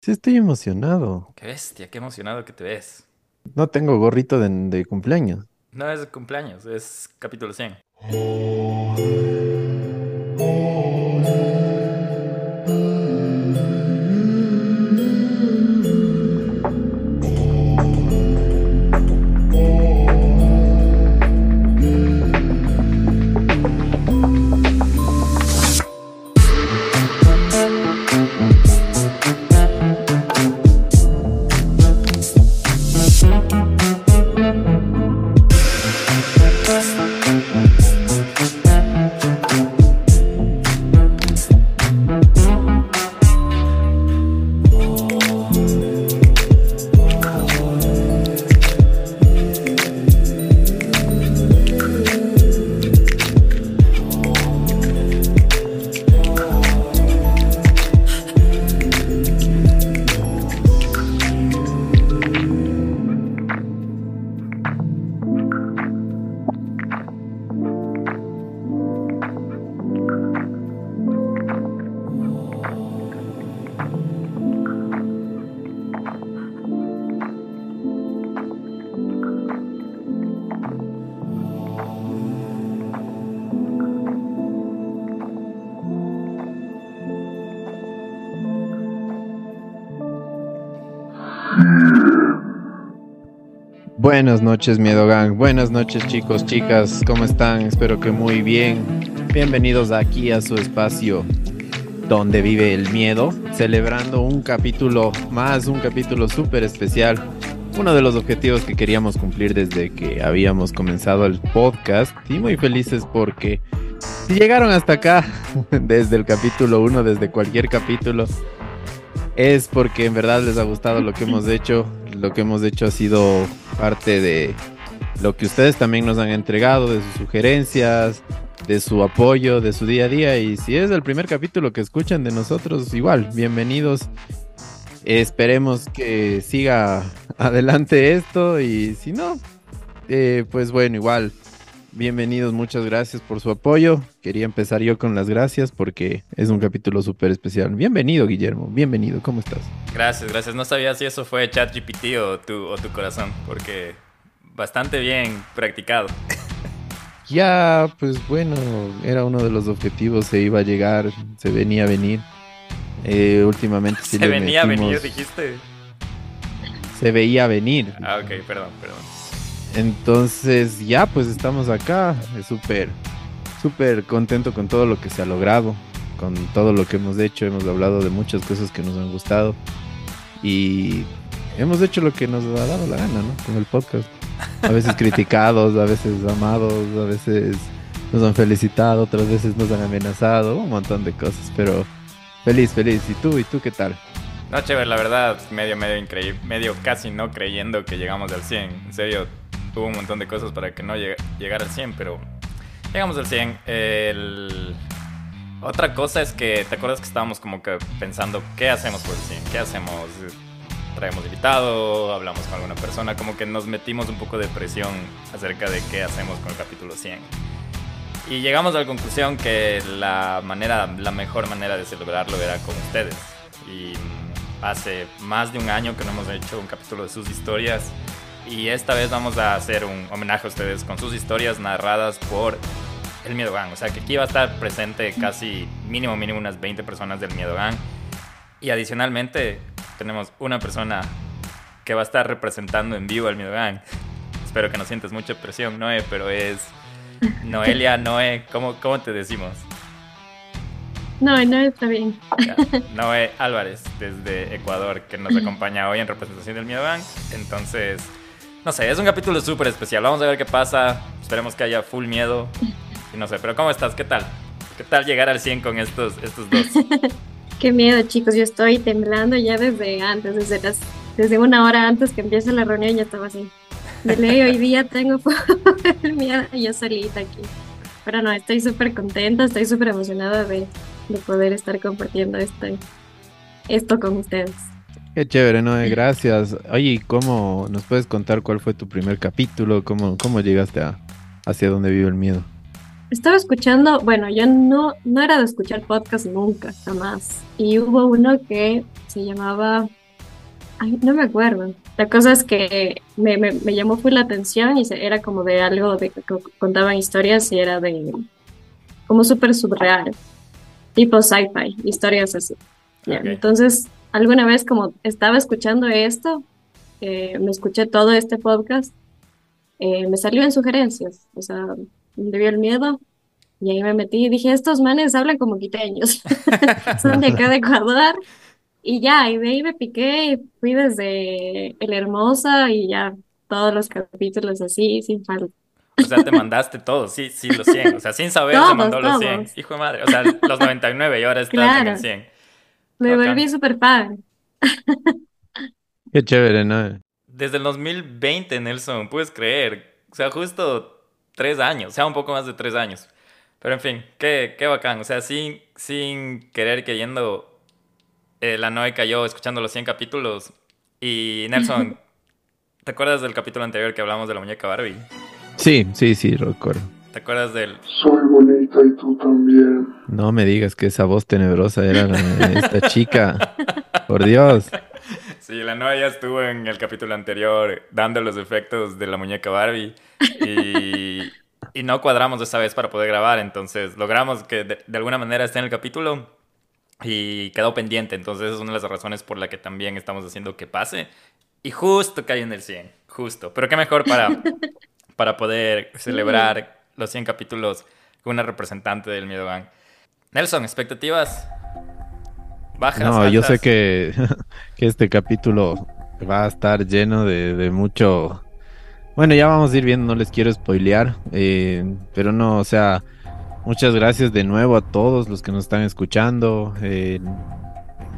Sí, estoy emocionado. Qué bestia, qué emocionado que te ves. No tengo gorrito de, de cumpleaños. No es cumpleaños, es capítulo 100. Buenas noches, Miedo Gang. Buenas noches, chicos, chicas. ¿Cómo están? Espero que muy bien. Bienvenidos aquí a su espacio donde vive el miedo, celebrando un capítulo más, un capítulo súper especial. Uno de los objetivos que queríamos cumplir desde que habíamos comenzado el podcast y muy felices porque si llegaron hasta acá desde el capítulo 1, desde cualquier capítulo, es porque en verdad les ha gustado lo que hemos hecho. Lo que hemos hecho ha sido parte de lo que ustedes también nos han entregado, de sus sugerencias, de su apoyo, de su día a día. Y si es el primer capítulo que escuchan de nosotros, igual, bienvenidos. Esperemos que siga adelante esto y si no, eh, pues bueno, igual Bienvenidos, muchas gracias por su apoyo. Quería empezar yo con las gracias porque es un capítulo súper especial. Bienvenido, Guillermo. Bienvenido, ¿cómo estás? Gracias, gracias. No sabía si eso fue ChatGPT o tu, o tu corazón, porque bastante bien practicado. Ya, pues bueno, era uno de los objetivos, se iba a llegar, se venía a venir. Eh, últimamente sí Se venía a venir, dijiste. Se veía venir. Ah, ok, perdón, perdón. Entonces, ya pues estamos acá. Súper, súper contento con todo lo que se ha logrado, con todo lo que hemos hecho. Hemos hablado de muchas cosas que nos han gustado y hemos hecho lo que nos ha dado la gana, ¿no? Con el podcast. A veces criticados, a veces amados, a veces nos han felicitado, otras veces nos han amenazado, un montón de cosas, pero feliz, feliz. ¿Y tú? ¿Y tú qué tal? No, chévere, la verdad, medio, medio increíble, medio casi no creyendo que llegamos al 100. En serio, hubo un montón de cosas para que no llegara al 100, pero llegamos al 100. Otra cosa es que, ¿te acuerdas que estábamos como que pensando qué hacemos por el 100? ¿Qué hacemos? Traemos invitado, hablamos con alguna persona, como que nos metimos un poco de presión acerca de qué hacemos con el capítulo 100. Y llegamos a la conclusión que la manera, la mejor manera de celebrarlo era con ustedes. Y hace más de un año que no hemos hecho un capítulo de sus historias y esta vez vamos a hacer un homenaje a ustedes con sus historias narradas por el Miedo Gang. O sea que aquí va a estar presente casi mínimo, mínimo unas 20 personas del Miedo Gang. Y adicionalmente tenemos una persona que va a estar representando en vivo al Miedo Gang. Espero que no sientas mucha presión, Noé, pero es Noelia, Noé, ¿cómo, cómo te decimos? No, no está bien. Noé Álvarez, desde Ecuador, que nos acompaña hoy en representación del Miedo Gang. Entonces, no sé, es un capítulo súper especial. Vamos a ver qué pasa. Esperemos que haya full miedo. Y no sé, pero ¿cómo estás? ¿Qué tal? ¿Qué tal llegar al 100 con estos, estos dos? qué miedo, chicos. Yo estoy temblando ya desde antes, desde, las, desde una hora antes que empiece la reunión ya estaba así. De ley, hoy día tengo miedo yo solita aquí. Pero no, estoy súper contenta, estoy súper emocionada de, de poder estar compartiendo este, esto con ustedes. Qué chévere, ¿no? Gracias. Oye, ¿cómo nos puedes contar cuál fue tu primer capítulo? ¿Cómo, cómo llegaste a hacia dónde vive el miedo? estaba escuchando, bueno, yo no, no era de escuchar podcast nunca, jamás. Y hubo uno que se llamaba, ay, no me acuerdo. La cosa es que me, me, me llamó fue la atención y se, era como de algo de que contaban historias y era de como súper surreal, tipo sci-fi, historias así. Entonces, alguna vez como estaba escuchando esto, eh, me escuché todo este podcast, eh, me salió en sugerencias, o sea, me dio el miedo y ahí me metí y dije, estos manes hablan como quiteños, son de acá de Ecuador. Y ya, y de ahí me piqué, y fui desde El Hermosa y ya todos los capítulos así, sin falta. O sea, te mandaste todo, sí, sí, los 100. O sea, sin saber, te mandó los 100. Hijo de madre. O sea, los 99 y ahora estás en el 100. Me volví súper fan. Qué chévere, ¿no? Desde el 2020, Nelson, puedes creer. O sea, justo tres años, o sea, un poco más de tres años. Pero en fin, qué, qué bacán. O sea, sin, sin querer queriendo, eh, la Noe cayó escuchando los 100 capítulos. Y Nelson, ¿te acuerdas del capítulo anterior que hablamos de la muñeca Barbie? Sí, sí, sí, recuerdo. ¿Te acuerdas del...? Soy bonita y tú también. No me digas que esa voz tenebrosa era esta chica. Por Dios. Sí, la Noa ya estuvo en el capítulo anterior dando los efectos de la muñeca Barbie y, y no cuadramos esta vez para poder grabar, entonces logramos que de, de, alguna manera esté en el capítulo y quedó pendiente, entonces es una de las razones por la que también estamos haciendo que pase y justo cae en el 100, justo, pero qué mejor para para poder celebrar los 100 capítulos con una representante del Miedo Gang. Nelson, expectativas bajas. No, yo sé que, que, este capítulo va a estar lleno de, de, mucho. Bueno, ya vamos a ir viendo, no les quiero spoilear, eh, pero no, o sea, muchas gracias de nuevo a todos los que nos están escuchando. Eh,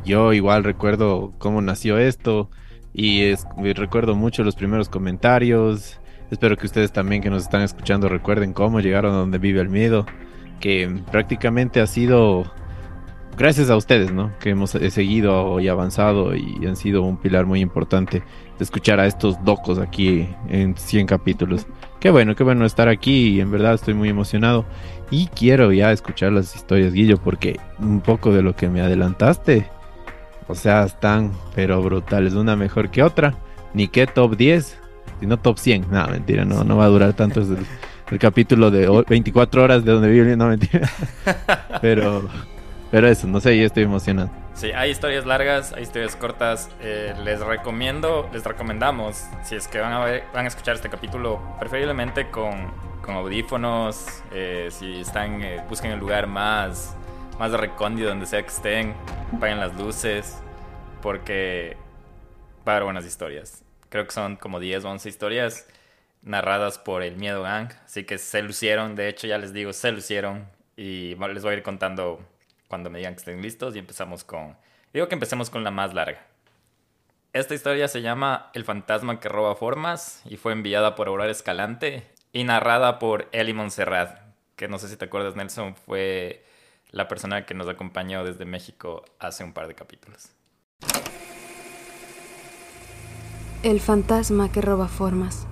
yo igual recuerdo cómo nació esto y es, recuerdo mucho los primeros comentarios. Espero que ustedes también que nos están escuchando recuerden cómo llegaron a donde vive el miedo, que prácticamente ha sido gracias a ustedes, ¿no? Que hemos seguido y avanzado y han sido un pilar muy importante de escuchar a estos locos aquí en 100 capítulos. Qué bueno, qué bueno estar aquí en verdad estoy muy emocionado y quiero ya escuchar las historias, Guillo, porque un poco de lo que me adelantaste, o sea, están pero brutales, una mejor que otra. Ni que top 10, no top 100. No, mentira, no, no va a durar tanto. Es el, capítulo de 24 horas de donde vive. No, mentira. Pero, pero eso, no sé, yo estoy emocionado. Sí, hay historias largas, hay historias cortas. Eh, les recomiendo, les recomendamos, si es que van a, ver, van a escuchar este capítulo, preferiblemente con, con audífonos. Eh, si están, eh, busquen el lugar más, más recóndito donde sea que estén. Apaguen las luces, porque va a haber buenas historias. Creo que son como 10 o 11 historias narradas por el Miedo Gang. Así que se lucieron, de hecho ya les digo, se lucieron. Y les voy a ir contando cuando me digan que estén listos y empezamos con... Digo que empecemos con la más larga. Esta historia se llama El fantasma que roba formas y fue enviada por Aurora Escalante y narrada por Eli Montserrat, que no sé si te acuerdas Nelson, fue la persona que nos acompañó desde México hace un par de capítulos. El fantasma que roba formas.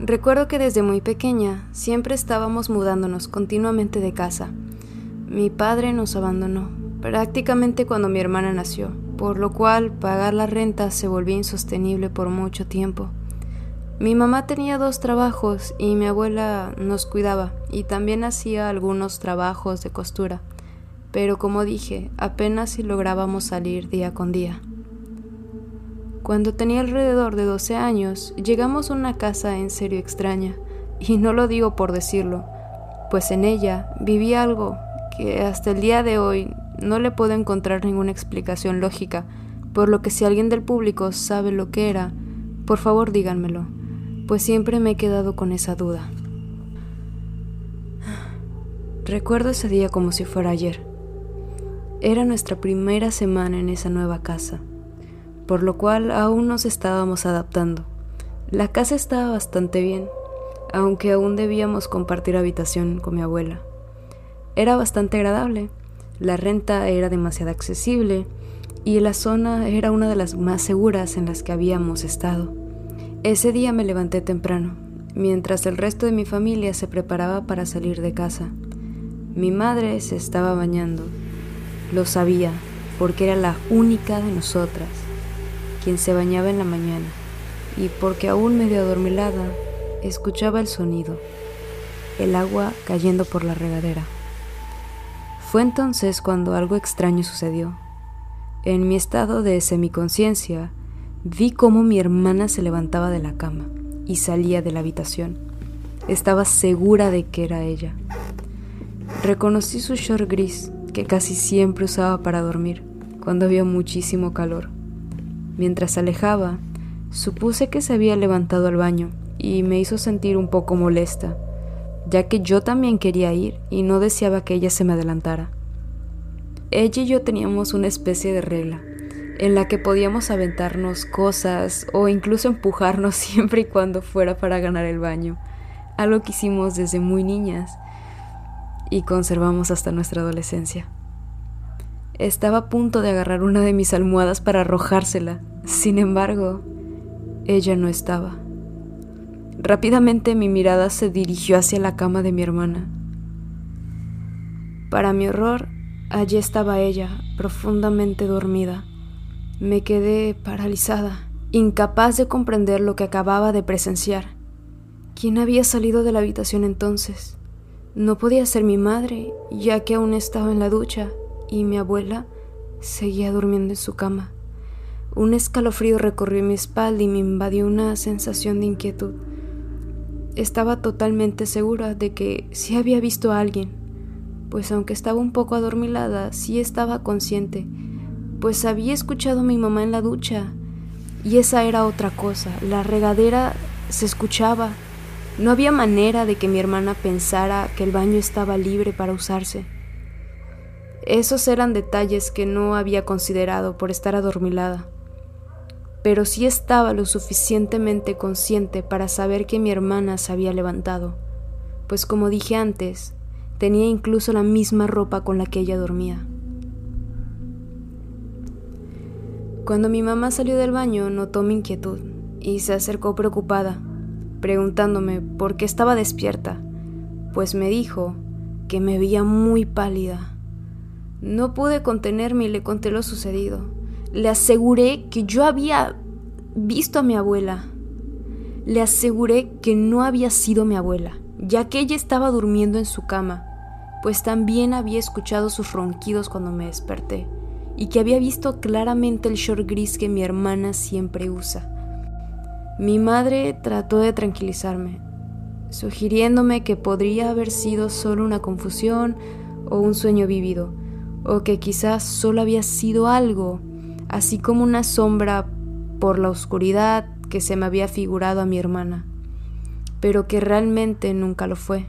Recuerdo que desde muy pequeña siempre estábamos mudándonos continuamente de casa. Mi padre nos abandonó prácticamente cuando mi hermana nació, por lo cual pagar la renta se volvió insostenible por mucho tiempo. Mi mamá tenía dos trabajos y mi abuela nos cuidaba y también hacía algunos trabajos de costura, pero como dije, apenas si lográbamos salir día con día. Cuando tenía alrededor de 12 años, llegamos a una casa en serio extraña, y no lo digo por decirlo, pues en ella vivía algo que hasta el día de hoy no le puedo encontrar ninguna explicación lógica, por lo que si alguien del público sabe lo que era, por favor díganmelo, pues siempre me he quedado con esa duda. Recuerdo ese día como si fuera ayer. Era nuestra primera semana en esa nueva casa por lo cual aún nos estábamos adaptando. La casa estaba bastante bien, aunque aún debíamos compartir habitación con mi abuela. Era bastante agradable, la renta era demasiado accesible y la zona era una de las más seguras en las que habíamos estado. Ese día me levanté temprano. mientras el resto de mi familia se preparaba para salir de casa. Mi madre se estaba bañando. Lo sabía, porque era la única de nosotras quien se bañaba en la mañana, y porque aún medio adormilada, escuchaba el sonido, el agua cayendo por la regadera. Fue entonces cuando algo extraño sucedió. En mi estado de semiconciencia, vi cómo mi hermana se levantaba de la cama y salía de la habitación. Estaba segura de que era ella. Reconocí su short gris, que casi siempre usaba para dormir, cuando había muchísimo calor. Mientras se alejaba, supuse que se había levantado al baño y me hizo sentir un poco molesta ya que yo también quería ir y no deseaba que ella se me adelantara. Ella y yo teníamos una especie de regla, en la que podíamos aventarnos cosas o incluso empujarnos siempre y cuando fuera para ganar el baño, algo que hicimos desde muy niñas y conservamos hasta nuestra adolescencia. Estaba a punto de agarrar una de mis almohadas para arrojársela, sin embargo, ella no estaba. Rápidamente mi mirada se dirigió hacia la cama de mi hermana. Para mi horror, allí estaba ella, profundamente dormida. Me quedé paralizada, incapaz de comprender lo que acababa de presenciar. ¿Quién había salido de la habitación entonces? No podía ser mi madre, ya que aún estaba en la ducha, y mi abuela seguía durmiendo en su cama. Un escalofrío recorrió mi espalda y me invadió una sensación de inquietud. Estaba totalmente segura de que sí había visto a alguien, pues aunque estaba un poco adormilada, sí estaba consciente, pues había escuchado a mi mamá en la ducha. Y esa era otra cosa, la regadera se escuchaba. No había manera de que mi hermana pensara que el baño estaba libre para usarse. Esos eran detalles que no había considerado por estar adormilada pero sí estaba lo suficientemente consciente para saber que mi hermana se había levantado, pues como dije antes, tenía incluso la misma ropa con la que ella dormía. Cuando mi mamá salió del baño notó mi inquietud y se acercó preocupada, preguntándome por qué estaba despierta, pues me dijo que me veía muy pálida. No pude contenerme y le conté lo sucedido le aseguré que yo había visto a mi abuela. Le aseguré que no había sido mi abuela, ya que ella estaba durmiendo en su cama, pues también había escuchado sus ronquidos cuando me desperté, y que había visto claramente el short gris que mi hermana siempre usa. Mi madre trató de tranquilizarme, sugiriéndome que podría haber sido solo una confusión o un sueño vívido, o que quizás solo había sido algo así como una sombra por la oscuridad que se me había figurado a mi hermana, pero que realmente nunca lo fue.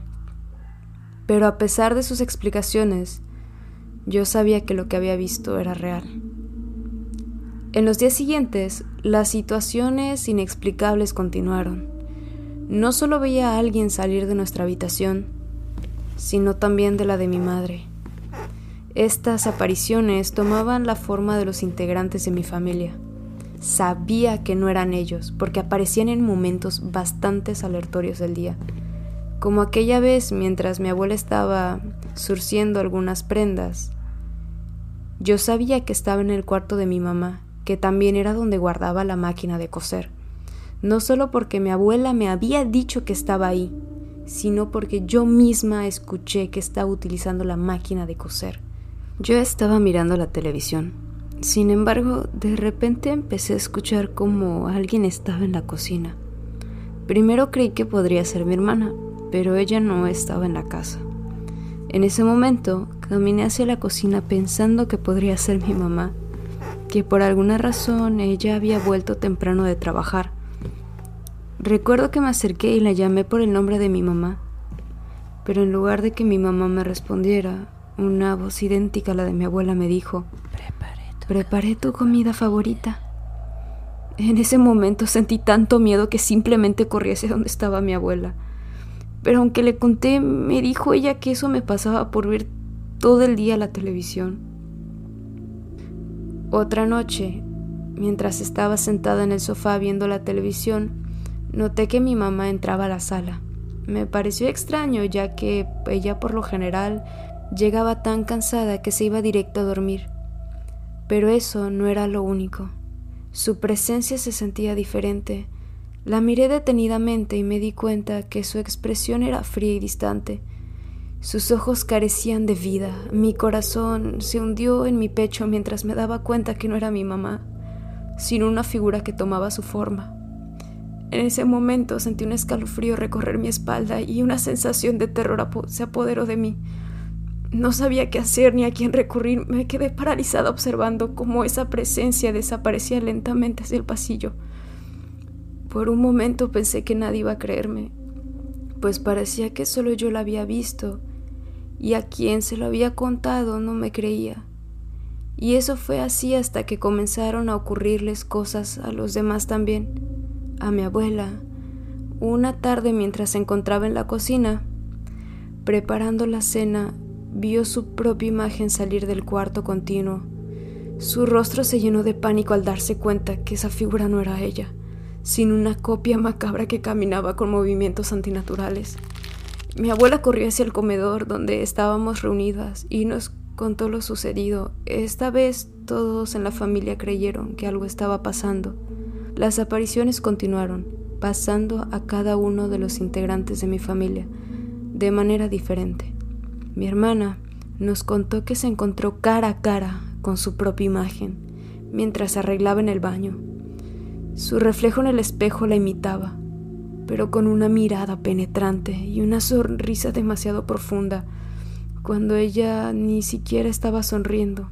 Pero a pesar de sus explicaciones, yo sabía que lo que había visto era real. En los días siguientes, las situaciones inexplicables continuaron. No solo veía a alguien salir de nuestra habitación, sino también de la de mi madre. Estas apariciones tomaban la forma de los integrantes de mi familia. Sabía que no eran ellos, porque aparecían en momentos bastante alertorios del día, como aquella vez mientras mi abuela estaba surciendo algunas prendas. Yo sabía que estaba en el cuarto de mi mamá, que también era donde guardaba la máquina de coser, no solo porque mi abuela me había dicho que estaba ahí, sino porque yo misma escuché que estaba utilizando la máquina de coser. Yo estaba mirando la televisión. Sin embargo, de repente empecé a escuchar como alguien estaba en la cocina. Primero creí que podría ser mi hermana, pero ella no estaba en la casa. En ese momento caminé hacia la cocina pensando que podría ser mi mamá, que por alguna razón ella había vuelto temprano de trabajar. Recuerdo que me acerqué y la llamé por el nombre de mi mamá, pero en lugar de que mi mamá me respondiera, una voz idéntica a la de mi abuela me dijo, preparé tu, comida favorita. En ese momento sentí tanto miedo que simplemente corrí hacia donde estaba mi abuela. Pero aunque le conté, me dijo ella que eso me pasaba por ver todo el día la televisión. Otra noche, mientras estaba sentada en el sofá viendo la televisión, Noté que mi mamá entraba a la sala. Me pareció extraño ya que ella por lo general llegaba tan cansada que se iba directo a dormir. Pero eso no era lo único. Su presencia se sentía diferente. La miré detenidamente y me di cuenta que su expresión era fría y distante. Sus ojos carecían de vida. Mi corazón se hundió en mi pecho mientras me daba cuenta que no era mi mamá, sino una figura que tomaba su forma. En ese momento sentí un escalofrío recorrer mi espalda y una sensación de terror se apoderó de mí. No sabía qué hacer ni a quién recurrir. Me quedé paralizada observando cómo esa presencia desaparecía lentamente hacia el pasillo. Por un momento pensé que nadie iba a creerme, pues parecía que solo yo la había visto y a quien se lo había contado no me creía. Y eso fue así hasta que comenzaron a ocurrirles cosas a los demás también a mi abuela. Una tarde mientras se encontraba en la cocina, preparando la cena, vio su propia imagen salir del cuarto continuo. Su rostro se llenó de pánico al darse cuenta que esa figura no era ella, sino una copia macabra que caminaba con movimientos antinaturales. Mi abuela corrió hacia el comedor donde estábamos reunidas y nos contó lo sucedido. Esta vez todos en la familia creyeron que algo estaba pasando. Las apariciones continuaron, pasando a cada uno de los integrantes de mi familia, de manera diferente. Mi hermana nos contó que se encontró cara a cara con su propia imagen mientras arreglaba en el baño. Su reflejo en el espejo la imitaba, pero con una mirada penetrante y una sonrisa demasiado profunda, cuando ella ni siquiera estaba sonriendo.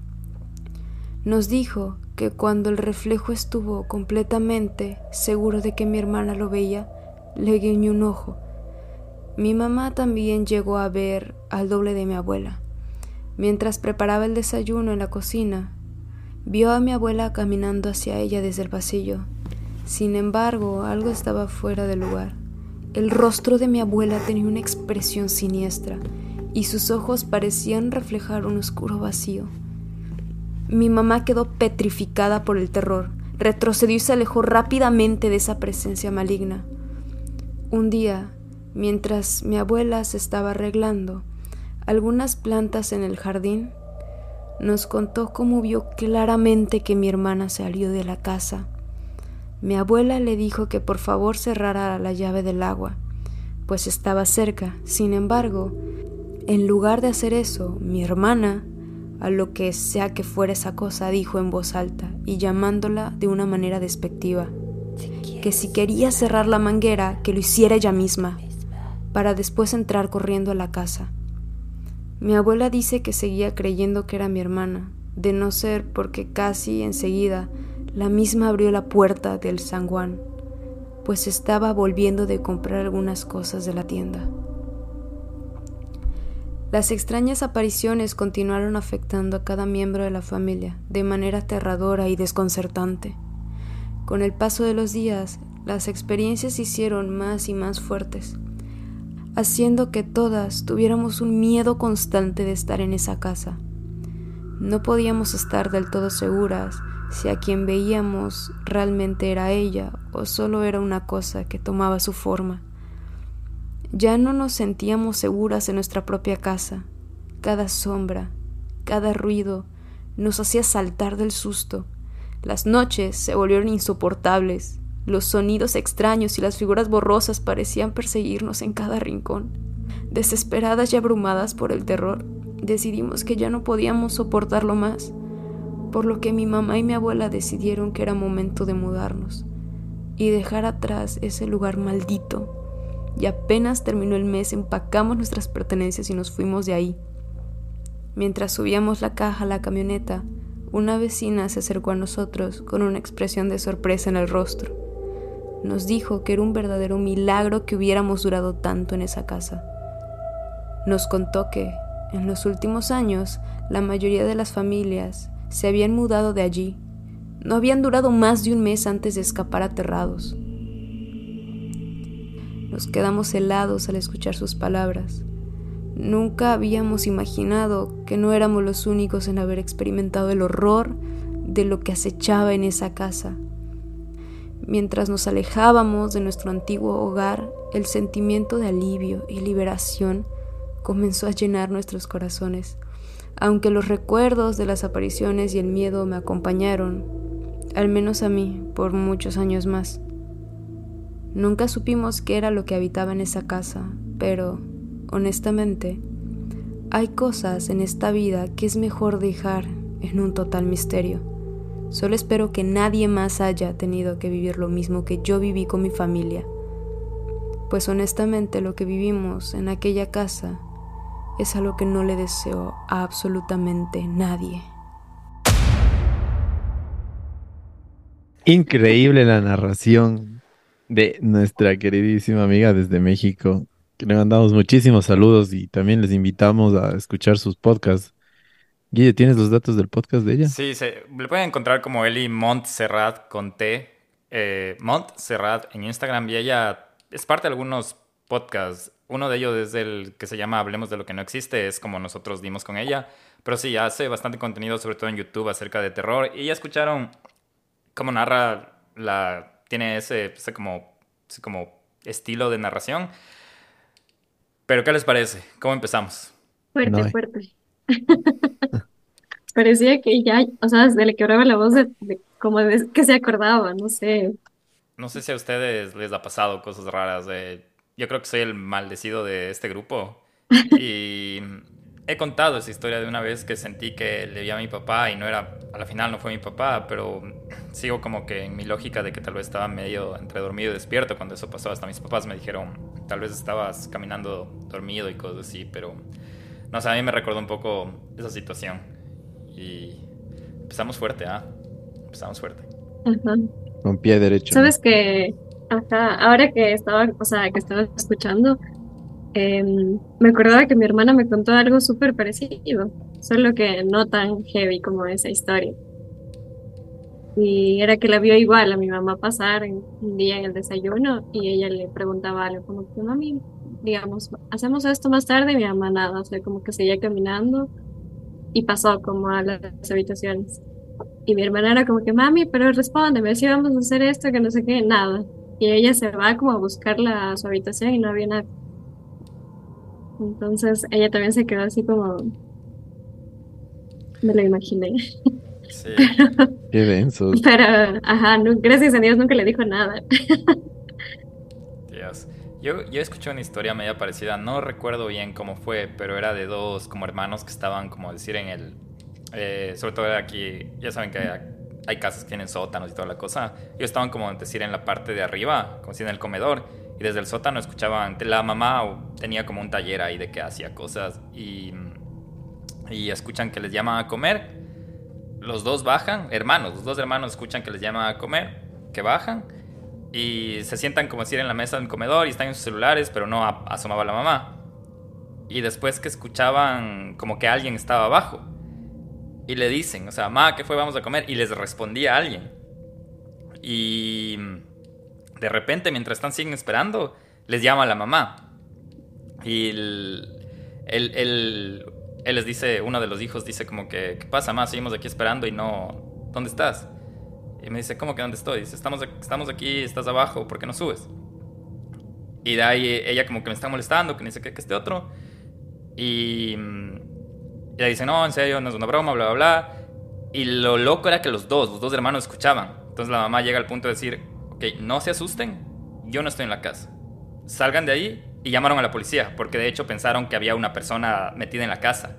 Nos dijo que cuando el reflejo estuvo completamente seguro de que mi hermana lo veía, le guiñó un ojo. Mi mamá también llegó a ver al doble de mi abuela. Mientras preparaba el desayuno en la cocina, vio a mi abuela caminando hacia ella desde el pasillo. Sin embargo, algo estaba fuera de lugar. El rostro de mi abuela tenía una expresión siniestra y sus ojos parecían reflejar un oscuro vacío. Mi mamá quedó petrificada por el terror, retrocedió y se alejó rápidamente de esa presencia maligna. Un día, mientras mi abuela se estaba arreglando algunas plantas en el jardín, nos contó cómo vio claramente que mi hermana salió de la casa. Mi abuela le dijo que por favor cerrara la llave del agua, pues estaba cerca. Sin embargo, en lugar de hacer eso, mi hermana a lo que sea que fuera esa cosa, dijo en voz alta y llamándola de una manera despectiva, que si quería cerrar la manguera, que lo hiciera ella misma, para después entrar corriendo a la casa. Mi abuela dice que seguía creyendo que era mi hermana, de no ser porque casi enseguida la misma abrió la puerta del San pues estaba volviendo de comprar algunas cosas de la tienda. Las extrañas apariciones continuaron afectando a cada miembro de la familia de manera aterradora y desconcertante. Con el paso de los días, las experiencias se hicieron más y más fuertes, haciendo que todas tuviéramos un miedo constante de estar en esa casa. No podíamos estar del todo seguras si a quien veíamos realmente era ella o solo era una cosa que tomaba su forma. Ya no nos sentíamos seguras en nuestra propia casa. Cada sombra, cada ruido nos hacía saltar del susto. Las noches se volvieron insoportables. Los sonidos extraños y las figuras borrosas parecían perseguirnos en cada rincón. Desesperadas y abrumadas por el terror, decidimos que ya no podíamos soportarlo más, por lo que mi mamá y mi abuela decidieron que era momento de mudarnos y dejar atrás ese lugar maldito y apenas terminó el mes empacamos nuestras pertenencias y nos fuimos de ahí. Mientras subíamos la caja a la camioneta, una vecina se acercó a nosotros con una expresión de sorpresa en el rostro. Nos dijo que era un verdadero milagro que hubiéramos durado tanto en esa casa. Nos contó que, en los últimos años, la mayoría de las familias se habían mudado de allí. No habían durado más de un mes antes de escapar aterrados. Nos quedamos helados al escuchar sus palabras. Nunca habíamos imaginado que no éramos los únicos en haber experimentado el horror de lo que acechaba en esa casa. Mientras nos alejábamos de nuestro antiguo hogar, el sentimiento de alivio y liberación comenzó a llenar nuestros corazones. Aunque los recuerdos de las apariciones y el miedo me acompañaron, al menos a mí, por muchos años más. Nunca supimos qué era lo que habitaba en esa casa, pero, honestamente, hay cosas en esta vida que es mejor dejar en un total misterio. Solo espero que nadie más haya tenido que vivir lo mismo que yo viví con mi familia, pues honestamente lo que vivimos en aquella casa es algo que no le deseo a absolutamente nadie. Increíble la narración de nuestra queridísima amiga desde México, que le mandamos muchísimos saludos y también les invitamos a escuchar sus podcasts. Guille, ¿tienes los datos del podcast de ella? Sí, se, le pueden encontrar como Eli Montserrat con T, eh, Montserrat en Instagram y ella es parte de algunos podcasts. Uno de ellos es el que se llama Hablemos de lo que no existe, es como nosotros dimos con ella. Pero sí, hace bastante contenido, sobre todo en YouTube, acerca de terror. Y ya escucharon cómo narra la... Tiene ese, ese como, ese como estilo de narración. Pero ¿qué les parece? ¿Cómo empezamos? Fuerte, No. fuerte. Parecía que ya, o sea, se le quebraba la voz de, de- como de que se acordaba, no sé. No sé si a ustedes les ha pasado cosas raras. de- yo creo que soy el maldecido de este grupo. Y he contado esa historia de una vez que sentí que le vi a mi papá y no era, a la final no fue mi papá, pero sigo como que en mi lógica de que tal vez estaba medio entre dormido y despierto cuando eso pasó. Hasta mis papás me dijeron, tal vez estabas caminando dormido y cosas así, pero no sé, a mí me recordó un poco esa situación. Y empezamos fuerte, ¿ah? Empezamos fuerte. Ajá. Con pie derecho. ¿no? Sabes que, ajá, ahora que estaba, o sea, que estaba escuchando, em, me acordaba que mi hermana me contó algo súper parecido, solo que no tan heavy como esa historia. Y era que la vio igual a mi mamá pasar un día en el desayuno y ella le preguntaba algo como que, mami, digamos, ¿hacemos esto más tarde? Y mi mamá nada, o sea, como que seguía caminando y pasó como a las habitaciones. Y mi hermana era como que, mami, pero respóndeme, si vamos a hacer esto, que no sé qué, nada. Y ella se va como a buscarla a su habitación y no había nada. Entonces ella también se quedó así como, me lo imaginé. Sí. Qué denso. Pero, ajá, no- gracias a Dios nunca le dijo nada. Yo, yo escuché una historia media parecida, no recuerdo bien cómo fue, pero era de dos como hermanos que estaban, como decir, en el... eh, sobre todo aquí, ya saben que hay, hay casas que tienen sótanos y toda la cosa. Ellos estaban como decir en la parte de arriba, como si en el comedor, y desde el sótano escuchaban, la mamá tenía como un taller ahí de que hacía cosas y, y escuchan que les llaman a comer. Los dos bajan, hermanos, los dos hermanos escuchan que les llaman a comer, que bajan y se sientan como decir en la mesa del comedor y están en sus celulares, pero no a- asomaba la mamá. Y después que escuchaban como que alguien estaba abajo y le dicen, o sea, mamá, ¿qué fue? Vamos a comer. Y les respondía alguien. Y de repente, mientras están siguen esperando, les llama la mamá. Y él les dice, uno de los hijos dice como que, ¿qué pasa, mamá? Seguimos aquí esperando y no... ¿Dónde estás? Y me dice, ¿cómo que dónde estoy? Dice, estamos, estamos aquí, estás abajo, ¿por qué no subes? Y de ahí ella como que me está molestando, que me dice que, que este otro. Y, y ella dice, no, en serio, no es una broma, bla, bla, bla. Y lo loco era que los dos, los dos hermanos escuchaban. Entonces la mamá llega al punto de decir, ok, no se asusten, yo no estoy en la casa. Salgan de ahí y llamaron a la policía, porque de hecho pensaron que había una persona metida en la casa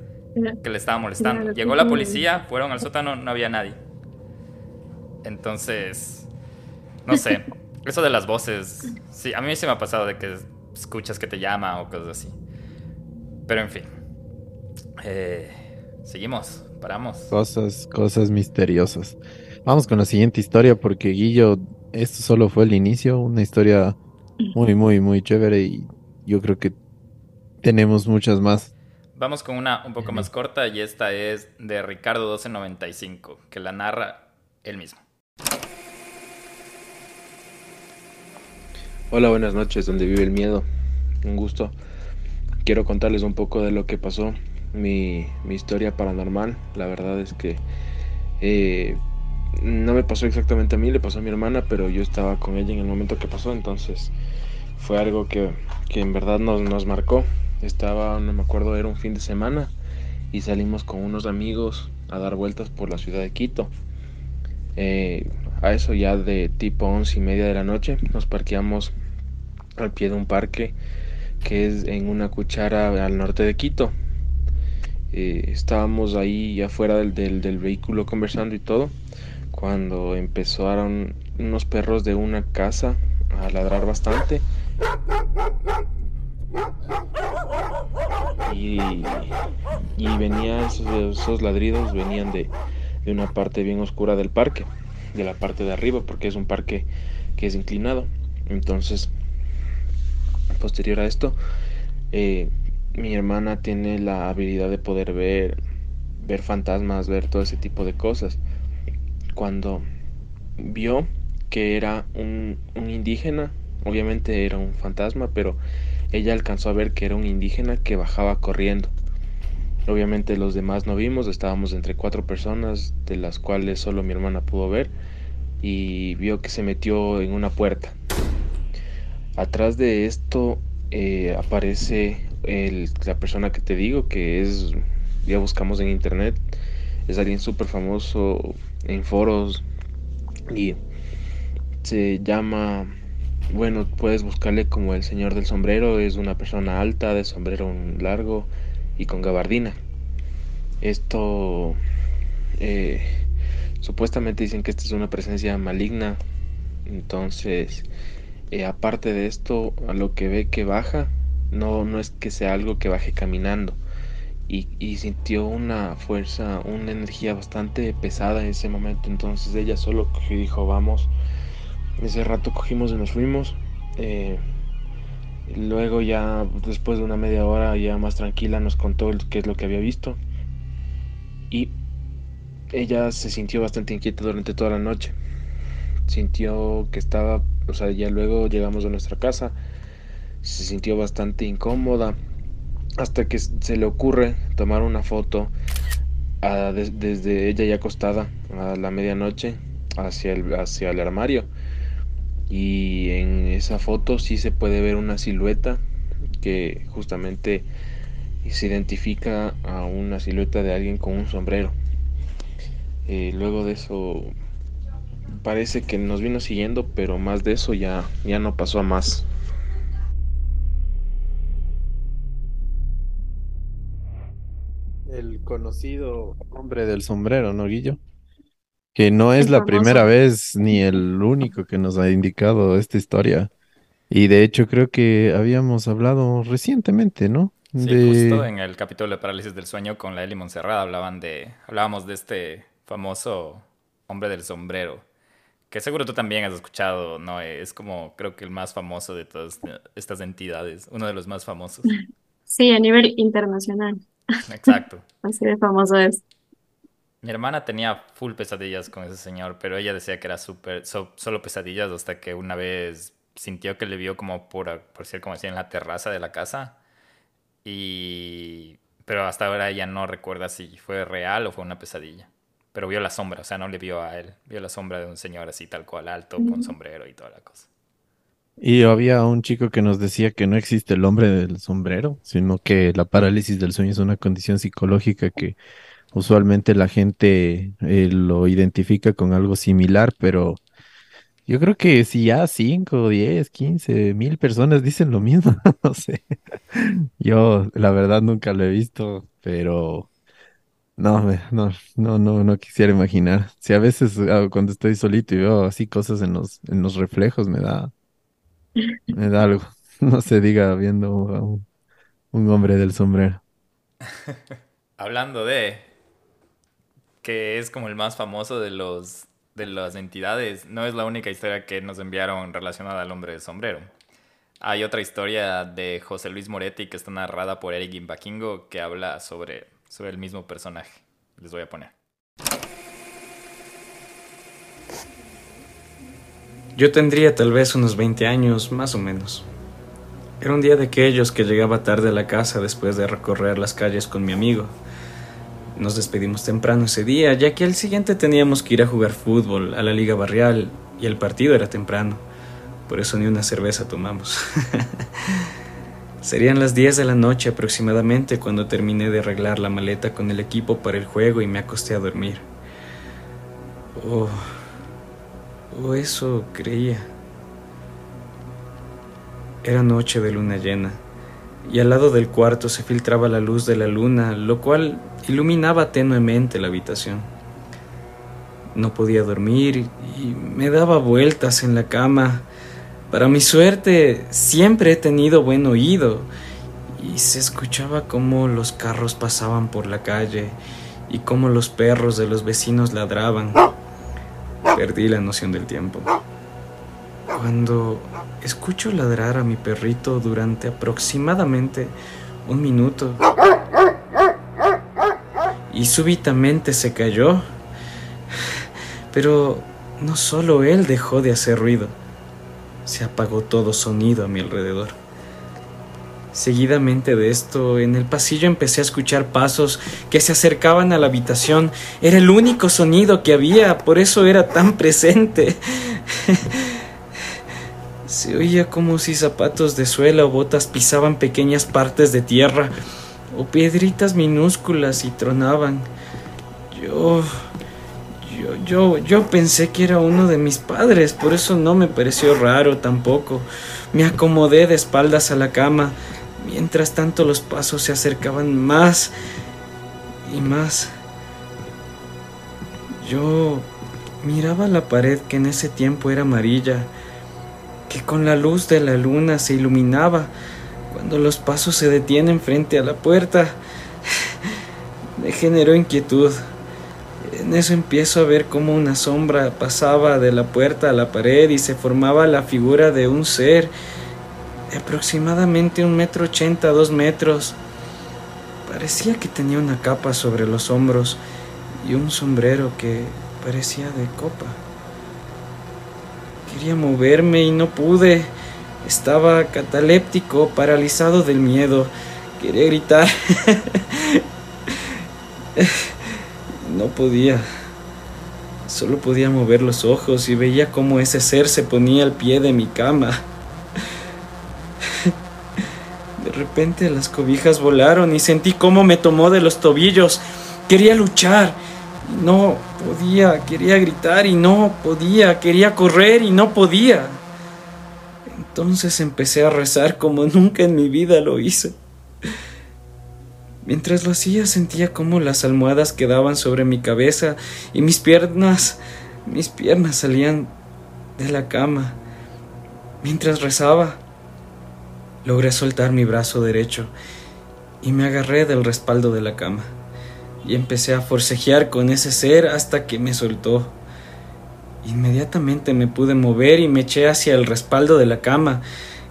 que le estaba molestando. Llegó la policía, fueron al sótano, no había nadie. Entonces, no sé, eso de las voces, sí, a mí se me ha pasado de que escuchas que te llama o cosas así. Pero en fin, Eh, seguimos, paramos. Cosas, cosas misteriosas. Vamos con la siguiente historia porque Guillo, esto solo fue el inicio, una historia muy, muy, muy chévere y yo creo que tenemos muchas más. Vamos con una un poco más corta y esta es de Ricardo 1295, que la narra él mismo. Hola, buenas noches, donde vive el miedo. Un gusto. Quiero contarles un poco de lo que pasó, mi, mi historia paranormal. La verdad es que eh, no me pasó exactamente a mí, le pasó a mi hermana, pero yo estaba con ella en el momento que pasó, entonces fue algo que, que en verdad nos, nos marcó. Estaba, no me acuerdo, era un fin de semana y salimos con unos amigos a dar vueltas por la ciudad de Quito. Eh, a eso ya de tipo once y media de la noche nos parqueamos al pie de un parque que es en una cuchara al norte de Quito. Eh, estábamos ahí afuera del, del, del, vehículo conversando y todo cuando empezaron unos perros de una casa a ladrar bastante y, y venían esos, esos, ladridos venían de, de una parte bien oscura del parque de la parte de arriba porque es un parque que es inclinado. Entonces posterior a esto eh, mi hermana tiene la habilidad de poder ver ver fantasmas ver todo ese tipo de cosas. Cuando vio que era un, un indígena obviamente era un fantasma pero ella alcanzó a ver que era un indígena que bajaba corriendo Obviamente los demás no vimos, estábamos entre cuatro personas, de las cuales solo mi hermana pudo ver, y vio que se metió en una puerta. Atrás de esto eh, aparece el, la persona que te digo, que es, ya buscamos en internet, es alguien súper famoso en foros y se llama, bueno, puedes buscarle como el señor del sombrero, es una persona alta, de sombrero largo, y con gabardina. Esto eh, supuestamente dicen que esta es una presencia maligna. Entonces, eh, aparte de esto, a lo que ve que baja, no, no es que sea algo que baje caminando. Y, sintió una fuerza, una energía bastante pesada en ese momento. Entonces ella solo cogió y dijo, vamos. Ese rato cogimos y nos fuimos. Eh, Luego ya después de una media hora ya más tranquila nos contó qué es lo que había visto. Y ella se sintió bastante inquieta durante toda la noche. Sintió que estaba, o sea, ya luego llegamos a nuestra casa. Se sintió bastante incómoda hasta que se le ocurre tomar una foto desde ella ya acostada a la medianoche hacia el, hacia el armario y en esa foto sí se puede ver una silueta que justamente se identifica a una silueta de alguien con un sombrero. Eh, luego de eso parece que nos vino siguiendo, pero más de eso ya, ya no pasó a más. El conocido hombre del sombrero, ¿no, Guillo? Que no es la primera vez ni el único que nos ha indicado esta historia. Y de hecho creo que habíamos hablado recientemente, ¿no? Sí, de... justo en el capítulo de parálisis del sueño con la Eli Montserrat hablaban de, hablábamos de este famoso hombre del sombrero, que seguro tú también has escuchado, ¿no? Es como creo que el más famoso de todas estas entidades, uno de los más famosos. Sí, a nivel internacional. Exacto. Así de famoso es. Mi hermana tenía full pesadillas con ese señor, pero ella decía que era súper, so, solo pesadillas hasta que una vez sintió que le vio como por, por ser como decía en la terraza de la casa. Y... Pero hasta ahora ella no recuerda si fue real o fue una pesadilla. Pero vio la sombra, o sea, no le vio a él. Vio la sombra de un señor así tal cual, alto, con sombrero y toda la cosa. Y había un chico que nos decía que no existe el hombre del sombrero, sino que la parálisis del sueño es una condición psicológica que Usualmente la gente eh, lo identifica con algo similar, pero yo creo que si ya 5, 10, 15 mil personas dicen lo mismo, no sé. Yo la verdad nunca lo he visto, pero no, no, no, no, no quisiera imaginar. Si a veces ah, cuando estoy solito y veo así cosas en los, en los reflejos, me da, me da algo. No se diga viendo a un, un hombre del sombrero. Hablando de, que es como el más famoso de los de las entidades, no es la única historia que nos enviaron relacionada al hombre de sombrero. Hay otra historia de José Luis Moretti que está narrada por Eric Imbaquingo que habla sobre, sobre el mismo personaje. Les voy a poner. Yo tendría tal vez unos 20 años, más o menos. Era un día de aquellos que llegaba tarde a la casa después de recorrer las calles con mi amigo Nos despedimos temprano ese día, ya que al siguiente teníamos que ir a jugar fútbol a la liga barrial y el partido era temprano. Por eso ni una cerveza tomamos. Serían las 10 de la noche aproximadamente cuando terminé de arreglar la maleta con el equipo para el juego y me acosté a dormir. Oh, oh eso creía. Era noche de luna llena, y al lado del cuarto se filtraba la luz de la luna, lo cual iluminaba tenuemente la habitación. No podía dormir y me daba vueltas en la cama, para mi suerte, siempre he tenido buen oído y se escuchaba cómo los carros pasaban por la calle y cómo los perros de los vecinos ladraban. Perdí la noción del tiempo. Cuando escucho ladrar a mi perrito durante aproximadamente un minuto y súbitamente se cayó, pero no solo él dejó de hacer ruido, se apagó todo sonido a mi alrededor. Seguidamente de esto, en el pasillo empecé a escuchar pasos que se acercaban a la habitación. Era el único sonido que había, por eso era tan presente. se oía como si zapatos de suela o botas pisaban pequeñas partes de tierra o piedritas minúsculas y tronaban. Yo yo, yo, pensé que era uno de mis padres, por eso no me pareció raro tampoco. Me acomodé de espaldas a la cama. Mientras tanto los pasos se acercaban más y más. Yo miraba la pared que en ese tiempo era amarilla, que con la luz de la luna se iluminaba cuando los pasos se detienen frente a la puerta. Me generó inquietud. En eso empiezo a ver cómo una sombra pasaba de la puerta a la pared y se formaba la figura de un ser de aproximadamente un metro ochenta, dos metros. Parecía que tenía una capa sobre los hombros y un sombrero que parecía de copa. Quería moverme y no pude. Estaba cataléptico, paralizado del miedo. Quería gritar. No podía. Solo podía mover los ojos y veía cómo ese ser se ponía al pie de mi cama. De repente las cobijas volaron y sentí cómo me tomó de los tobillos. Quería luchar no podía. Quería gritar y no podía. Quería correr y no podía. Entonces empecé a rezar como nunca en mi vida lo hice. Mientras lo hacía sentía como las almohadas quedaban sobre mi cabeza y mis piernas, mis piernas salían de la cama. Mientras rezaba, logré soltar mi brazo derecho y me agarré del respaldo de la cama y empecé a forcejear con ese ser hasta que me soltó. Inmediatamente me pude mover y me eché hacia el respaldo de la cama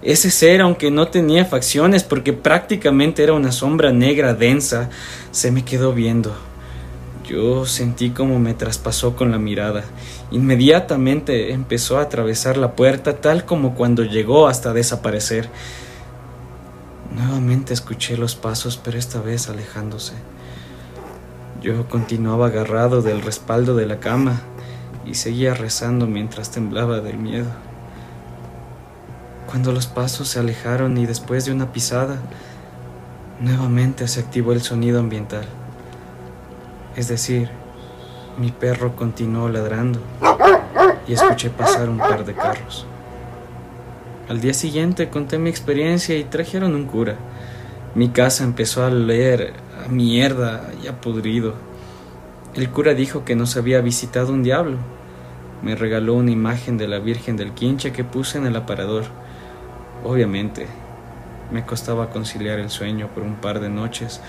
ese ser, aunque no tenía facciones, porque prácticamente era una sombra negra densa, se me quedó viendo. Yo sentí como me traspasó con la mirada. Inmediatamente empezó a atravesar la puerta tal como cuando llegó hasta desaparecer. Nuevamente escuché los pasos, pero esta vez alejándose. Yo continuaba agarrado del respaldo de la cama y seguía rezando mientras temblaba del miedo. Cuando los pasos se alejaron y después de una pisada, nuevamente se activó el sonido ambiental. Es decir, mi perro continuó ladrando y escuché pasar un par de carros. Al día siguiente conté mi experiencia y trajeron un cura. Mi casa empezó a leer a mierda y a podrido. El cura dijo que nos había visitado un diablo. Me regaló una imagen de la Virgen del Quinche que puse en el aparador Obviamente, me costaba conciliar el sueño por un par de noches,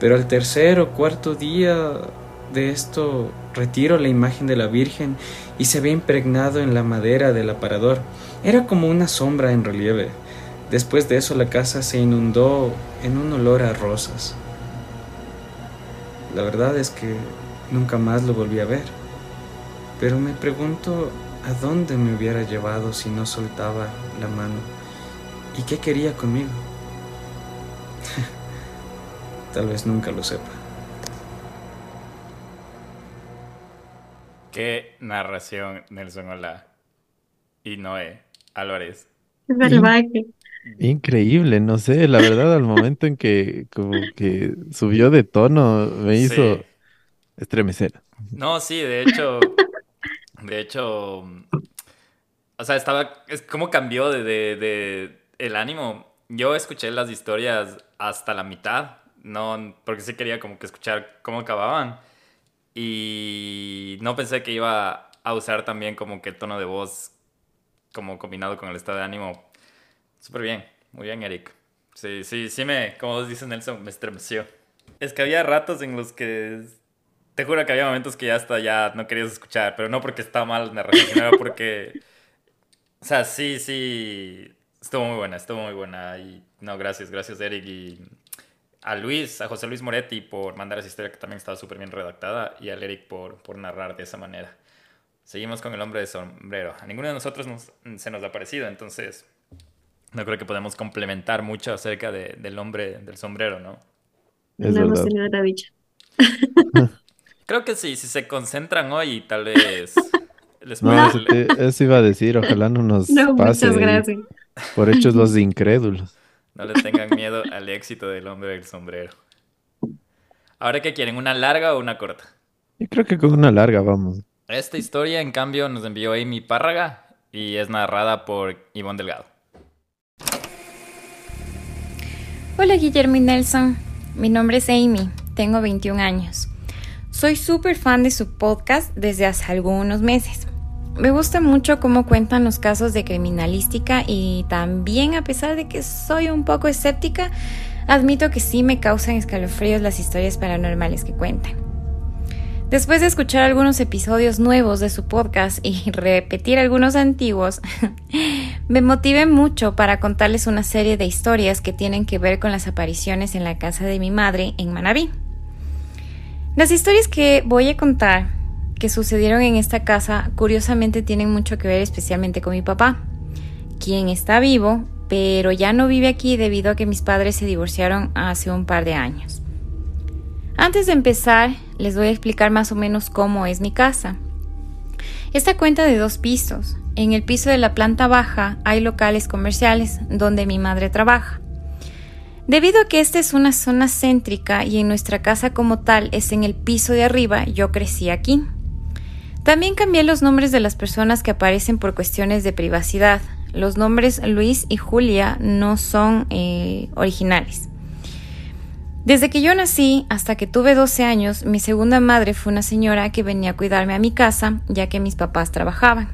pero al tercer o cuarto día de esto retiro la imagen de la Virgen y se ve impregnado en la madera del aparador. Era como una sombra en relieve. Después de eso la casa se inundó en un olor a rosas. La verdad es que nunca más lo volví a ver. Pero me pregunto a dónde me hubiera llevado si no soltaba la mano. ¿Y qué quería conmigo? Tal vez nunca lo sepa. Qué narración, Nelson Hola y Noé Álvarez. Es salvaje. Increíble, no sé, la verdad al momento en que como que subió de tono me hizo Sí. Estremecer. No, sí, de hecho, de hecho, o sea, estaba, es como cambió de, de- de el ánimo. Yo escuché las historias hasta la mitad, no, porque sí quería como que escuchar cómo acababan y no pensé que iba a usar también como que el tono de voz como combinado con el estado de ánimo. Súper bien, muy bien, Eric. Sí, sí, sí me, como dice Nelson, me estremeció. Es que había ratos en los que te juro que había momentos que ya hasta ya no querías escuchar, pero no porque estaba mal narración, sino porque... O sea, sí, sí, estuvo muy buena, estuvo muy buena. Y no, gracias, gracias Eric y a Luis, a José Luis Moretti por mandar esa historia que también estaba súper bien redactada y al Eric por, por narrar de esa manera. Seguimos con el hombre de sombrero. A ninguno de nosotros nos- se nos ha parecido, entonces no creo que podemos complementar mucho acerca de- del hombre del sombrero, ¿no? Es no hemos verdad. tenido la dicha. Creo que sí, si se concentran hoy, tal vez les No, eso, te- eso iba a decir, ojalá no nos No, pase muchas gracias. por hechos los incrédulos. No le tengan miedo al éxito del hombre del sombrero. Ahora, ¿qué quieren? ¿Una larga o una corta? Yo creo que con una larga vamos. Esta historia, en cambio, nos envió Amy Párraga y es narrada por Ivonne Delgado. Hola Guillermo y Nelson, mi nombre es Amy, tengo 21 años. Soy súper fan de su podcast desde hace algunos meses. Me gusta mucho cómo cuentan los casos de criminalística y también a pesar de que soy un poco escéptica, admito que sí me causan escalofríos las historias paranormales que cuentan. Después de escuchar algunos episodios nuevos de su podcast y repetir algunos antiguos, me motivé mucho para contarles una serie de historias que tienen que ver con las apariciones en la casa de mi madre en Manabí. Las historias que voy a contar que sucedieron en esta casa curiosamente tienen mucho que ver especialmente con mi papá, quien está vivo, pero ya no vive aquí debido a que mis padres se divorciaron hace un par de años. Antes de empezar, les voy a explicar más o menos cómo es mi casa. Esta cuenta de dos pisos. En el piso de la planta baja hay locales comerciales donde mi madre trabaja. Debido a que esta es una zona céntrica y en nuestra casa como tal es en el piso de arriba, yo crecí aquí. También cambié los nombres de las personas que aparecen por cuestiones de privacidad. Los nombres Luis y Julia no son eh, originales. Desde que yo nací hasta que tuve 12 años, mi segunda madre fue una señora que venía a cuidarme a mi casa, ya que mis papás trabajaban.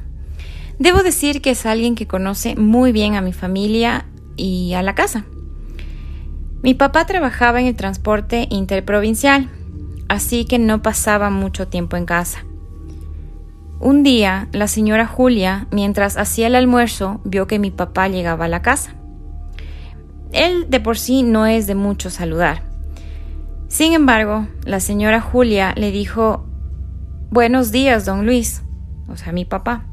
Debo decir que es alguien que conoce muy bien a mi familia y a la casa. Mi papá trabajaba en el transporte interprovincial, así que no pasaba mucho tiempo en casa. Un día, la señora Julia, mientras hacía el almuerzo, vio que mi papá llegaba a la casa. Él de por sí no es de mucho saludar. Sin embargo, la señora Julia le dijo, Buenos días, don Luis, o sea, mi papá.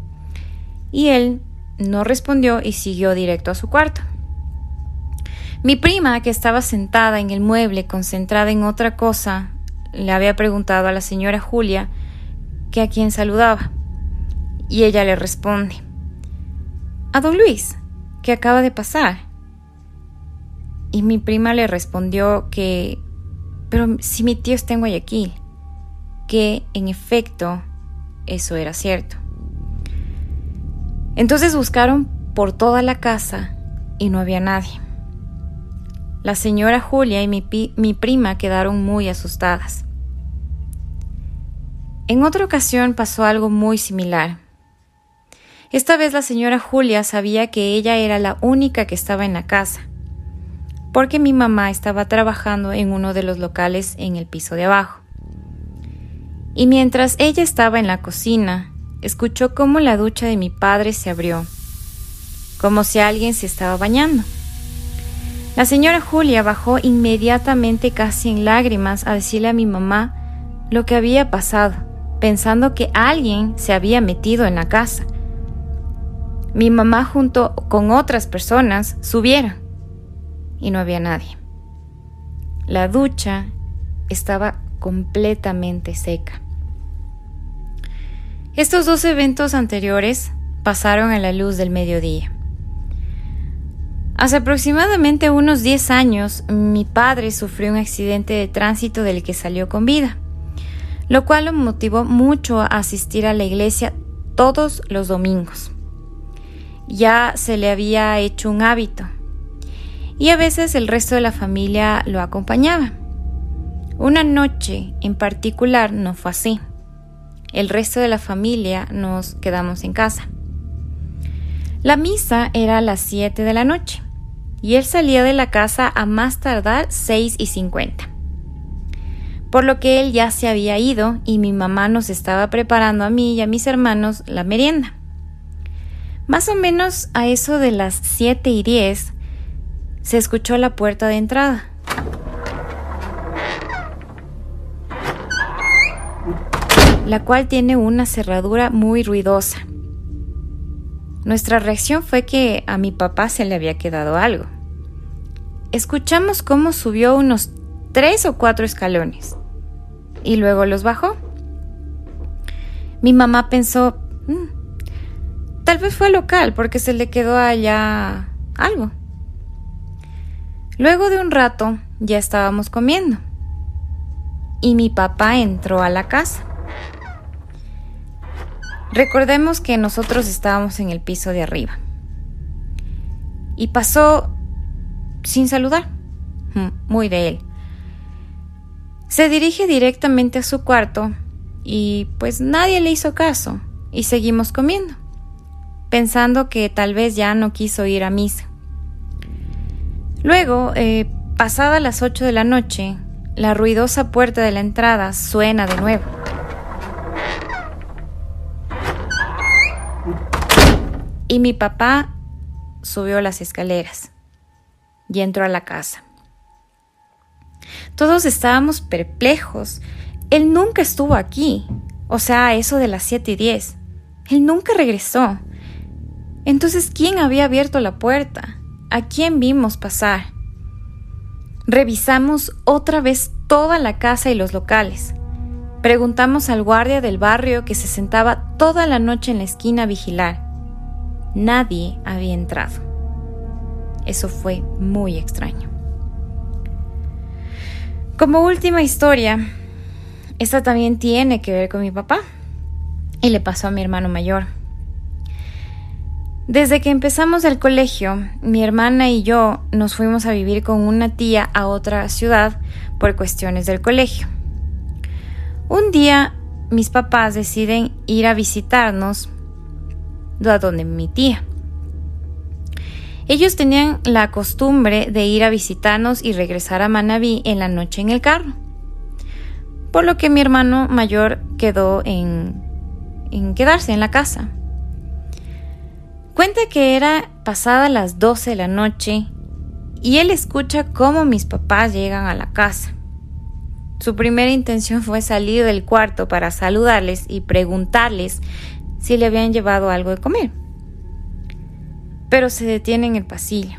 Y él no respondió y siguió directo a su cuarto. Mi prima, que estaba sentada en el mueble concentrada en otra cosa, le había preguntado a la señora Julia que a quién saludaba. Y ella le responde, a don Luis, que acaba de pasar. Y mi prima le respondió que, pero si mi tío está en Guayaquil, que en efecto eso era cierto. Entonces buscaron por toda la casa y no había nadie. La señora Julia y mi, prima quedaron muy asustadas. En otra ocasión pasó algo muy similar. Esta vez la señora Julia sabía que ella era la única que estaba en la casa, porque mi mamá estaba trabajando en uno de los locales en el piso de abajo. Y mientras ella estaba en la cocina, escuchó cómo la ducha de mi padre se abrió, como si alguien se estaba bañando. La señora Julia bajó inmediatamente casi en lágrimas a decirle a mi mamá lo que había pasado, pensando que alguien se había metido en la casa. Mi mamá junto con otras personas subieron y no había nadie. La ducha estaba completamente seca. Estos dos eventos anteriores pasaron a la luz del mediodía. Hace aproximadamente unos 10 años, mi padre sufrió un accidente de tránsito del que salió con vida, lo cual lo motivó mucho a asistir a la iglesia todos los domingos. Ya se le había hecho un hábito, y a veces el resto de la familia lo acompañaba. Una noche en particular no fue así. El resto de la familia nos quedamos en casa. La misa era a las 7 de la noche y él salía de la casa a más tardar 6 y 50. Por lo que él ya se había ido y mi mamá nos estaba preparando a mí y a mis hermanos la merienda. Más o menos a eso de las 7 y 10 se escuchó la puerta de entrada. la cual tiene una cerradura muy ruidosa. Nuestra reacción fue que a mi papá se le había quedado algo. Escuchamos cómo subió unos tres o cuatro escalones y luego los bajó. Mi mamá pensó, mm, tal vez fue local porque se le quedó allá algo. Luego de un rato ya estábamos comiendo y mi papá entró a la casa. Recordemos que nosotros estábamos en el piso de arriba. Y pasó sin saludar. Mm, muy de él. Se dirige directamente a su cuarto y pues nadie le hizo caso y seguimos comiendo, pensando que tal vez ya no quiso ir a misa. Luego, eh, pasada las 8 de la noche, la ruidosa puerta de la entrada suena de nuevo. Y mi papá subió las escaleras y entró a la casa. Todos estábamos perplejos. Él nunca estuvo aquí. O sea, eso de las 7 y 10. Él nunca regresó. Entonces, ¿quién había abierto la puerta? ¿A quién vimos pasar? Revisamos otra vez toda la casa y los locales. Preguntamos al guardia del barrio que se sentaba toda la noche en la esquina a vigilar nadie había entrado. Eso fue muy extraño. Como última historia, esta también tiene que ver con mi papá y le pasó a mi hermano mayor. Desde que empezamos el colegio, mi hermana y yo nos fuimos a vivir con una tía a otra ciudad por cuestiones del colegio. Un día mis papás deciden ir a visitarnos a donde mi tía. Ellos tenían la costumbre de ir a visitarnos y regresar a Manabí en la noche en el carro. Por lo que mi hermano mayor quedó en, en quedarse en la casa. Cuenta que era pasada las 12 de la noche y él escucha cómo mis papás llegan a la casa. Su primera intención fue salir del cuarto para saludarles y preguntarles si le habían llevado algo de comer. Pero se detiene en el pasillo,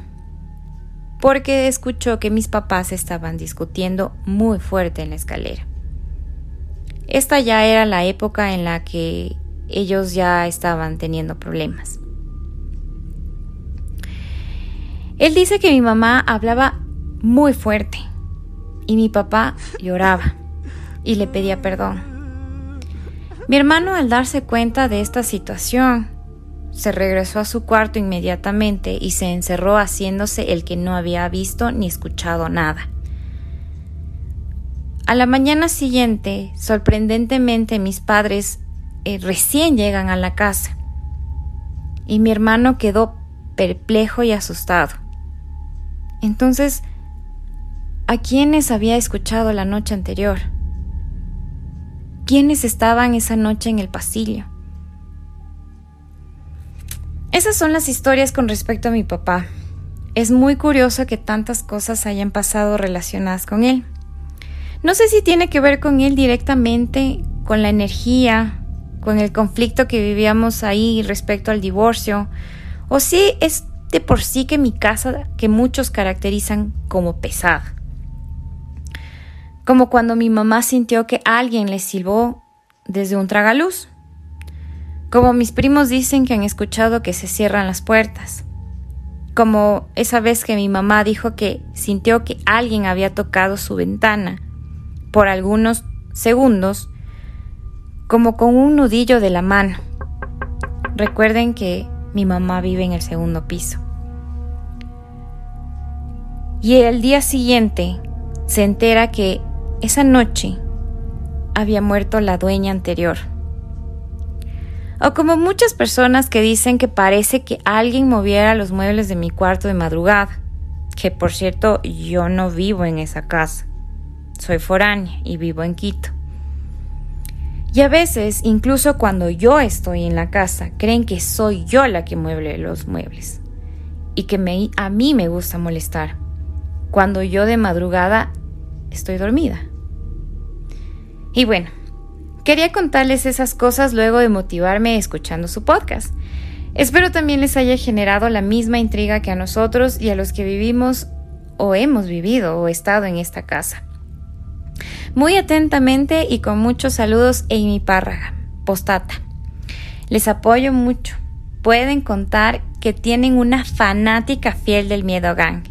porque escuchó que mis papás estaban discutiendo muy fuerte en la escalera. Esta ya era la época en la que ellos ya estaban teniendo problemas. Él dice que mi mamá hablaba muy fuerte y mi papá lloraba y le pedía perdón. Mi hermano al darse cuenta de esta situación, se regresó a su cuarto inmediatamente y se encerró haciéndose el que no había visto ni escuchado nada. A la mañana siguiente, sorprendentemente, mis padres eh, recién llegan a la casa y mi hermano quedó perplejo y asustado. Entonces, ¿a quiénes había escuchado la noche anterior? Quiénes estaban esa noche en el pasillo. Esas son las historias con respecto a mi papá. Es muy curioso que tantas cosas hayan pasado relacionadas con él. No sé si tiene que ver con él directamente, con la energía, con el conflicto que vivíamos ahí respecto al divorcio, o si es de por sí que mi casa, que muchos caracterizan como pesada como cuando mi mamá sintió que alguien le silbó desde un tragaluz. Como mis primos dicen que han escuchado que se cierran las puertas. Como esa vez que mi mamá dijo que sintió que alguien había tocado su ventana por algunos segundos, como con un nudillo de la mano. Recuerden que mi mamá vive en el segundo piso. Y el día siguiente se entera que esa noche había muerto la dueña anterior. O como muchas personas que dicen que parece que alguien moviera los muebles de mi cuarto de madrugada, que por cierto yo no vivo en esa casa, soy foránea y vivo en Quito. Y a veces, incluso cuando yo estoy en la casa, creen que soy yo la que mueble los muebles y que a mí me gusta molestar, cuando yo de madrugada estoy dormida. Y bueno, quería contarles esas cosas luego de motivarme escuchando su podcast. Espero también les haya generado la misma intriga que a nosotros y a los que vivimos o hemos vivido o estado en esta casa. Muy atentamente y con muchos saludos, Amy Párraga, postata. Les apoyo mucho. Pueden contar que tienen una fanática fiel del Miedo Gang,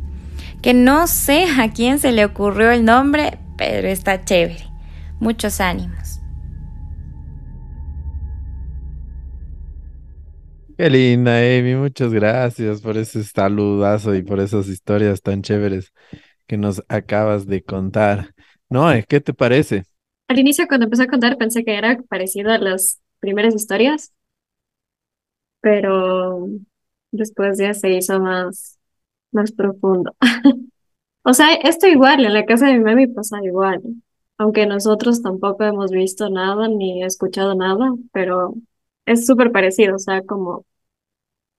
que no sé a quién se le ocurrió el nombre, pero está chévere. Muchos ánimos. Qué linda, Amy. Muchas gracias por ese saludazo y por esas historias tan chéveres que nos acabas de contar. No, ¿qué te parece? Al inicio, cuando empecé a contar, pensé que era parecido a las primeras historias, pero después ya se hizo más, más profundo. O sea, esto igual, en la casa de mi mami pasa igual, aunque nosotros tampoco hemos visto nada ni escuchado nada, pero es súper parecido, o sea, como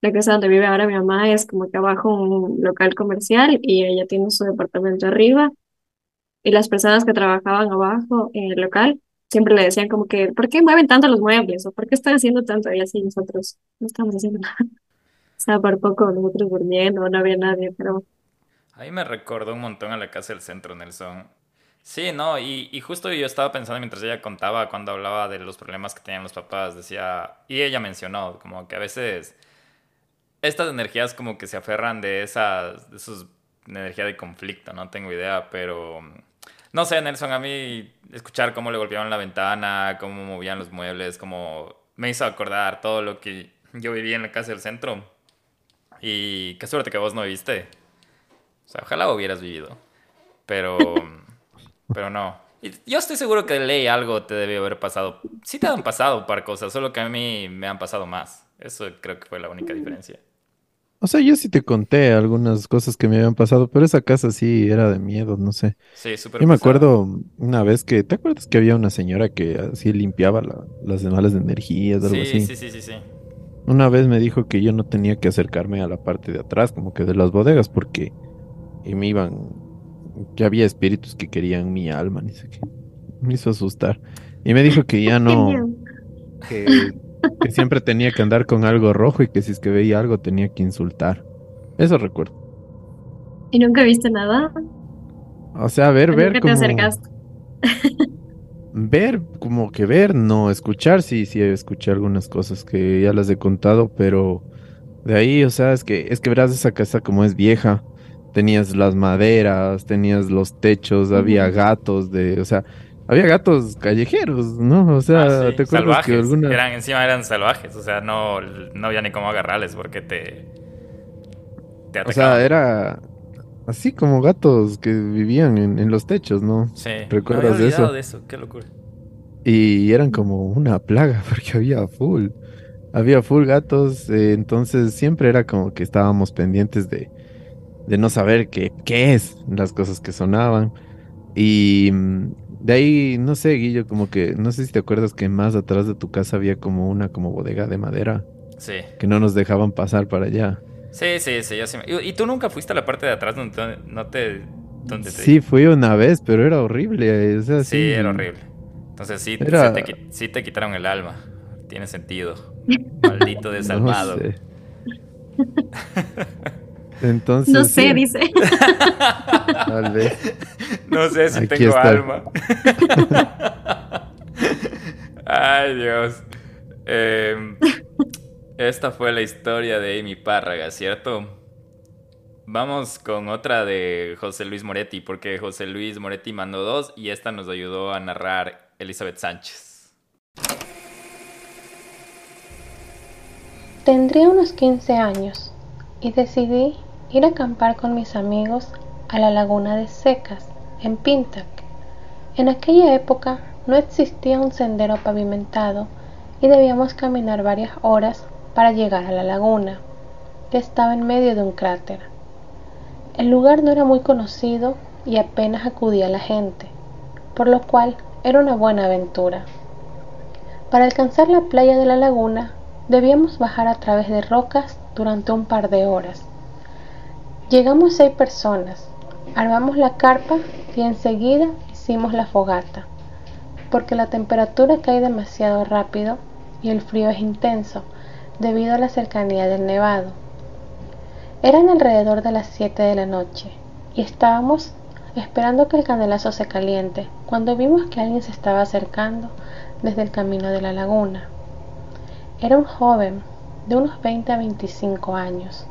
la casa donde vive ahora mi mamá es como que abajo un local comercial y ella tiene su departamento arriba y las personas que trabajaban abajo en el local siempre le decían como que, ¿por qué mueven tanto los muebles? ¿O por qué están haciendo tanto? Y así nosotros no estamos haciendo nada. O sea, por poco nosotros durmiendo, no había nadie, pero A mí me recordó un montón a la casa del centro, Nelson. Sí, no, y, y justo yo estaba pensando mientras ella contaba, cuando hablaba de los problemas que tenían los papás, decía, y ella mencionó, como que a veces estas energías como que se aferran de esas, de esos energía de conflicto, no tengo idea, pero no sé, Nelson, a mí escuchar cómo le golpeaban la ventana, cómo movían los muebles, cómo me hizo acordar todo lo que yo vivía en la casa del centro. Y qué suerte que vos no viviste. O sea, ojalá hubieras vivido. Pero, pero no. Y yo estoy seguro que de ley algo te debe haber pasado. Sí te han pasado un par cosas, solo que a mí me han pasado más. Eso creo que fue la única diferencia. O sea, yo sí te conté algunas cosas que me habían pasado, pero esa casa sí era de miedo, no sé. Sí, súper Yo me pesado. acuerdo una vez que, ¿te acuerdas que había una señora que así limpiaba la- las malas de energías, algo Sí, así? sí, sí, sí, sí. Una vez me dijo que yo no tenía que acercarme a la parte de atrás, como que de las bodegas, porque y me iban, que había espíritus que querían mi alma, ni sé qué. Me hizo asustar. Y me dijo que ya no, que, que siempre tenía que andar con algo rojo y que si es que veía algo tenía que insultar. Eso recuerdo. ¿Y nunca viste nada? O sea, ver, ¿O ver nunca te como, acercaste? ver, como que ver, no, escuchar, sí, sí, escuché algunas cosas que ya las he contado, pero de ahí, o sea, es que, es que verás esa casa como es vieja, tenías las maderas, tenías los techos, había gatos de, o sea, había gatos callejeros, ¿no? O sea, Ah, sí, ¿te acuerdas que salvajes. alguna... Eran, encima eran salvajes, o sea, no, no había ni cómo agarrarles porque te, te O sea, era así como gatos que vivían en, en los techos, ¿no? Sí, ¿recuerdas me había de eso? olvidado de eso, qué locura. Y eran como una plaga porque había full. Había full gatos, eh, entonces siempre era como que estábamos pendientes de, de no saber qué, qué es las cosas que sonaban. Y mm, de ahí, no sé, Guillo, como que, no sé si te acuerdas que más atrás de tu casa había como una como bodega de madera Sí, que no nos dejaban pasar para allá. Sí, sí, sí, yo sí me- ¿Y, y tú nunca fuiste a la parte de atrás donde no te... Donde te Sí, fui una vez, pero era horrible. O sea, Sí, sí, era horrible. Entonces sí, Era- te, sí te quitaron el alma. Tiene sentido. Maldito No desalmado. sé. Entonces, No sé, sí, dice. tal vez. No sé si Aquí tengo está. alma. Ay, Dios. Em, esta fue la historia de Amy Párraga, ¿cierto? Vamos con otra de José Luis Moretti, porque José Luis Moretti mandó dos y esta nos ayudó a narrar Elizabeth Sánchez. Tendría unos 15 años y decidí ir a acampar con mis amigos a la laguna de Secas, en Pintac. En aquella época no existía un sendero pavimentado y debíamos caminar varias horas para llegar a la laguna, que estaba en medio de un cráter. El lugar no era muy conocido y apenas acudía la gente, por lo cual era una buena aventura. Para alcanzar la playa de la laguna debíamos bajar a través de rocas durante un par de horas. Llegamos seis personas, armamos la carpa y enseguida hicimos la fogata, porque la temperatura cae demasiado rápido y el frío es intenso debido a la cercanía del nevado. Eran alrededor de las 7 de la noche y estábamos esperando que el candelazo se caliente cuando vimos que alguien se estaba acercando desde el camino de la laguna. Era un joven de unos 20 a 25 años.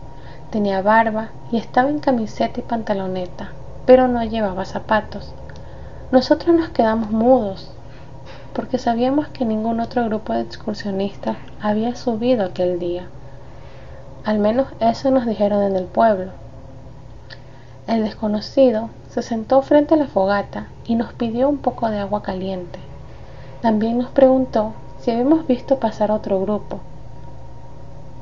Tenía barba y estaba en camiseta y pantaloneta, pero no llevaba zapatos. Nosotros nos quedamos mudos porque sabíamos que ningún otro grupo de excursionistas había subido aquel día. Al menos eso nos dijeron en el pueblo. El desconocido se sentó frente a la fogata y nos pidió un poco de agua caliente. También nos preguntó si habíamos visto pasar otro grupo.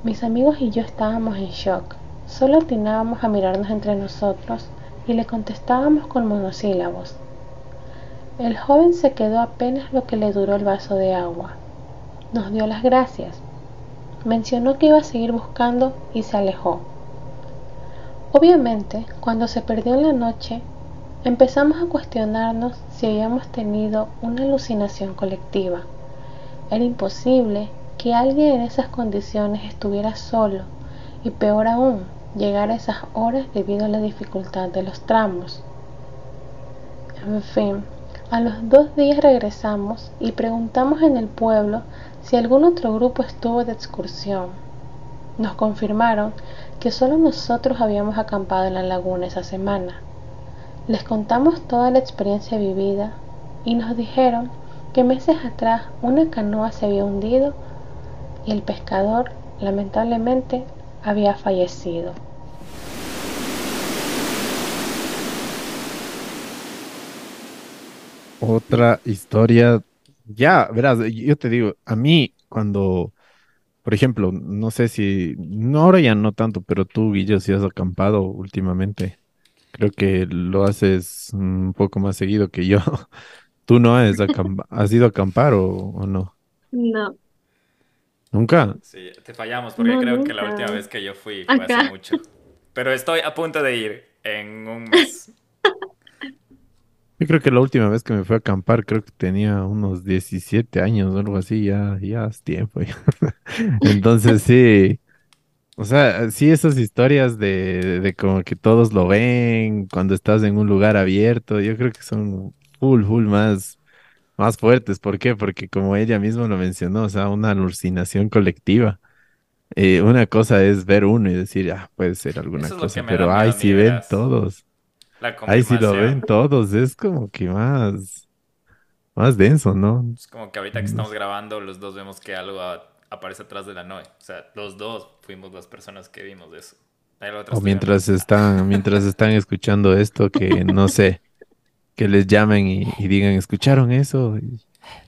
Mis amigos y yo estábamos en shock. Solo atinábamos a mirarnos entre nosotros y le contestábamos con monosílabos. El joven se quedó apenas lo que le duró el vaso de agua. Nos dio las gracias. Mencionó que iba a seguir buscando y se alejó. Obviamente, cuando se perdió en la noche, empezamos a cuestionarnos si habíamos tenido una alucinación colectiva. Era imposible que alguien en esas condiciones estuviera solo y peor aún, llegar a esas horas debido a la dificultad de los tramos. En fin, a los dos días regresamos y preguntamos en el pueblo si algún otro grupo estuvo de excursión. Nos confirmaron que solo nosotros habíamos acampado en la laguna esa semana. Les contamos toda la experiencia vivida y nos dijeron que meses atrás una canoa se había hundido y el pescador lamentablemente había fallecido. Otra historia. Ya, verás, yo te digo, a mí cuando, por ejemplo, no sé si, no ahora ya no tanto, pero tú, Guillo, si has acampado últimamente, creo que lo haces un poco más seguido que yo. ¿Tú no has, has ido a acampar o, no? No. ¿Nunca? Sí, te fallamos porque creo que la última vez que yo fui fue hace mucho. Pero estoy a punto de ir en un mes. Yo creo que la última vez que me fui a acampar, creo que tenía unos 17 años o algo así, ya, ya es tiempo. Entonces sí, o sea, sí esas historias de, de como que todos lo ven cuando estás en un lugar abierto, yo creo que son full, full más, más fuertes. ¿Por qué? Porque como ella misma lo mencionó, o sea, una alucinación colectiva. Eh, una cosa es ver uno y decir, ah, puede ser alguna cosa, pero ay, si ven todos. Ahí sí lo ven todos, es como que más, más denso, ¿no? Es como que ahorita que estamos grabando, los dos vemos que algo aparece atrás de la Noe. O sea, los dos fuimos las personas que vimos eso. O mientras están, mientras están escuchando esto, que no sé, que les llamen y, digan, ¿escucharon eso?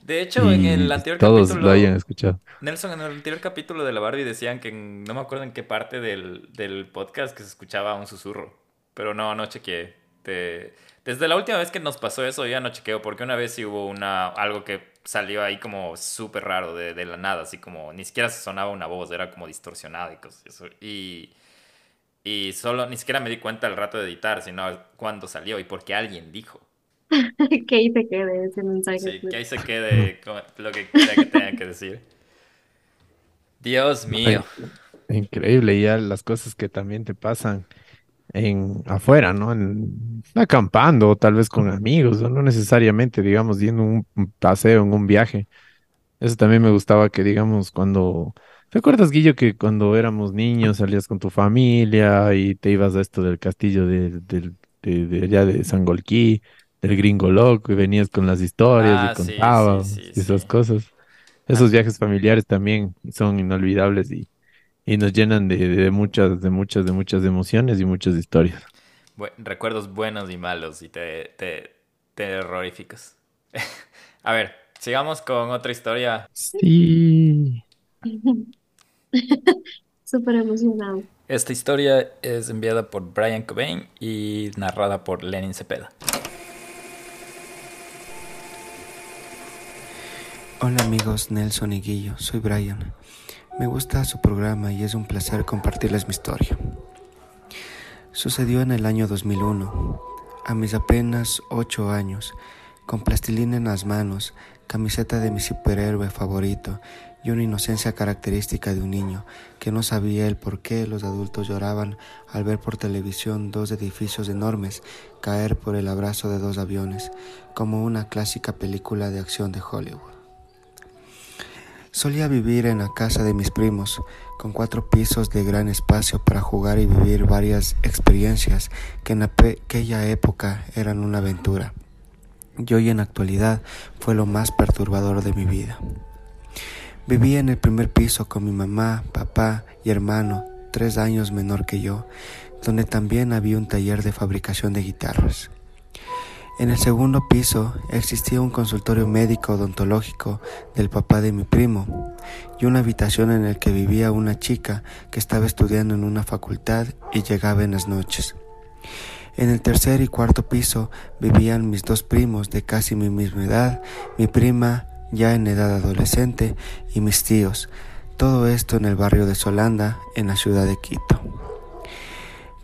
de hecho, en el anterior todos lo hayan escuchado. Nelson, en el anterior capítulo de la Barbie decían que no me acuerdo en qué parte del, del podcast que se escuchaba un susurro. Pero no, no chequeé. Este, desde la última vez que nos pasó eso, ya no chequeo, porque una vez sí hubo una, algo que salió ahí como súper raro de, de, la nada, así como ni siquiera se sonaba una voz, era como distorsionada y cosas eso. Y, y solo, ni siquiera me di cuenta al rato de editar, sino cuando salió y porque alguien dijo. que ahí se quede ese mensaje. Sí, que ahí se quede lo que, que tenga que decir. Dios mío. Increíble, ya las cosas que también te pasan en afuera, ¿no? En, acampando, tal vez con amigos, o no necesariamente, digamos, yendo un paseo, en un viaje. Eso también me gustaba que, digamos, cuando... ¿Te acuerdas, Guillo, que cuando éramos niños salías con tu familia y te ibas a esto del castillo de, del- de, de allá de Sangolquí, del Gringo Loco, y venías con las historias y Ah, sí, sí, contabas sí, y esas cosas? Esos viajes familiares también son inolvidables y, y nos llenan de, de muchas, de muchas, de muchas emociones y muchas historias. Bu- recuerdos buenos y malos y te, te, terroríficos. A ver, sigamos con otra historia. Sí. Súper emocionado. Esta historia es enviada por Brian Cobain y narrada por Lenin Cepeda. Hola amigos Nelson y Guillo, soy Brian. Me gusta su programa y es un placer compartirles mi historia. Sucedió en el año 2001, a mis apenas 8 años, con plastilina en las manos, camiseta de mi superhéroe favorito y una inocencia característica de un niño que no sabía el por qué los adultos lloraban al ver por televisión dos edificios enormes caer por el abrazo de dos aviones, como una clásica película de acción de Hollywood. Solía vivir en la casa de mis primos, con cuatro pisos de gran espacio para jugar y vivir varias experiencias que en aquella época eran una aventura. Y hoy en la actualidad fue lo más perturbador de mi vida. Vivía en el primer piso con mi mamá, papá y hermano, tres años menor que yo, donde también había un taller de fabricación de guitarras. En el segundo piso existía un consultorio médico odontológico del papá de mi primo y una habitación en la que vivía una chica que estaba estudiando en una facultad y llegaba en las noches. En el tercer y cuarto piso vivían mis dos primos de casi mi misma edad, mi prima ya en edad adolescente y mis tíos, todo esto en el barrio de Solanda, en la ciudad de Quito.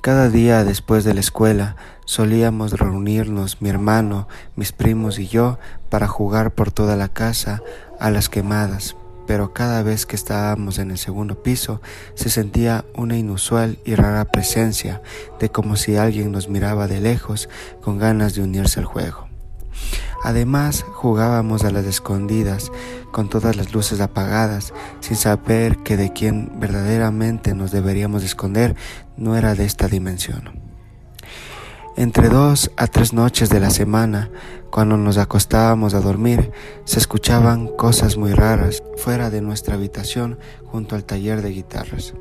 Cada día después de la escuela solíamos reunirnos mi hermano, mis primos y yo para jugar por toda la casa a las quemadas, pero cada vez que estábamos en el segundo piso se sentía una inusual y rara presencia de como si alguien nos miraba de lejos con ganas de unirse al juego. Además, jugábamos a las escondidas, con todas las luces apagadas, sin saber que de quien verdaderamente nos deberíamos esconder no era de esta dimensión. Entre dos a tres noches de la semana, cuando nos acostábamos a dormir, se escuchaban cosas muy raras fuera de nuestra habitación junto al taller de guitarras.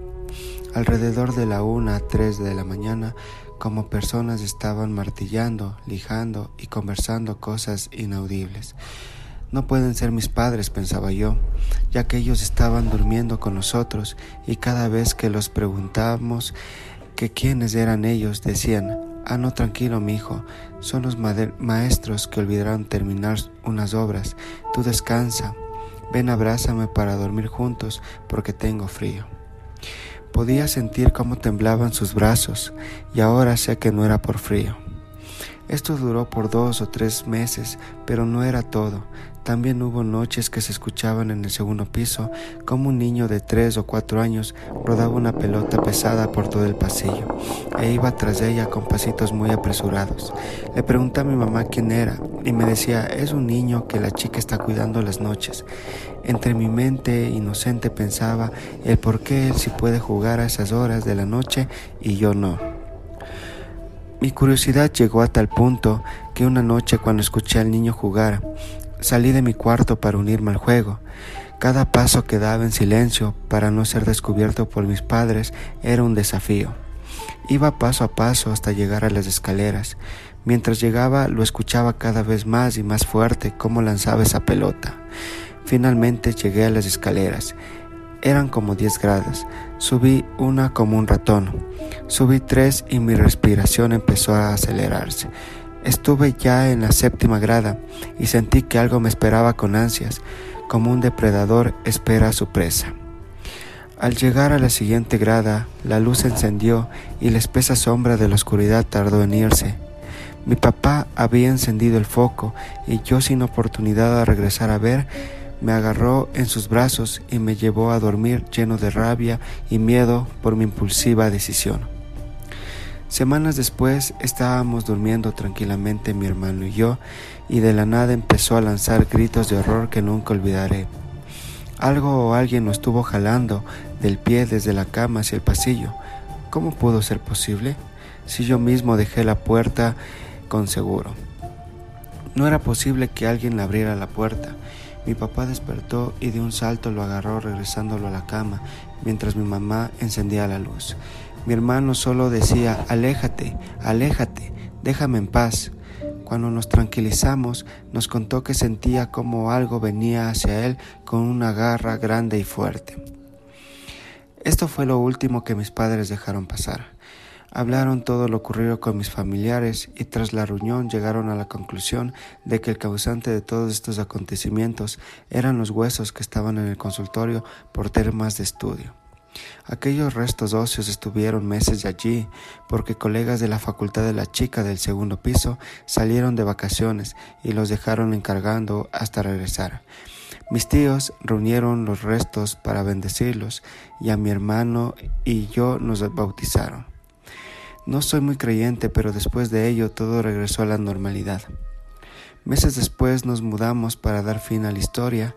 Alrededor de la una a tres de la mañana, como personas estaban martillando, lijando y conversando cosas inaudibles. No pueden ser mis padres, pensaba yo, ya que ellos estaban durmiendo con nosotros y cada vez que los preguntábamos que quiénes eran ellos, decían, ah, no, tranquilo, mi hijo, son los maestros que olvidaron terminar unas obras, tú descansa, ven, abrázame para dormir juntos porque tengo frío. Podía sentir cómo temblaban sus brazos y ahora sé que no era por frío. Esto duró por dos o tres meses, pero no era todo. También hubo noches que se escuchaban en el segundo piso como un niño de tres o cuatro años rodaba una pelota pesada por todo el pasillo e iba tras ella con pasitos muy apresurados. Le pregunté a mi mamá quién era y me decía, es un niño que la chica está cuidando las noches. Entre mi mente inocente pensaba el por qué él sí puede jugar a esas horas de la noche y yo no. Mi curiosidad llegó a tal punto que una noche cuando escuché al niño jugar, salí de mi cuarto para unirme al juego. Cada paso que daba en silencio para no ser descubierto por mis padres era un desafío. Iba paso a paso hasta llegar a las escaleras. Mientras llegaba lo escuchaba cada vez más y más fuerte cómo lanzaba esa pelota. Finalmente llegué a las escaleras. Eran como 10 gradas. Subí una como un ratón. Subí tres y mi respiración empezó a acelerarse. Estuve ya en la séptima grada y sentí que algo me esperaba con ansias, como un depredador espera a su presa. Al llegar a la siguiente grada, la luz se encendió y la espesa sombra de la oscuridad tardó en irse. Mi papá había encendido el foco y yo sin oportunidad de regresar a ver, me agarró en sus brazos y me llevó a dormir lleno de rabia y miedo por mi impulsiva decisión. Semanas después estábamos durmiendo tranquilamente mi hermano y yo y de la nada empezó a lanzar gritos de horror que nunca olvidaré. Algo o alguien nos estuvo jalando del pie desde la cama hacia el pasillo. ¿Cómo pudo ser posible? Si yo mismo dejé la puerta con seguro. No era posible que alguien le abriera la puerta. Mi papá despertó y de un salto lo agarró regresándolo a la cama mientras mi mamá encendía la luz. Mi hermano solo decía, aléjate, aléjate, déjame en paz. Cuando nos tranquilizamos, nos contó que sentía como algo venía hacia él con una garra grande y fuerte. Esto fue lo último que mis padres dejaron pasar. Hablaron todo lo ocurrido con mis familiares y tras la reunión llegaron a la conclusión de que el causante de todos estos acontecimientos eran los huesos que estaban en el consultorio por temas de estudio. Aquellos restos óseos estuvieron meses allí porque colegas de la facultad de la chica del segundo piso salieron de vacaciones y los dejaron encargando hasta regresar. Mis tíos reunieron los restos para bendecirlos y a mi hermano y yo nos bautizaron. No soy muy creyente, pero después de ello todo regresó a la normalidad. Meses después nos mudamos para dar fin a la historia.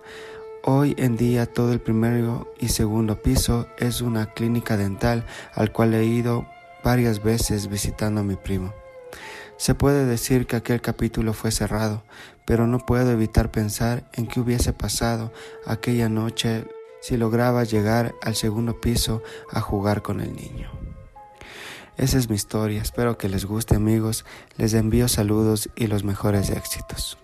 Hoy en día todo el primero y segundo piso es una clínica dental al cual he ido varias veces visitando a mi primo. Se puede decir que aquel capítulo fue cerrado, pero no puedo evitar pensar en qué hubiese pasado aquella noche si lograba llegar al segundo piso a jugar con el niño. Esa es mi historia, espero que les guste amigos, les envío saludos y los mejores éxitos.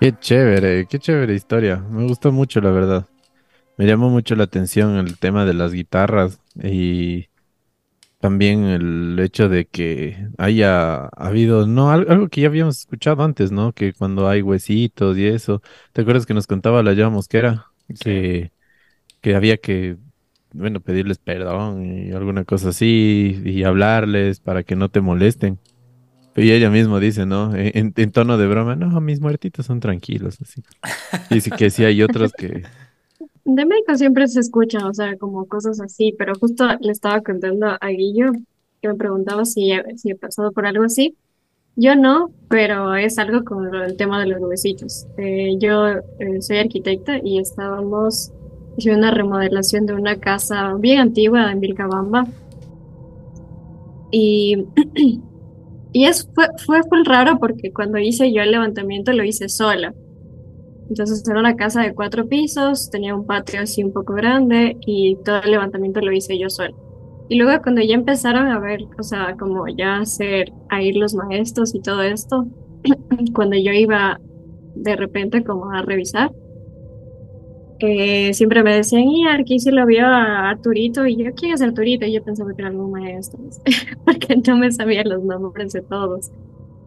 Qué chévere, qué chévere historia, me gustó mucho la verdad. Me llamó mucho la atención el tema de las guitarras y también el hecho de que haya habido, no, algo que ya habíamos escuchado antes, ¿no? Que cuando hay huesitos y eso, ¿te acuerdas que nos contaba la llama mosquera? Que que había que, bueno, pedirles perdón y alguna cosa así y hablarles para que no te molesten. Y ella misma dice, ¿no? E, en, tono de broma, no, mis muertitos son tranquilos, así. Dice que sí hay otros que... De México siempre se escucha, o sea, como cosas así, pero justo le estaba contando a Guillo que me preguntaba si, si he pasado por algo así. Yo no, pero es algo con el tema de los huesitos. Eh, yo eh, soy arquitecta y estábamos hice una remodelación de una casa bien antigua en Vilcabamba. Y, y es, fue, fue, fue raro porque cuando hice yo el levantamiento lo hice sola. Entonces era una casa de cuatro pisos, tenía un patio así un poco grande y todo el levantamiento lo hice yo sola. Y luego cuando ya empezaron a ver, o sea, como ya hacer, a ir los maestros y todo esto, cuando yo iba de repente como a revisar, que siempre me decían, y aquí se lo vio a Arturito, y yo, ¿quién es Arturito? Y yo pensaba que era algún maestro, porque no me sabía los nombres de todos.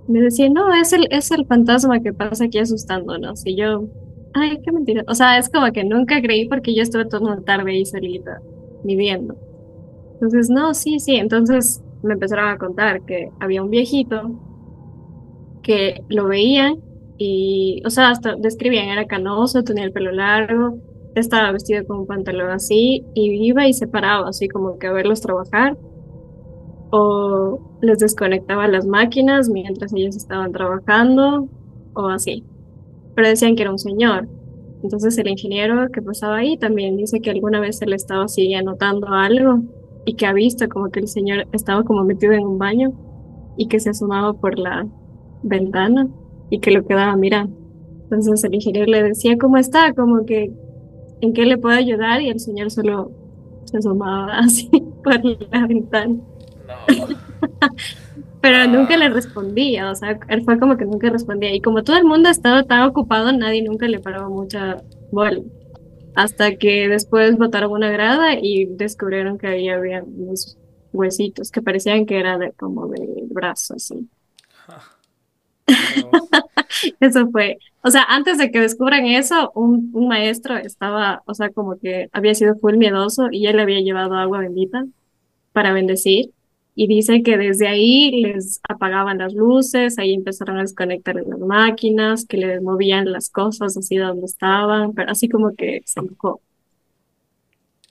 Me decían, no, es el, es el fantasma que pasa aquí asustándonos. Y yo, ay, qué mentira. O sea, es como que nunca creí porque yo estuve toda la tarde ahí solita, viviendo. Entonces, no, sí, sí. Entonces me empezaron a contar que había un viejito que lo veían y, o sea, hasta describían, era canoso, tenía el pelo largo, estaba vestido con un pantalón así, y iba y se paraba, así como que a verlos trabajar, o les desconectaba las máquinas mientras ellos estaban trabajando, o así. Pero decían que era un señor. Entonces el ingeniero que pasaba ahí también dice que alguna vez él estaba así anotando algo y que ha visto como que el señor estaba como metido en un baño y que se asomaba por la ventana y que lo quedaba mirando. Entonces el ingeniero le decía, ¿cómo está? Como que, ¿en qué le puedo ayudar? Y el señor solo se asomaba así por la ventana. Pero nunca le respondía, o sea, él fue como que nunca respondía. Y como todo el mundo estaba tan ocupado, nadie nunca le paraba mucha bola. Hasta que después botaron una grada y descubrieron que había, había unos huesitos que parecían que era de, como de brazo, así. eso fue, o sea, antes de que descubran eso, un, un, maestro estaba, o sea, como que había sido full miedoso y él le había llevado agua bendita para bendecir. Y dice que desde ahí les apagaban las luces, ahí empezaron a desconectar las máquinas, que le movían las cosas así donde estaban, pero así como que se enojó.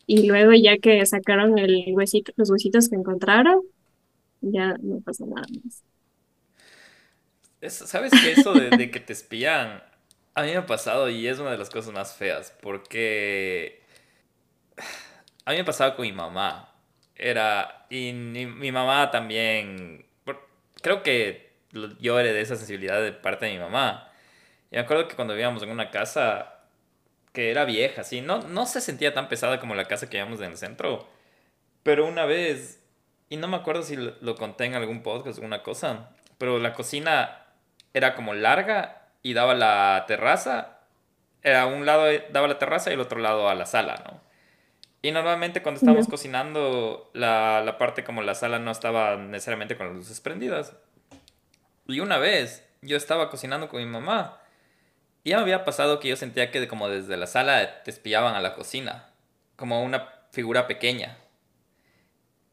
Y luego ya que sacaron el huesito, los huesitos que encontraron, ya no pasó nada más. ¿Sabes qué? Eso de, de, que te espían, a mí me ha pasado y es una de las cosas más feas, porque a mí me ha pasado con mi mamá. Era, y mi, mi mamá también, creo que yo heredé esa sensibilidad de parte de mi mamá. Y me acuerdo que cuando vivíamos en una casa que era vieja, sí, no, no se sentía tan pesada como la casa que vivíamos en el centro, pero una vez, y no me acuerdo si lo, lo conté en algún podcast o alguna cosa, pero la cocina era como larga y daba la terraza. Era un lado daba la terraza y el otro lado a la sala, ¿no? Y normalmente cuando estábamos cocinando, la, la, parte como la sala no estaba necesariamente con las luces prendidas. Y una vez yo estaba cocinando con mi mamá y ya me había pasado que yo sentía que como desde la sala te espiaban a la cocina, como una figura pequeña.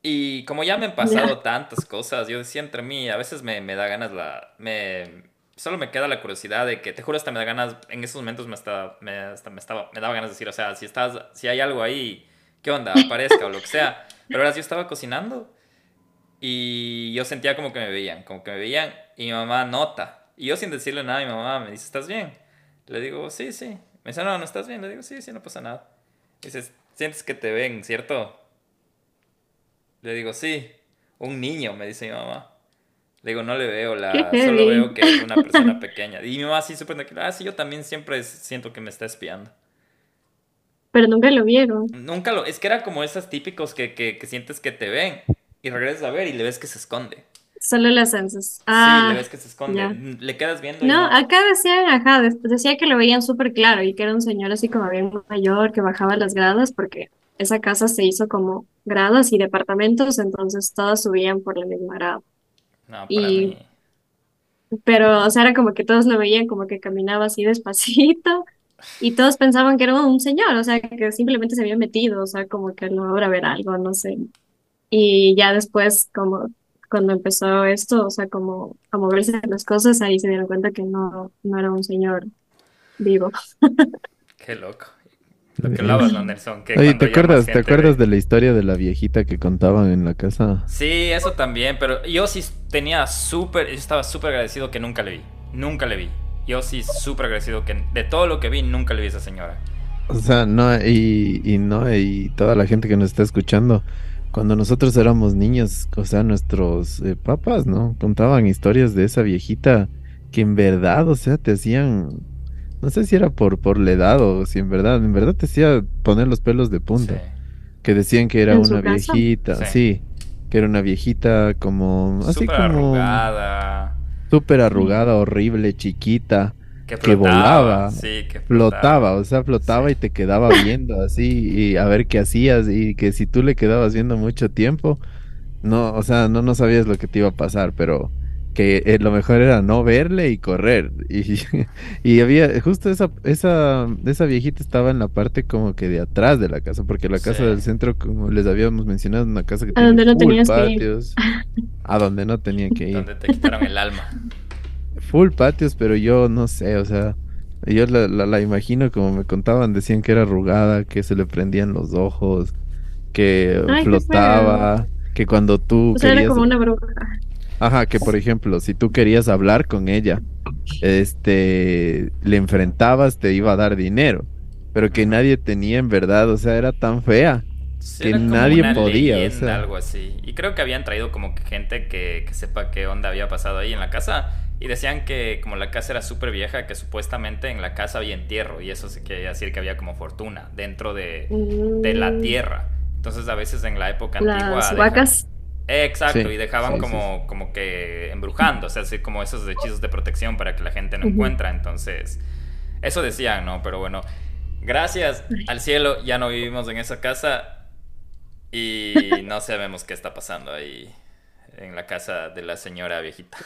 Y como ya me han pasado tantas cosas, yo decía entre mí, a veces me, me da ganas la... Me, solo me queda la curiosidad de que, te juro, hasta me da ganas, en esos momentos me, está, me, hasta me, estaba, me daba ganas de decir, o sea, si, estás, si hay algo ahí, ¿qué onda? Aparezca o lo que sea. Pero ahora yo estaba cocinando y yo sentía como que me veían, como que me veían y mi mamá nota. Y yo sin decirle nada, mi mamá me dice, ¿estás bien? Le digo, sí, sí. Me dice, no, no estás bien. Le digo, sí, sí, no pasa nada. Dices, sientes que te ven, ¿cierto? Le digo, sí. Un niño, me dice mi mamá. Le digo, no le veo la... Solo veo que es una persona pequeña. Y mi mamá así súper tranquila. Ah, sí, yo también siempre siento que me está espiando. Pero nunca lo vieron. Nunca lo... Es que era como esas típicos que, que, que sientes que te ven. Y regresas a ver y le ves que se esconde. Solo las censos. Ah, sí, le ves que se esconde. Le quedas viendo. No, acá decían, ajá, decía que lo veían súper claro y que era un señor así como bien mayor que bajaba las gradas porque esa casa se hizo como gradas y departamentos, entonces todos subían por la misma grada. No, y, Pero, o sea, era como que todos lo veían como que caminaba así despacito y todos pensaban que era un señor, o sea, que simplemente se había metido, o sea, como que no a ver algo, no sé. Y ya después, como cuando empezó esto, o sea, como a moverse las cosas, ahí se dieron cuenta que no, no era un señor vivo. Qué loco. Lo que hablabas, Nelson. Que Oye, ¿te acuerdas, ¿te acuerdas de la historia de la viejita que contaban en la casa? Sí, eso también, pero yo sí tenía súper, estaba súper agradecido que nunca le vi. Nunca le vi. Yo sí súper agradecido que de todo lo que vi, nunca le vi a esa señora. O sea, no, y, y no, y toda la gente que nos está escuchando, cuando nosotros éramos niños, o sea, nuestros eh, papás, ¿no? Contaban historias de esa viejita que en verdad, o sea, te hacían no sé si era por, por la edad o si en verdad, en verdad te hacía poner los pelos de punta. Que decían que era una viejita, sí. que era una viejita como, así como... arrugada. Súper arrugada, horrible, chiquita. Que, volaba, que flotaba. o sea, flotaba y te quedaba viendo así y a ver qué hacías y que si tú le quedabas viendo mucho tiempo, no, o sea, no, no sabías lo que te iba a pasar, pero que eh, lo mejor era no verle y correr. Y, y, había, justo esa, esa, esa viejita estaba en la parte como que de atrás de la casa, porque la casa del centro, como les habíamos mencionado, una casa que a donde no full patios, a donde no tenía que ir. Donde te quitaron el alma. Full patios, pero yo no sé, o sea, yo la, la, imagino como me contaban, decían que era arrugada, que se le prendían los ojos, que flotaba, que cuando tú... O sea, era como una bruja. Ajá, que por ejemplo, si tú querías hablar con ella, este, le enfrentabas, te iba a dar dinero, pero que nadie tenía en verdad, o sea, era tan fea que nadie podía, o sea. algo así. Y creo que habían traído como que gente que, que sepa qué onda había pasado ahí en la casa. Y decían que como la casa era súper vieja, que supuestamente en la casa había entierro. Y eso se quería decir que había como fortuna dentro de, de la mm. tierra. Entonces a veces en la época antigua... Las vacas. Exacto, y dejaban como, como que embrujando, o sea, así como esos hechizos de protección para que la gente no encuentra. Entonces, eso decían, ¿no? Pero bueno, gracias al cielo ya no vivimos en esa casa y no sabemos qué está pasando ahí en la casa de la señora viejita.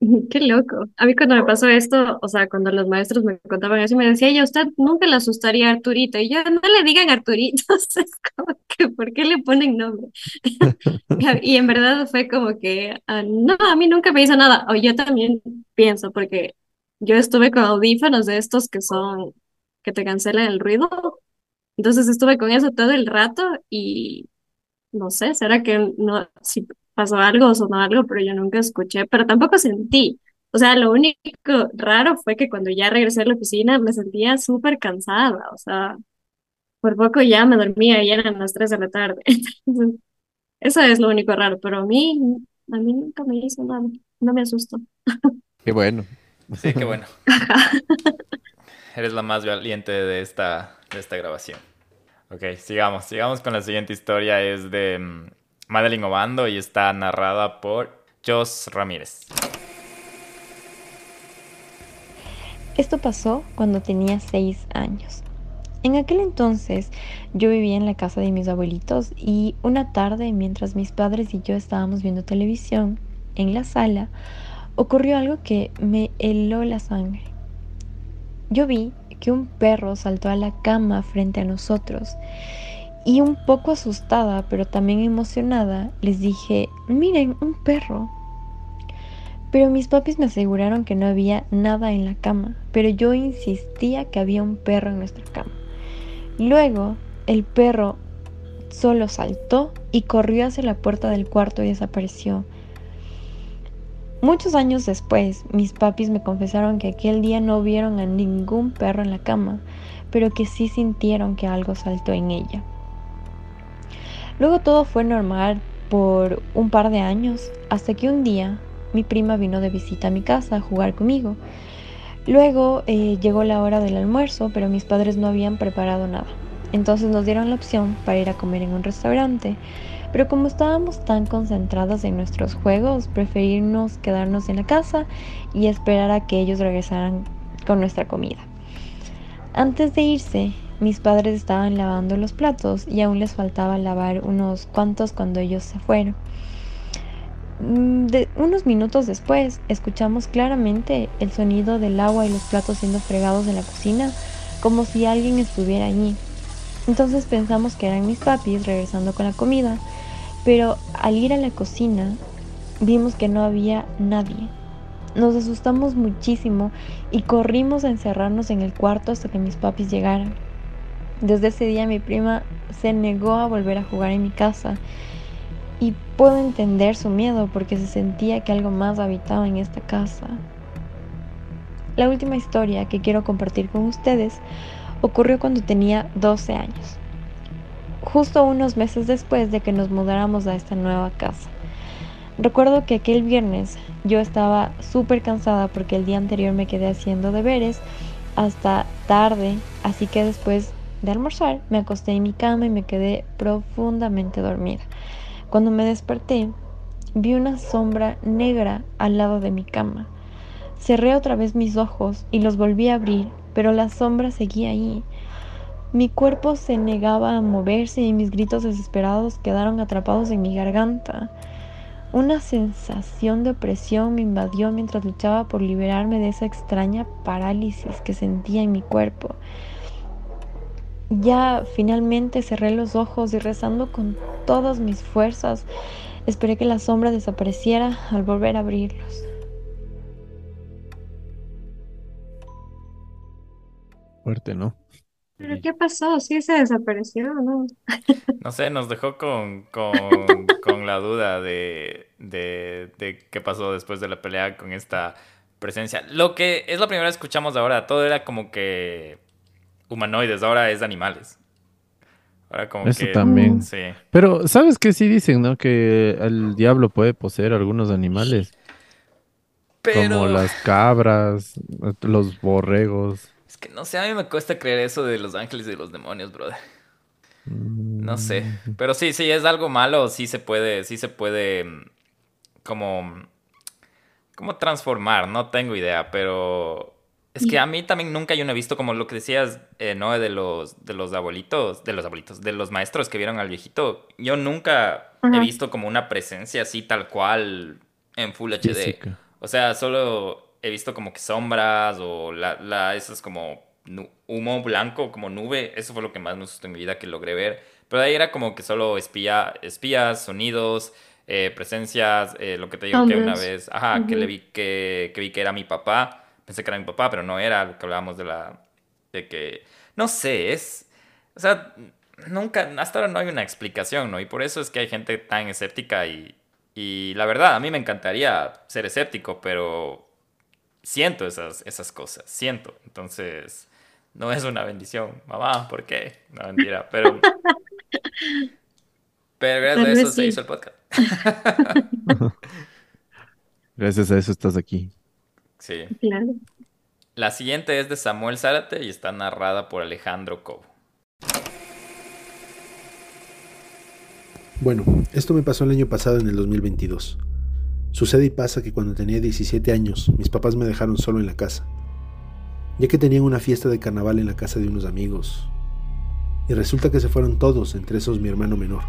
Qué loco. A mí cuando me pasó esto, o sea, cuando los maestros me contaban eso, me decía, ya usted nunca le asustaría a Arturito. Y yo, no le digan Arturito, es como que, ¿por qué le ponen nombre? Y en verdad fue como que, ah, no, a mí nunca me hizo nada. O yo también pienso, porque yo estuve con audífonos de estos que son, que te cancelan el ruido. Entonces estuve con eso todo el rato y no sé, ¿será que no, si pasó algo o sonó algo, pero yo nunca escuché, pero tampoco sentí. O sea, lo único raro fue que cuando ya regresé a la oficina me sentía súper cansada, o sea, por poco ya me dormía y eran las 3 de la tarde. Entonces, eso es lo único raro, pero a mí, a mí nunca me hizo nada, no me asustó. Qué bueno. Sí, qué bueno. Eres la más valiente de esta, de esta grabación. Ok, sigamos. Sigamos con la siguiente historia. Es de mm, Madeline Obando y está narrada por Jos Ramírez. Esto pasó cuando tenía seis años. En aquel entonces yo vivía en la casa de mis abuelitos y una tarde mientras mis padres y yo estábamos viendo televisión en la sala ocurrió algo que me heló la sangre. Yo vi que un perro saltó a la cama frente a nosotros y un poco asustada pero también emocionada les dije, miren, un perro. Pero mis papis me aseguraron que no había nada en la cama, pero yo insistía que había un perro en nuestra cama. Luego, el perro solo saltó y corrió hacia la puerta del cuarto y desapareció. Muchos años después, mis papis me confesaron que aquel día no vieron a ningún perro en la cama, pero que sí sintieron que algo saltó en ella. Luego todo fue normal por un par de años, hasta que un día mi prima vino de visita a mi casa a jugar conmigo. Luego eh, llegó la hora del almuerzo, pero mis padres no habían preparado nada. Entonces nos dieron la opción para ir a comer en un restaurante. Pero como estábamos tan concentrados en nuestros juegos, preferimos quedarnos en la casa y esperar a que ellos regresaran con nuestra comida. Antes de irse, mis padres estaban lavando los platos y aún les faltaba lavar unos cuantos cuando ellos se fueron. Mm, de unos minutos después, escuchamos claramente el sonido del agua y los platos siendo fregados en la cocina, como si alguien estuviera allí. Entonces pensamos que eran mis papis regresando con la comida, pero al ir a la cocina vimos que no había nadie. Nos asustamos muchísimo y corrimos a encerrarnos en el cuarto hasta que mis papis llegaran. Desde ese día mi prima se negó a volver a jugar en mi casa y puedo entender su miedo porque se sentía que algo más habitaba en esta casa. La última historia que quiero compartir con ustedes ocurrió cuando tenía 12 años justo unos meses después de que nos mudáramos a esta nueva casa. Recuerdo que aquel viernes yo estaba súper cansada porque el día anterior me quedé haciendo deberes hasta tarde, así que después de almorzar me acosté en mi cama y me quedé profundamente dormida. Cuando me desperté, vi una sombra negra al lado de mi cama. Cerré otra vez mis ojos y los volví a abrir, pero la sombra seguía ahí. Mi cuerpo se negaba a moverse y mis gritos desesperados quedaron atrapados en mi garganta. Una sensación de opresión me invadió mientras luchaba por liberarme de esa extraña parálisis que sentía en mi cuerpo. Ya finalmente cerré los ojos y rezando con todas mis fuerzas, esperé que la sombra desapareciera al volver a abrirlos. Fuerte, ¿no? ¿Pero qué pasó? ¿Sí se desapareció o no? No sé, nos dejó con, con, con la duda de, de, de, qué pasó después de la pelea con esta presencia. Lo que es la primera vez que escuchamos ahora, todo era como que humanoides, ahora es animales. Ahora como Eso también. Sí. Pero, ¿sabes qué sí dicen, no? Que el diablo puede poseer algunos animales. Como las cabras, los borregos. Es que no sé, a mí me cuesta creer eso de los ángeles y de los demonios, brother. No sé. Mm. Pero sí, sí, es algo malo, sí se puede, sí se puede mm, como, como transformar, no tengo idea, pero es que a mí también nunca yo no he visto como lo que decías, eh, ¿no? De los, de los abuelitos, de los abuelitos, de los maestros que vieron al viejito. Yo nunca he visto como una presencia así tal cual en Full HD. O sea, solo he visto como que sombras o la, la esas como humo blanco, como nube. Eso fue lo que más me asustó en mi vida que logré ver. Pero ahí era como que solo espía, espías, sonidos, eh, presencias, eh, lo que te digo que una vez, ajá, que le vi que, que vi que era mi papá. Pensé que era mi papá, pero no era, lo que hablábamos de la, de que, no sé, es, o sea, nunca, hasta ahora no hay una explicación, ¿no? Y por eso es que hay gente tan escéptica y, Y la verdad, a mí me encantaría ser escéptico, pero siento esas, esas cosas, siento. Entonces, no es una bendición. Mamá, ¿por qué? No, mentira, pero... Pero gracias a eso se hizo el podcast. gracias a eso estás aquí. Sí. Claro. La siguiente es de Samuel Zárate y está narrada por Alejandro Cobo. Bueno, esto me pasó el año pasado en el 2022. Sucede y pasa que cuando tenía 17 años, mis papás me dejaron solo en la casa, ya que tenían una fiesta de carnaval en la casa de unos amigos. Y resulta que se fueron todos, entre esos mi hermano menor.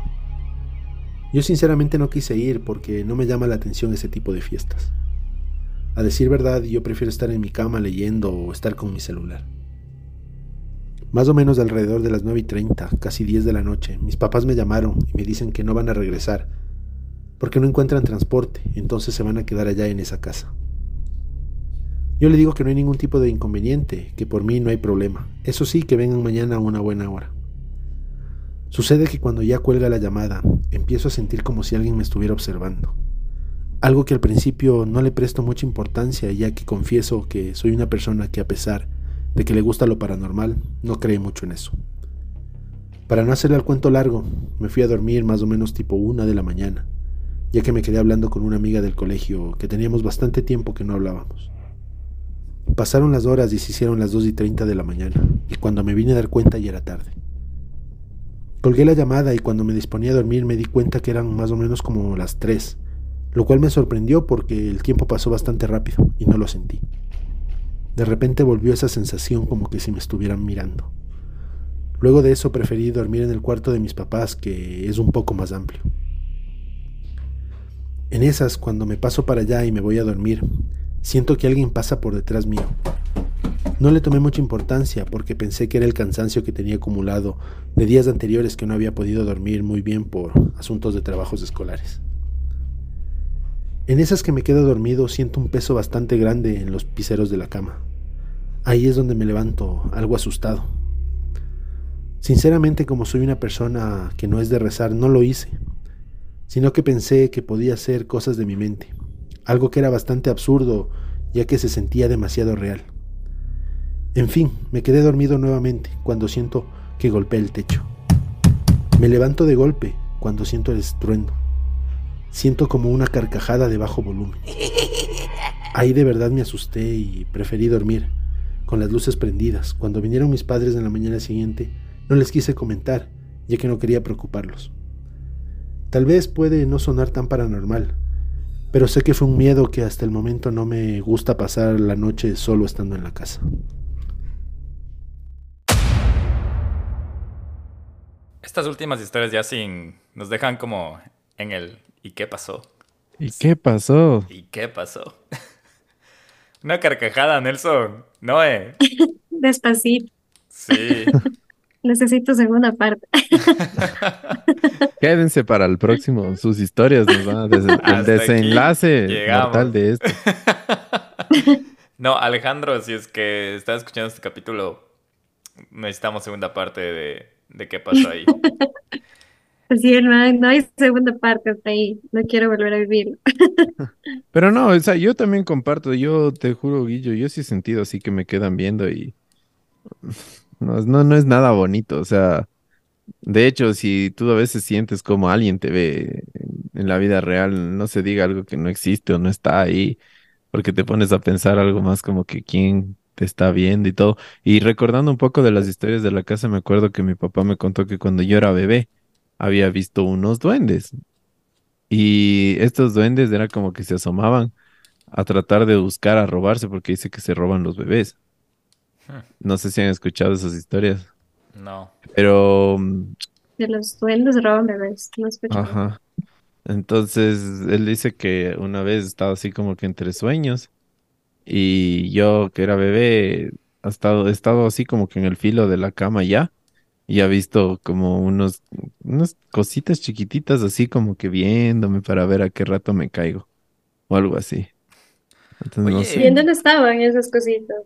Yo sinceramente no quise ir porque no me llama la atención ese tipo de fiestas. A decir verdad, yo prefiero estar en mi cama leyendo o estar con mi celular. Más o menos alrededor de las 9 y 30, casi 10 de la noche, mis papás me llamaron y me dicen que no van a regresar, porque no encuentran transporte, entonces se van a quedar allá en esa casa. Yo le digo que no hay ningún tipo de inconveniente, que por mí no hay problema. Eso sí, que vengan mañana a una buena hora. Sucede que cuando ya cuelga la llamada, empiezo a sentir como si alguien me estuviera observando. Algo que al principio no le presto mucha importancia, ya que confieso que soy una persona que a pesar de que le gusta lo paranormal, no cree mucho en eso. Para no hacerle el cuento largo, me fui a dormir más o menos tipo una de la mañana, ya que me quedé hablando con una amiga del colegio que teníamos bastante tiempo que no hablábamos. Pasaron las horas y se hicieron las dos y treinta de la mañana, y cuando me vine a dar cuenta ya era tarde. Colgué la llamada y cuando me disponía a dormir me di cuenta que eran más o menos como las tres, lo cual me sorprendió porque el tiempo pasó bastante rápido y no lo sentí. De repente volvió esa sensación como que si me estuvieran mirando. Luego de eso preferí dormir en el cuarto de mis papás, que es un poco más amplio. En esas, cuando me paso para allá y me voy a dormir, siento que alguien pasa por detrás mío. No le tomé mucha importancia porque pensé que era el cansancio que tenía acumulado de días anteriores que no había podido dormir muy bien por asuntos de trabajos escolares. En esas que me quedo dormido siento un peso bastante grande en los piseros de la cama. Ahí es donde me levanto algo asustado. Sinceramente, como soy una persona que no es de rezar, no lo hice, sino que pensé que podía ser cosas de mi mente, algo que era bastante absurdo ya que se sentía demasiado real. En fin, me quedé dormido nuevamente cuando siento que golpea el techo. Me levanto de golpe cuando siento el estruendo. Siento como una carcajada de bajo volumen. Ahí de verdad me asusté y preferí dormir, con las luces prendidas. Cuando vinieron mis padres en la mañana siguiente, no les quise comentar, ya que no quería preocuparlos. Tal vez puede no sonar tan paranormal, pero sé que fue un miedo que hasta el momento no me gusta pasar la noche solo estando en la casa. Estas últimas historias ya sin nos dejan como en el ¿y qué pasó? ¿Y qué pasó? ¿Y qué pasó? Una carcajada, Nelson. No, eh. Despacito. Sí. Necesito segunda parte. Quédense para el próximo. Sus historias nos van a des el desenlace mortal de esto. no, Alejandro, si es que estás escuchando este capítulo, necesitamos segunda parte de, de qué pasó ahí. Sí, no, no hay segunda parte hasta ahí. No quiero volver a vivir. Pero no, o sea, yo también comparto. Yo te juro, Guillo, yo sí he sentido así que me quedan viendo y no, no, no es nada bonito. O sea, de hecho, si tú a veces sientes como alguien te ve en la vida real, no se diga algo que no existe o no está ahí, porque te pones a pensar algo más como que quién te está viendo y todo. Y recordando un poco de las historias de la casa, me acuerdo que mi papá me contó que cuando yo era bebé había visto unos duendes. Y estos duendes era como que se asomaban a tratar de buscar a robarse porque dice que se roban los bebés. No sé si han escuchado esas historias. No. Pero... De los duendes roban bebés. No. Ajá. Entonces, él dice que una vez estaba así como que entre sueños y yo, que era bebé, ha estado, he estado así como que en el filo de la cama ya y ha visto como unos, unas cositas chiquititas así como que viéndome para ver a qué rato me caigo o algo así. Entonces, no sé. ¿Y en dónde estaban esas cositas?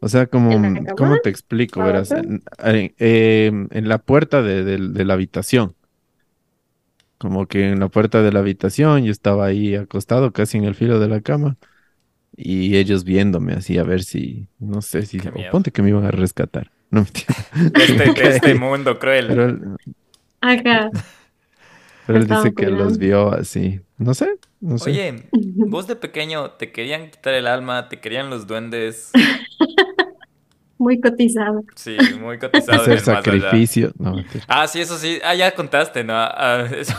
O sea, como. ¿cómo te explico? Verás, en, en- em, en la puerta de, de- de la habitación. como que en la puerta de la habitación, yo estaba ahí acostado casi en el filo de la cama y ellos viéndome así a ver si, no sé si, o ponte que me iban a rescatar. No, este, de este mundo cruel. Pero él, Acá. pero él dice que los vio así. No sé, no sé. Oye, vos de pequeño te querían quitar el alma, te querían los duendes. Muy cotizado. Sí, muy cotizado. Hacer sacrificio. No, mentira. Ah, sí, eso sí. Ah, ya contaste, ¿no? Ah, eso.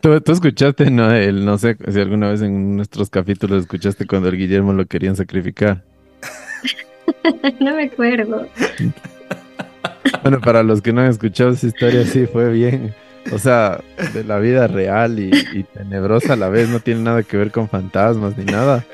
¿Tú, tú escuchaste, no, el, no sé si alguna vez en nuestros capítulos escuchaste cuando el Guillermo lo querían sacrificar. no me acuerdo. Bueno, para los que no han escuchado esa historia, sí, fue bien. O sea, de la vida real y, y tenebrosa a la vez, no tiene nada que ver con fantasmas ni nada.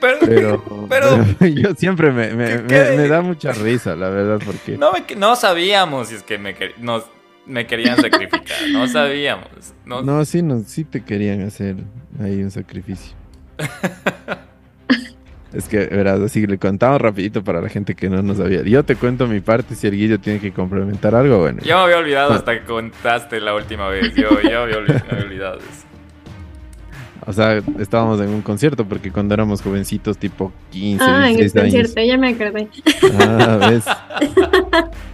Pero, Pero, pero- pero yo siempre me, me, ¿Qué? me- me da mucha risa, la verdad, porque... No, me- no sabíamos si es que me, nos, me querían sacrificar. No sabíamos. No, No, sí, no, sí te querían hacer ahí un sacrificio. Es que, verás, así le contamos rapidito para la gente que no nos sabía. Yo te cuento mi parte, si el Guillo tiene que complementar algo, bueno. Yo me había olvidado Ah. hasta que contaste la última vez. Yo, yo había olvidado, me había olvidado eso. O sea, estábamos en un concierto porque cuando éramos jovencitos, tipo 15, Ah, en el 16 años. concierto, ya me acordé. Ah, ¿ves?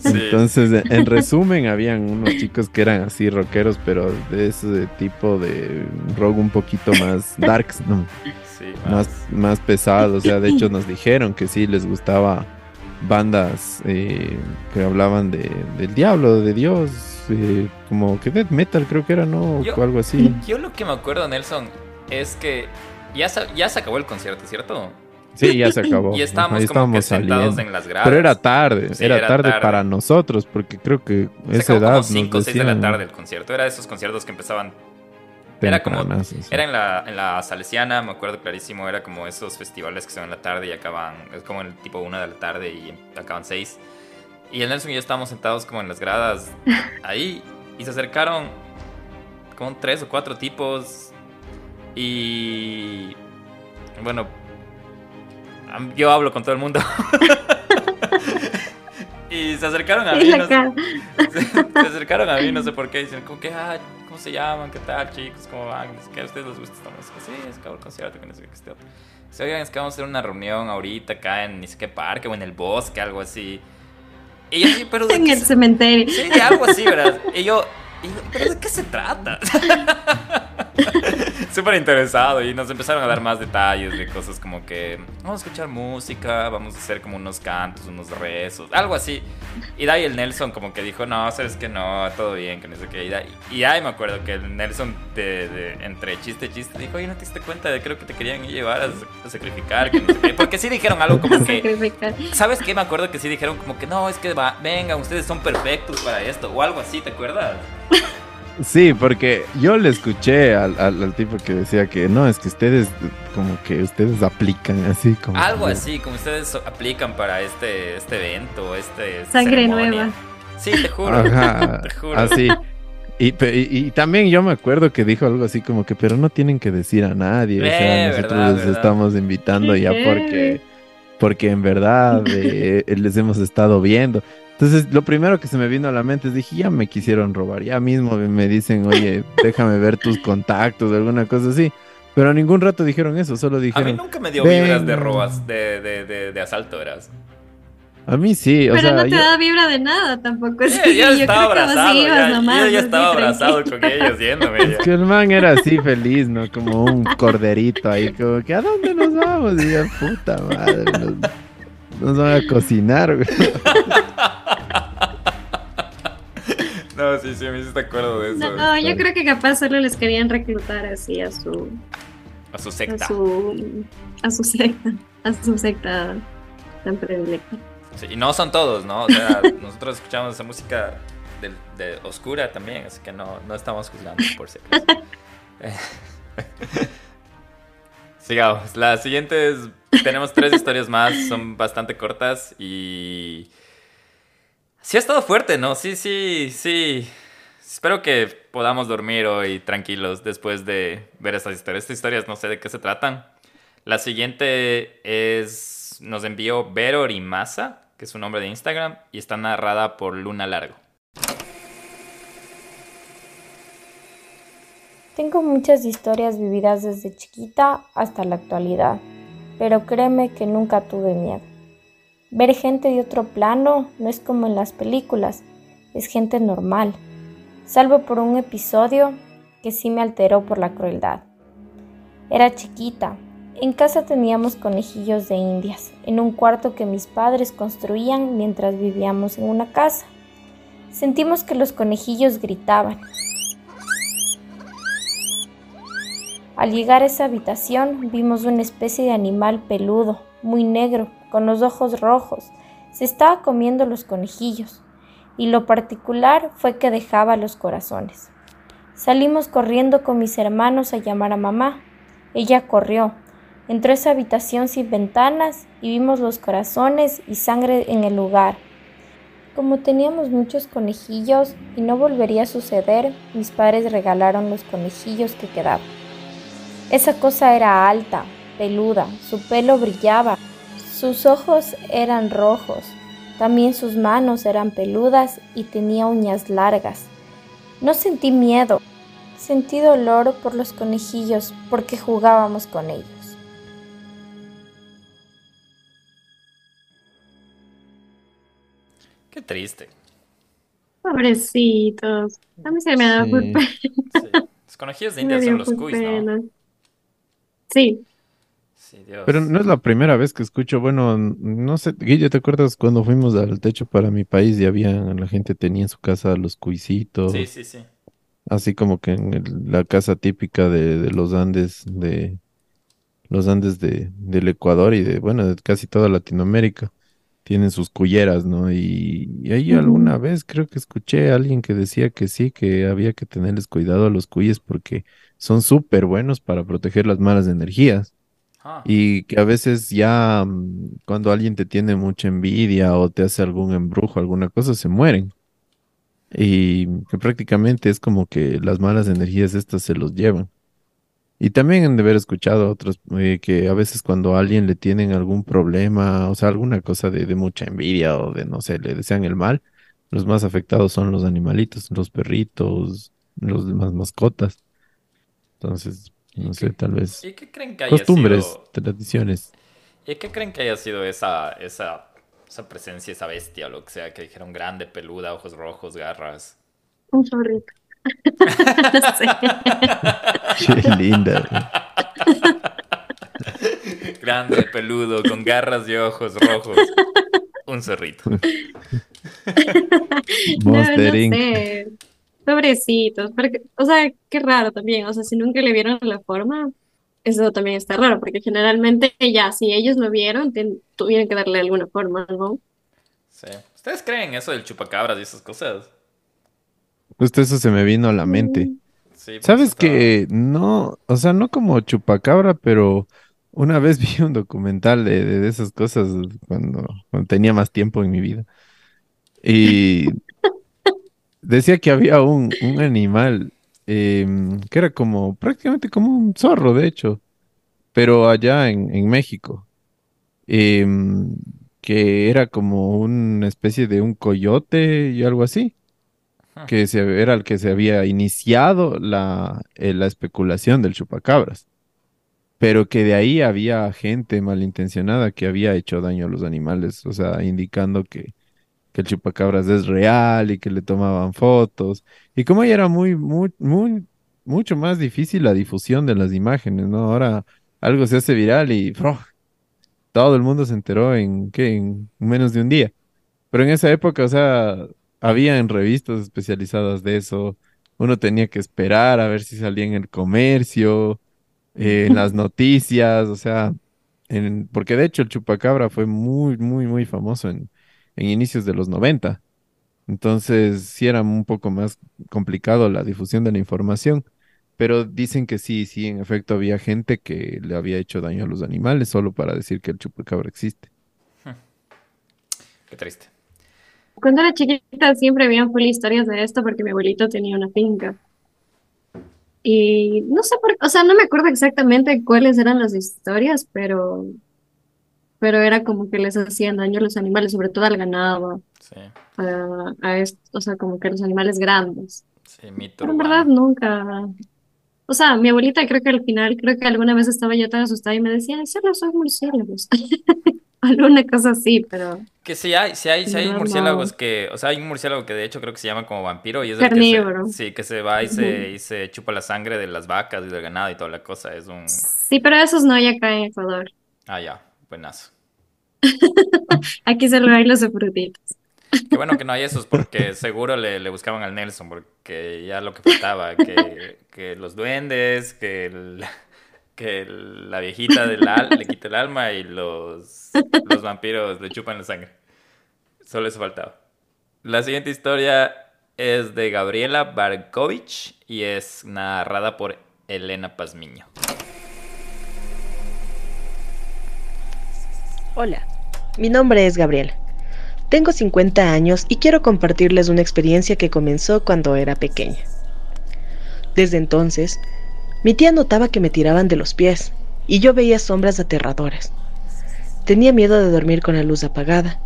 Sí. Entonces, en resumen, habían unos chicos que eran así rockeros, pero de ese tipo de rock un poquito más darks, ¿no? Sí, más, más pesado. O sea, de hecho nos dijeron que sí les gustaba bandas eh, que hablaban de, del diablo, de Dios, eh, como que death metal creo que era, ¿no? Yo- O algo así. Yo lo que me acuerdo, Nelson, es que ya se, ya se acabó el concierto, ¿cierto? Sí, ya se acabó. Y estábamos Ahí como que sentados en las gradas. Pero era tarde, Sí, era, era tarde, tarde. para nosotros, porque creo que Se esa acabó edad como nos 5 o 6 de la tarde el concierto. Era de esos conciertos que empezaban. Era como. tempranazos. Era en la, en la Salesiana, me acuerdo clarísimo. Era como esos festivales que son en la tarde y acaban. Es como el tipo 1 de la tarde y acaban 6. Y el Nelson y yo estábamos sentados como en las gradas ahí. Y se acercaron como tres o cuatro tipos. Y. Bueno. Yo hablo con todo el mundo. y se acercaron a mí. se, acercaron a mí, no sé por qué, dicen como que, ah, ¿cómo se llaman? ¿Qué tal, chicos? ¿Cómo van? Qué, ¿A ustedes les gusta esta música? Sí, es que concierto, que no sé qué, este otro. Dice, oigan, es que vamos a hacer una reunión ahorita acá en ni sé qué parque o en el bosque, algo así. Y yo, pero de En qué el se- cementerio. Sí, algo así, ¿verdad? Y yo, y yo, ¿pero de qué se trata? Súper interesado y nos empezaron a dar más detalles de cosas como que vamos a escuchar música, vamos a hacer como unos cantos, unos rezos, algo así. Y de ahí el Nelson como que dijo, no, sabes que no, todo bien, que no sé qué. Y, de ahí- y ahí me acuerdo que el Nelson de, de- entre chiste y chiste dijo, oye, ¿no te diste cuenta de creo que te querían llevar a, a sacrificar? Que no sé qué?". Porque sí dijeron algo como que... ¿Sabes qué? Me acuerdo que sí dijeron como que no, es que va, vengan, ustedes son perfectos para esto o algo así, ¿te acuerdas? Sí, porque yo le escuché al, al- al tipo que decía que no, es que ustedes, como que ustedes aplican así, como. Algo que- así, como ustedes aplican para este, este evento, este Sangre ceremonia. nueva. Sí, te juro. Ajá, te juro. así. Y, pe- y- y también yo me acuerdo que dijo algo así como que, pero no tienen que decir a nadie, o sea, Eh, nosotros verdad, les verdad. estamos invitando ya porque, porque en verdad eh, les hemos estado viendo. Entonces, lo primero que se me vino a la mente es, dije, ya me quisieron robar, ya mismo me dicen, oye, déjame ver tus contactos, alguna cosa así. Pero a ningún rato dijeron eso, solo A dijeron... mí nunca me dio "Ven". vibras de robas, de, de, de, de asalto, verás. A mí sí, o Pero sea, no te yo- da vibra de nada tampoco. Eh, sí, ya yo estaba abrazado, sí ibas ya, nomás, yo ya estaba abrazado con ellos yéndome. Es que el man era así feliz, ¿no? Como un corderito ahí, como que ¿a dónde nos vamos? Y yo, puta madre, nos, nos van a cocinar, güey. No, sí, sí, me hiciste acuerdo de eso. No, yo creo que capaz solo les querían reclutar así a su A su a secta. su a su secta, a su secta tan predilecta. Sí, y no son todos, ¿no? O sea, nosotros escuchamos esa música de, de oscura también, así que no, no estamos juzgando por si acaso. Sigamos. Las siguientes, tenemos tres historias más, son bastante cortas y... Sí ha estado fuerte, ¿no? Sí, sí, sí. Espero que podamos dormir hoy tranquilos después de ver estas historias. Estas historias no sé de qué se tratan. La siguiente es. Nos envió Vero Rimasa, que es su nombre de Instagram, y está narrada por Luna Largo. Tengo muchas historias vividas desde chiquita hasta la actualidad, pero créeme que nunca tuve miedo. Ver gente de otro plano no es como en las películas, es gente normal, salvo por un episodio que sí me alteró por la crueldad. Era chiquita, en casa teníamos conejillos de indias, en un cuarto que mis padres construían mientras vivíamos en una casa. Sentimos que los conejillos gritaban. Al llegar a esa habitación vimos una especie de animal peludo, muy negro, con los ojos rojos. Se estaba comiendo los conejillos, y lo particular fue que dejaba los corazones. Salimos corriendo con mis hermanos a llamar a mamá. Ella corrió, Entró a esa habitación sin ventanas y vimos los corazones y sangre en el lugar. Como teníamos muchos conejillos y no volvería a suceder, mis padres regalaron los conejillos que quedaban. Esa cosa era alta, peluda, su pelo brillaba, sus ojos eran rojos, también sus manos eran peludas y tenía uñas largas. No sentí miedo, sentí dolor por los conejillos porque jugábamos con ellos. Qué triste. Pobrecitos. A mí se me da muy pena. Los conejillos de India son los cuis, ¿no? Sí. Sí, Dios. Pero no es la primera vez que escucho, bueno, no sé, Guille, ¿te acuerdas cuando fuimos al techo para mi país y había, la gente tenía en su casa los cuisitos? Sí, sí, sí. Así como que en el- la casa típica de, de los Andes, de los Andes de, del Ecuador y de, bueno, de casi toda Latinoamérica, tienen sus culleras, ¿no? Y, y ahí alguna vez creo que escuché a alguien que decía que sí, que había que tenerles cuidado a los cuyes porque son súper buenos para proteger las malas energías. Y que a veces ya mm, cuando alguien te tiene mucha envidia o te hace algún embrujo, alguna cosa, se mueren. Y que prácticamente es como que las malas energías estas se los llevan. Y también han de haber escuchado otros eh, que a veces cuando alguien le tienen algún problema, o sea, alguna cosa de, de mucha envidia o de, no sé, le desean el mal, los más afectados son los animalitos, los perritos, los demás mascotas. Entonces, no sé, tal vez ¿Y qué creen que haya costumbres, sido? tradiciones. ¿Y qué creen que haya sido esa, esa, esa presencia, esa bestia o lo que sea que dijeron grande, peluda, ojos rojos, garras? Un zorrito. no sé. Qué linda. Grande, peludo, con garras y ojos rojos. Un zorrito. No, no sé. Pobrecitos. Porque, o sea, qué raro también. O sea, si nunca le vieron la forma, eso también está raro. Porque generalmente ya, si ellos lo vieron, ten- tuvieron que darle alguna forma, ¿no? Sí. ¿Ustedes creen eso del chupacabras y esas cosas? Justo eso se me vino a la mente. Sí, pues ¿Sabes está- que no, o sea, no como chupacabra, pero una vez vi un documental de, de, de esas cosas cuando, cuando tenía más tiempo en mi vida. Y decía que había un, un animal em, que era como, prácticamente como un zorro, de hecho, pero allá en, en México, em, que era como una especie de un coyote y algo así que se, era el que se había iniciado la, eh, la especulación del chupacabras, pero que de ahí había gente malintencionada que había hecho daño a los animales, o sea, indicando que, que el chupacabras es real y que le tomaban fotos, y como ya era muy, muy, muy, mucho más difícil la difusión de las imágenes, ¿no? Ahora algo se hace viral y ¡fro! todo el mundo se enteró en, ¿qué? En menos de un día. Pero en esa época, o sea, había en revistas especializadas de eso. Uno tenía que esperar a ver si salía en el comercio, eh, en las noticias, o sea, en- porque de hecho el chupacabra fue muy, muy, muy famoso en, en inicios de los 90. Entonces, sí era un poco más complicado la difusión de la información. Pero dicen que sí, sí, en efecto había gente que le había hecho daño a los animales solo para decir que el chupacabra existe. Qué triste. Cuando era chiquita siempre había full historias de esto porque mi abuelito tenía una finca. Y no sé por, o sea, no me acuerdo exactamente cuáles eran las historias, pero, pero era como que les hacían daño a los animales, sobre todo al ganado, Sí, a, a est- o sea, como que los animales grandes. sí, mito Pero en verdad nunca, O sea, mi abuelita creo que al final, creo que alguna vez estaba yo tan asustada y me decía, solo son murciélagos. Alguna cosa así, pero... Que sí hay, sí hay, sí hay No, murciélagos no. que, o sea, hay un murciélago que de hecho creo que se llama como vampiro y es el que Carnívoro. se, sí, que se va y se, Ujú. y se chupa la sangre de las vacas y del ganado y toda la cosa. Es un, Sí, pero esos no hay acá en Ecuador. ah, ya, buenazo. Aquí solo hay los de frutitas. Qué bueno que no hay esos porque seguro le, le buscaban al Nelson porque ya lo que faltaba, que, que los duendes, que, el- que el- la viejita del al- le quita el alma y los, los vampiros le chupan la sangre. Solo eso faltaba. La siguiente historia es de Gabriela Barkovich y es narrada por Elena Pazmiño. Hola, mi nombre es Gabriela. Tengo 50 años y quiero compartirles una experiencia que comenzó cuando era pequeña. Desde entonces, mi tía notaba que me tiraban de los pies y yo veía sombras aterradoras. Tenía miedo de dormir con la luz apagada,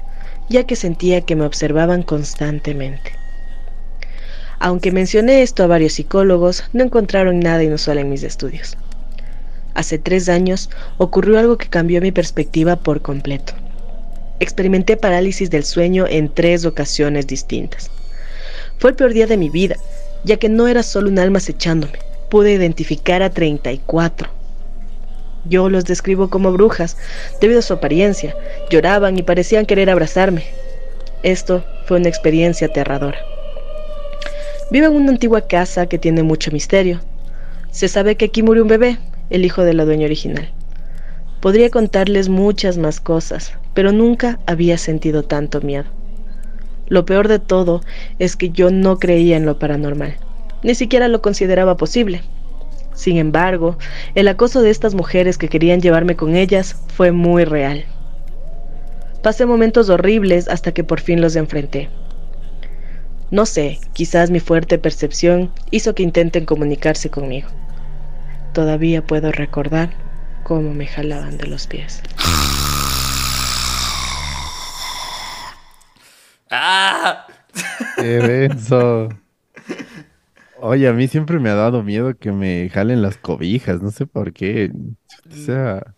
ya que sentía que me observaban constantemente. Aunque mencioné esto a varios psicólogos, no encontraron nada inusual en mis estudios. Hace tres años ocurrió algo que cambió mi perspectiva por completo. Experimenté parálisis del sueño en tres ocasiones distintas. Fue el peor día de mi vida, ya que no era solo un alma acechándome, pude identificar a 34. Yo los describo como brujas, debido a su apariencia, lloraban y parecían querer abrazarme. Esto fue una experiencia aterradora. Vivo en una antigua casa que tiene mucho misterio. Se sabe que aquí murió un bebé, el hijo de la dueña original. Podría contarles muchas más cosas, pero nunca había sentido tanto miedo. Lo peor de todo es que yo no creía en lo paranormal, ni siquiera lo consideraba posible. Sin embargo, el acoso de estas mujeres que querían llevarme con ellas fue muy real. Pasé momentos horribles hasta que por fin los enfrenté. No sé, quizás mi fuerte percepción hizo que intenten comunicarse conmigo. Todavía puedo recordar cómo me jalaban de los pies. ¡Ah! Qué denso. Oye, a mí siempre me ha dado miedo que me jalen las cobijas, no sé por qué. O sea,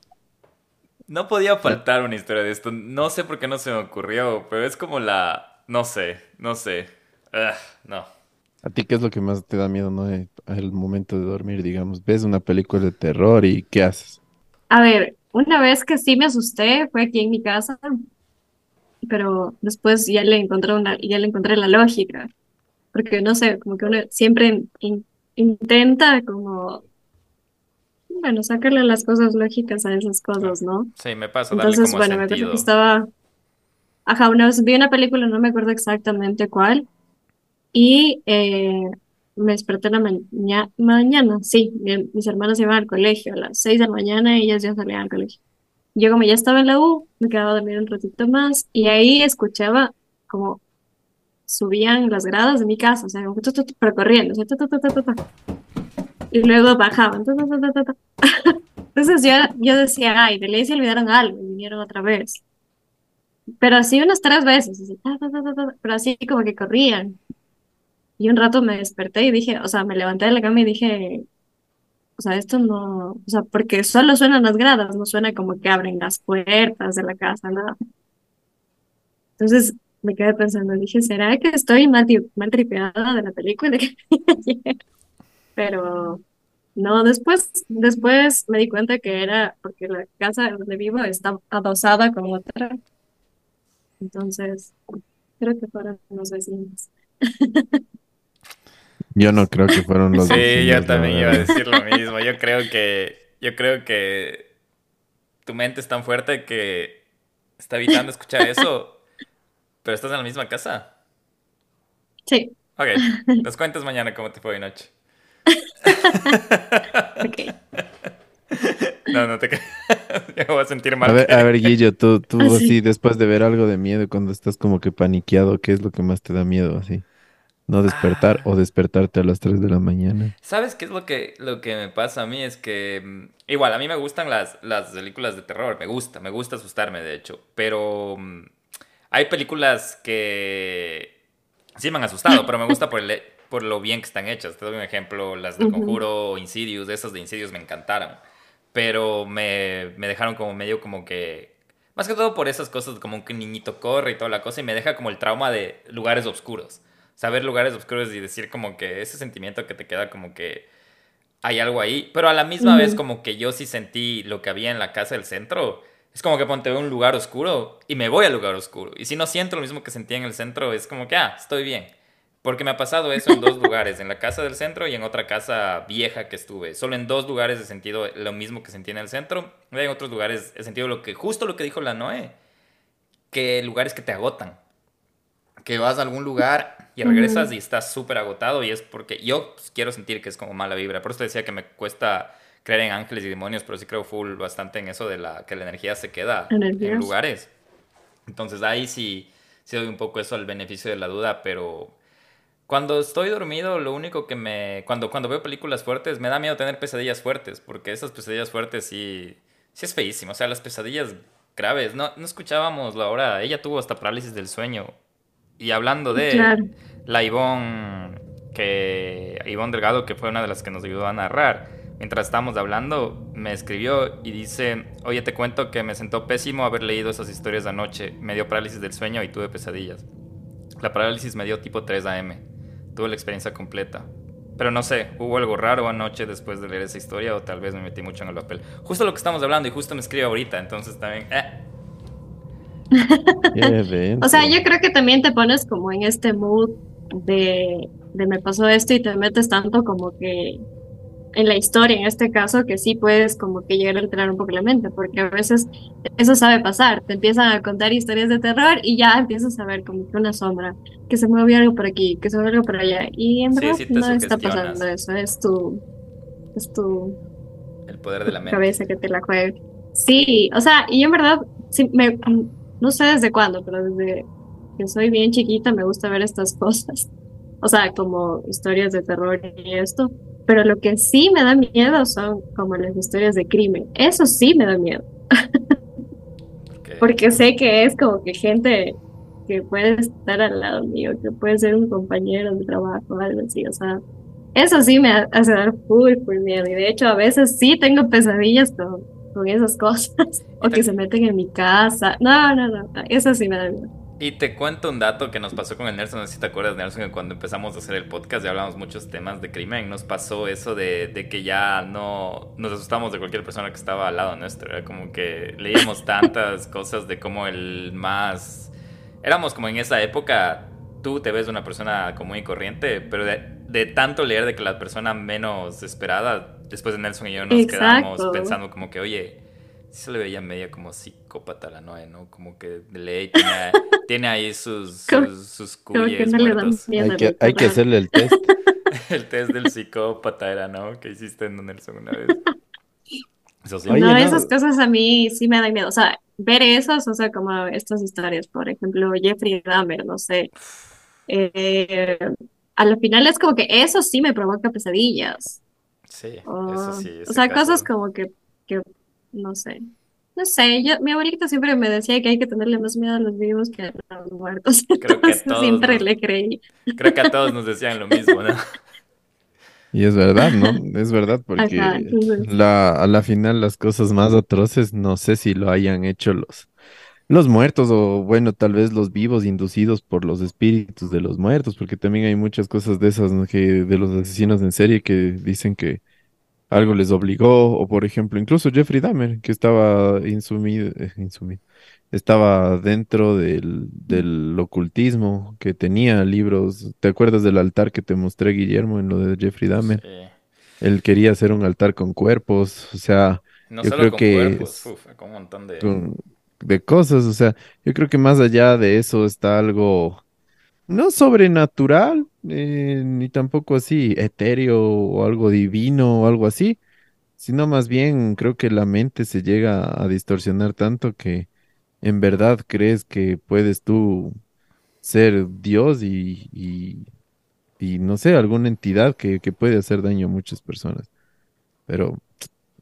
No podía faltar una historia de esto. No sé por qué no se me ocurrió, pero es como la... No sé, no sé. Ah, no. ¿A ti qué es lo que más te da miedo, no? Eh, Al momento de dormir, digamos, ves una película de terror y ¿qué haces? A ver, una vez que sí me asusté fue aquí en mi casa, pero después ya le encontré una, ya le encontré la lógica, porque no sé, como que uno siempre in- intenta como, bueno, sacarle las cosas lógicas a esas cosas, ¿no? Sí, me pasa darle Entonces, como bueno, me sentido. que estaba, ajá, una vez vi una película, no me acuerdo exactamente cuál, y eh, me desperté en la maña- mañana, sí, mi- mis hermanas iban al colegio a las 6 de la mañana y ellas ya salían al colegio. Yo como ya estaba en la U, me quedaba a dormir un ratito más y ahí escuchaba como subían las gradas de mi casa, o sea, como pero corriendo, y luego bajaban. Entonces yo, yo decía, ay, de ley se olvidaron algo y vinieron otra vez. Pero así unas tres veces, así, pero así como que corrían. Y un rato me desperté y dije, o sea, me levanté de la cama y dije, o sea, esto no, o sea, porque solo suenan las gradas, no suena como que abren las puertas de la casa, nada. Entonces me quedé pensando, dije, ¿será que estoy mal, mal tripeada de la película? Pero no, después, después me di cuenta que era porque la casa donde vivo está adosada con otra. Entonces, creo que fueron los vecinos. Yo no creo que fueron los Sí, vecinos, yo también iba a decir lo mismo. Yo creo que, yo creo que tu mente es tan fuerte que está evitando escuchar eso, pero estás en la misma casa. Sí. Ok, nos cuentas mañana cómo te fue hoy noche. No, no te creas. Yo me voy a sentir mal. A ver, a ver, Guillo, tú, tú Ah, sí. así, después de ver algo de miedo, cuando estás como que paniqueado, ¿qué es lo que más te da miedo así? ¿No despertar Ah. o despertarte a las 3 de la mañana? ¿Sabes qué es lo que, lo que me pasa a mí? Es que mm, igual, a mí me gustan las, las películas de terror, me gusta, me gusta asustarme, de hecho, pero mm, hay películas que sí me han asustado, pero me gusta por el... por lo bien que están hechas. Te doy un ejemplo, las de Conjuro o Insidious, esas de Insidious me encantaron. Pero me, me dejaron como medio como que... Más que todo por esas cosas, como que un niñito corre y toda la cosa, y me deja como el trauma de lugares oscuros. Saber lugares oscuros y decir como que ese sentimiento que te queda como que hay algo ahí. Pero a la misma vez como que yo sí sentí lo que había en la casa del centro. Es como que ponte un lugar oscuro y me voy al lugar oscuro. Y si no siento lo mismo que sentí en el centro, es como que, ah, estoy bien. Porque me ha pasado eso en dos lugares, en la casa del centro y en otra casa vieja que estuve. Solo en dos lugares he sentido lo mismo que sentí en el centro. Y en otros lugares he sentido lo que, justo lo que dijo la Noé, que lugares que te agotan. Que vas a algún lugar y regresas y estás súper agotado y es porque yo pues, quiero sentir que es como mala vibra. Por eso te decía que me cuesta creer en ángeles y demonios, pero sí creo full bastante en eso de la, que la energía se queda en lugares. Entonces ahí sí, sí doy un poco eso al beneficio de la duda, pero cuando estoy dormido, lo único que me... Cuando, cuando veo películas fuertes, me da miedo tener pesadillas fuertes, porque esas pesadillas fuertes sí, sí es feísimo. O sea, las pesadillas graves. No, no escuchábamos la hora. Ella tuvo hasta parálisis del sueño. Y hablando de la Ivonne, que, Ivonne Delgado, que fue una de las que nos ayudó a narrar, mientras estábamos hablando, me escribió y dice, oye, te cuento que me sentó pésimo haber leído esas historias de anoche. Me dio parálisis del sueño y tuve pesadillas. La parálisis me dio tipo 3 AM tuve la experiencia completa. Pero no sé, hubo algo raro anoche después de leer esa historia o tal vez me metí mucho en el papel. Justo lo que estamos hablando y justo me escribe ahorita, entonces también... Eh. o sea, yo creo que también te pones como en este mood de, de me pasó esto y te metes tanto como que en la historia, en este caso, que sí puedes como que llegar a alterar un poco la mente, porque a veces eso sabe pasar, te empiezan a contar historias de terror y ya empiezas a ver como que una sombra, que se mueve algo por aquí, que se mueve algo por allá, y en verdad no está pasando eso, es tu, es tu... El poder de la mente. Cabeza que te la juegue. Sí, o sea, y en verdad, sí, me, no sé desde cuándo, pero desde que soy bien chiquita me gusta ver estas cosas. O sea, como historias de terror y esto. Pero lo que sí me da miedo son como las historias de crimen. Eso sí me da miedo. Porque sé que es como que gente que puede estar al lado mío, que puede ser un compañero de trabajo, algo así. O sea, eso sí me hace dar full, full miedo. Y de hecho, a veces sí tengo pesadillas con, con esas cosas. o que se meten en mi casa. No, no, no. Eso sí me da miedo. Y te cuento un dato que nos pasó con el Nelson, no sé si te acuerdas, Nelson, que cuando empezamos a hacer el podcast y hablamos muchos temas de crimen, nos pasó eso de, de, que ya no nos asustamos de cualquier persona que estaba al lado nuestro. Era como que leíamos tantas cosas de cómo el más... Éramos como en esa época, tú te ves una persona común y corriente, pero de, de tanto leer de que la persona menos esperada, después de Nelson y yo nos quedamos pensando como que, oye, se le veía media como psicópata la Noé, ¿no? Como que de ley tiene, ahí sus, sus, sus cuyes muertos. Hay que, hay que hacerle el test. el test del psicópata era, ¿no? Que hiciste en Nelson una vez. Eso sí. no, esas cosas a mí sí me dan miedo. O sea, ver esas, o sea, como estas historias, por ejemplo, Jeffrey Dahmer, no sé. Eh, a lo final es como que eso sí me provoca pesadillas. Sí, eso sí. O sea, cosas como que, que no sé. No sé, yo, mi abuelita siempre me decía que hay que tenerle más miedo a los vivos que a los muertos. Creo que a todos siempre le creí. Creo que a todos nos decían lo mismo, ¿no? Y es verdad, ¿no? Es verdad, porque la, a la final las cosas más atroces no sé si lo hayan hecho los, los muertos o bueno, tal vez los vivos inducidos por los espíritus de los muertos, porque también hay muchas cosas de esas, ¿no? que de los asesinos en serie que dicen que algo les obligó, o por ejemplo, incluso Jeffrey Dahmer, que estaba insumido, eh, insumido estaba dentro del, del, ocultismo, que tenía libros. ¿Te acuerdas del altar que te mostré, Guillermo, en lo de Jeffrey Dahmer? Él quería hacer un altar con cuerpos, o sea, no yo creo que cuerpos, con un montón de... de cosas, o sea, yo creo que más allá de eso está algo no sobrenatural, eh, ni tampoco así etéreo o algo divino o algo así, sino más bien creo que la mente se llega a distorsionar tanto que en verdad crees que puedes tú ser Dios y, y, no sé, alguna entidad que, que, puede hacer daño a muchas personas. Pero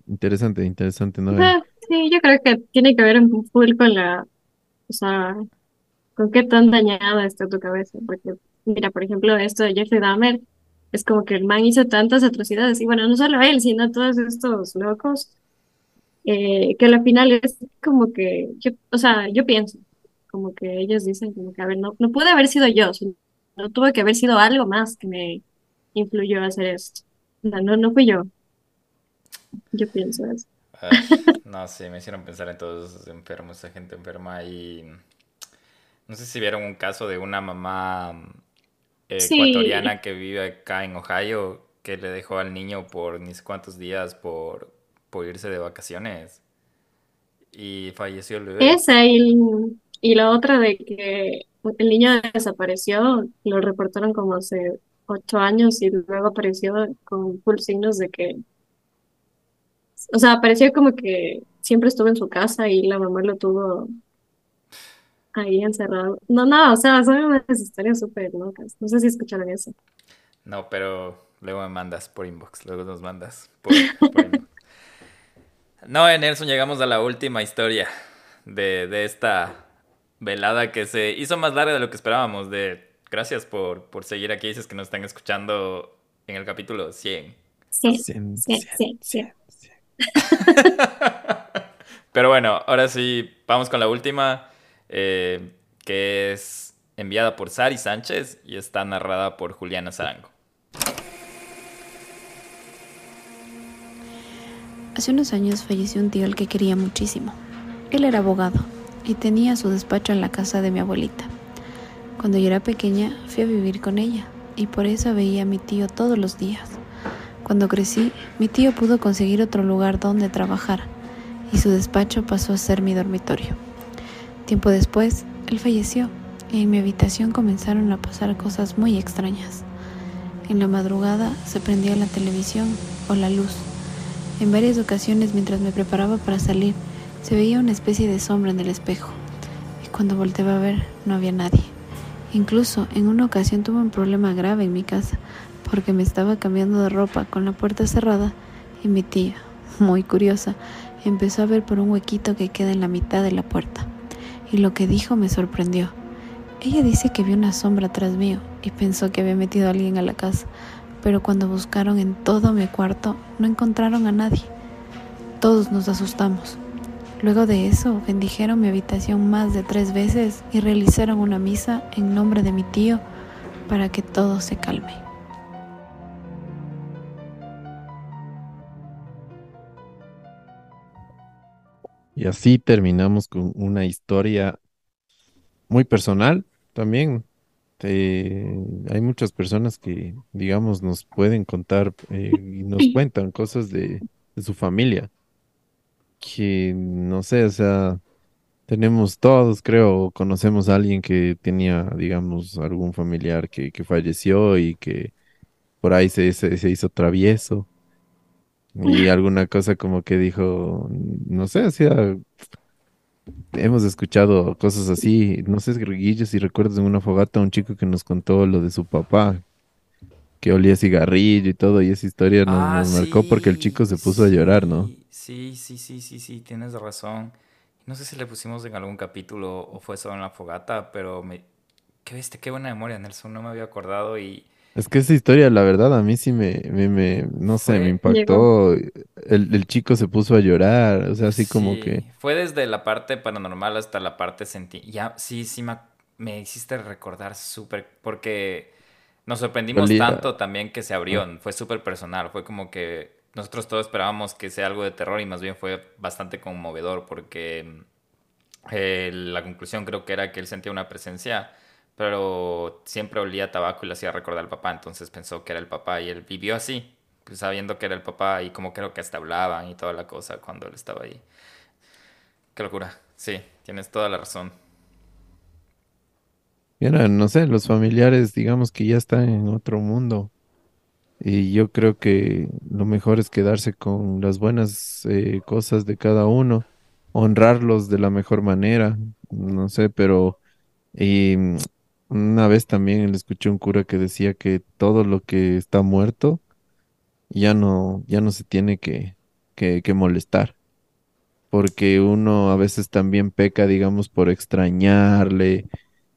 interesante, interesante, ¿no? Sí, yo creo que tiene que ver un full con la, o sea, con qué tan dañada está tu cabeza, porque mira, por ejemplo, esto de Jeffrey Dahmer, es como que el man hizo tantas atrocidades, y bueno, no solo él, sino todos estos locos, eh, que al final es como que, yo, o sea, yo pienso, como que ellos dicen como que, a ver, no, no puede haber sido yo, sino no tuvo que haber sido algo más que me influyó a hacer esto. No, no, no fui yo. Yo pienso eso. no, sí, me hicieron pensar en todos esos enfermos, esa gente enferma y no sé si vieron un caso de una mamá eh, ecuatoriana que vive acá en Ohio que le dejó al niño por ni sé cuántos días por, por irse de vacaciones y falleció el bebé. Esa y, y la otra de que el niño desapareció, lo reportaron como hace ocho años y luego apareció con full signos de que o sea, parecía como que siempre estuvo en su casa y la mamá lo tuvo ahí encerrado. No, no, o sea, son unas historias súper locas. No sé si escucharon eso. No, pero luego me mandas por inbox, luego nos mandas por, inbox. No, Nelson, llegamos a la última historia de, de, esta velada que se hizo más larga de lo que esperábamos. De, gracias por, por seguir aquí, dices que nos están escuchando en el capítulo 100. Sí, 100, 100, 100. Pero bueno, ahora sí, vamos con la última, eh, que es enviada por Sari Sánchez y está narrada por Juliana Zarango. Hace unos años falleció un tío al que quería muchísimo. Él era abogado y tenía su despacho en la casa de mi abuelita. Cuando yo era pequeña fui a vivir con ella y por eso veía a mi tío todos los días. Cuando crecí, mi tío pudo conseguir otro lugar donde trabajar y su despacho pasó a ser mi dormitorio. Tiempo después, él falleció y en mi habitación comenzaron a pasar cosas muy extrañas. En la madrugada se prendía la televisión o la luz. En varias ocasiones mientras me preparaba para salir, se veía una especie de sombra en el espejo y cuando volteaba a ver no había nadie. Incluso en una ocasión tuve un problema grave en mi casa porque me estaba cambiando de ropa con la puerta cerrada y mi tía, muy curiosa, empezó a ver por un huequito que queda en la mitad de la puerta. Y lo que dijo me sorprendió. Ella dice que vio una sombra atrás mío y pensó que había metido a alguien a la casa, pero cuando buscaron en todo mi cuarto no encontraron a nadie. Todos nos asustamos. Luego de eso, bendijeron mi habitación más de tres veces y realizaron una misa en nombre de mi tío para que todo se calme. Y así terminamos con una historia muy personal también. hay muchas personas que, digamos, nos pueden contar eh, y nos cuentan cosas de, su familia. Que no sé, o sea, tenemos todos, creo, conocemos a alguien que tenía, digamos, algún familiar que, que falleció y que por ahí se, se hizo travieso y alguna cosa como que dijo, no sé, hacía, hemos escuchado cosas así, no sé, Guillo, si recuerdas en una fogata un chico que nos contó lo de su papá, que olía cigarrillo y todo, y esa historia nos, Ah, marcó porque el chico se puso a llorar, ¿no? Sí, sí, sí, sí, sí, tienes razón. No sé si le pusimos en algún capítulo o fue solo en la fogata, pero me... Qué viste, qué buena memoria, Nelson, no me había acordado y... Es que esa historia, la verdad, a mí sí me, me, me- no sé, me impactó. El, el chico se puso a llorar, o sea, así como Sí, que... Fue desde la parte paranormal hasta la parte senti... Ya, sí, sí, me, me hiciste recordar súper... Porque nos sorprendimos Olía- tanto también que se abrió. Fue súper personal. Fue como que nosotros todos esperábamos que sea algo de terror y más bien fue bastante conmovedor porque eh, la conclusión creo que era que él sentía una presencia, pero siempre olía tabaco y le hacía recordar al papá. Entonces pensó que era el papá y él vivió así, pues, sabiendo que era el papá y como creo que hasta hablaban y toda la cosa cuando él estaba ahí. Qué locura. Sí, tienes toda la razón. Mira, no sé, los familiares, digamos que ya están en otro mundo. Y yo creo que lo mejor es quedarse con las buenas eh, cosas de cada uno, honrarlos de la mejor manera, no sé, pero mm, una vez también le escuché un cura que decía que todo lo que está muerto ya no, ya no se tiene que, que, molestar, porque uno a veces también peca, digamos, por extrañarle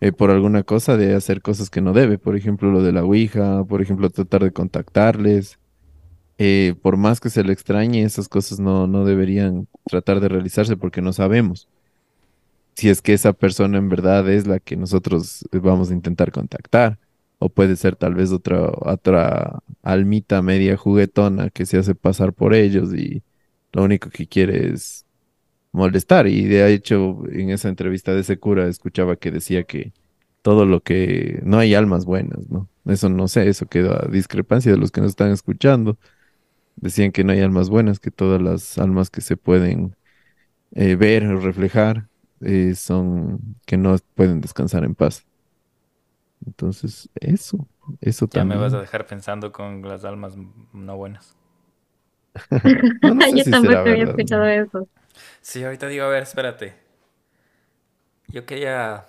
eh, por alguna cosa de hacer cosas que no debe. Por ejemplo, lo de la Ouija, por ejemplo, tratar de contactarles. Eh, por más que se le extrañe, esas cosas no, no deberían tratar de realizarse porque no sabemos si es que esa persona en verdad es la que nosotros vamos a intentar contactar. O puede ser tal vez otra, otra almita media juguetona que se hace pasar por ellos y lo único que quiere es molestar. Y de hecho, en esa entrevista de ese cura escuchaba que decía que todo lo que no hay almas buenas, ¿no? Eso no sé, eso queda discrepancia de los que nos están escuchando. Decían que no hay almas buenas, que todas las almas que se pueden eh, ver o reflejar eh, son que no pueden descansar en paz. Entonces, eso, eso ya también. me vas a dejar pensando con las almas no buenas. No, no sé Yo si tampoco había verdad. escuchado eso. Sí, ahorita digo, a ver, espérate. Yo quería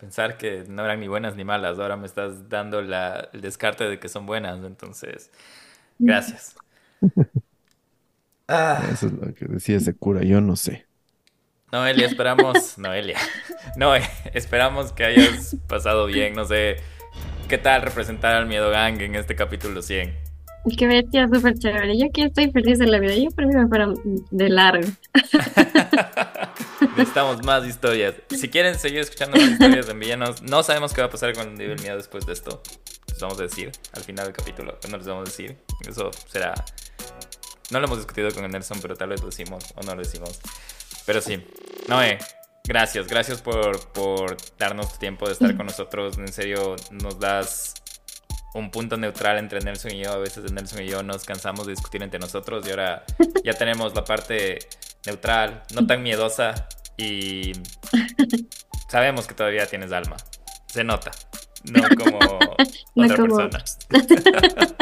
pensar que no eran ni buenas ni malas. Ahora me estás dando la, el descarte de que son buenas. Entonces, gracias. Ah, Eso es lo que decía ese cura, yo no sé. Noelia, esperamos. Noelia. No, eh, esperamos que hayas pasado bien. No sé qué tal representar al Miedo Gang en este capítulo 100. Qué bestia, súper chévere. Yo aquí estoy feliz de la vida. Yo por mí me fuera de largo. Necesitamos más historias. Si quieren seguir escuchando más historias, envíenos. No sabemos qué va a pasar con el nivel miedo después de esto. Les vamos a decir al final del capítulo. No les vamos a decir. Eso será. No lo hemos discutido con el Nelson, pero tal vez lo decimos o no lo decimos. Pero sí. Noé, gracias. Gracias por, por darnos tu tiempo de estar con nosotros. En serio, nos das un punto neutral entre Nelson y yo. A veces Nelson y yo nos cansamos de discutir entre nosotros y ahora ya tenemos la parte neutral, no tan miedosa y sabemos que todavía tienes alma. Se nota. No como No otra como persona.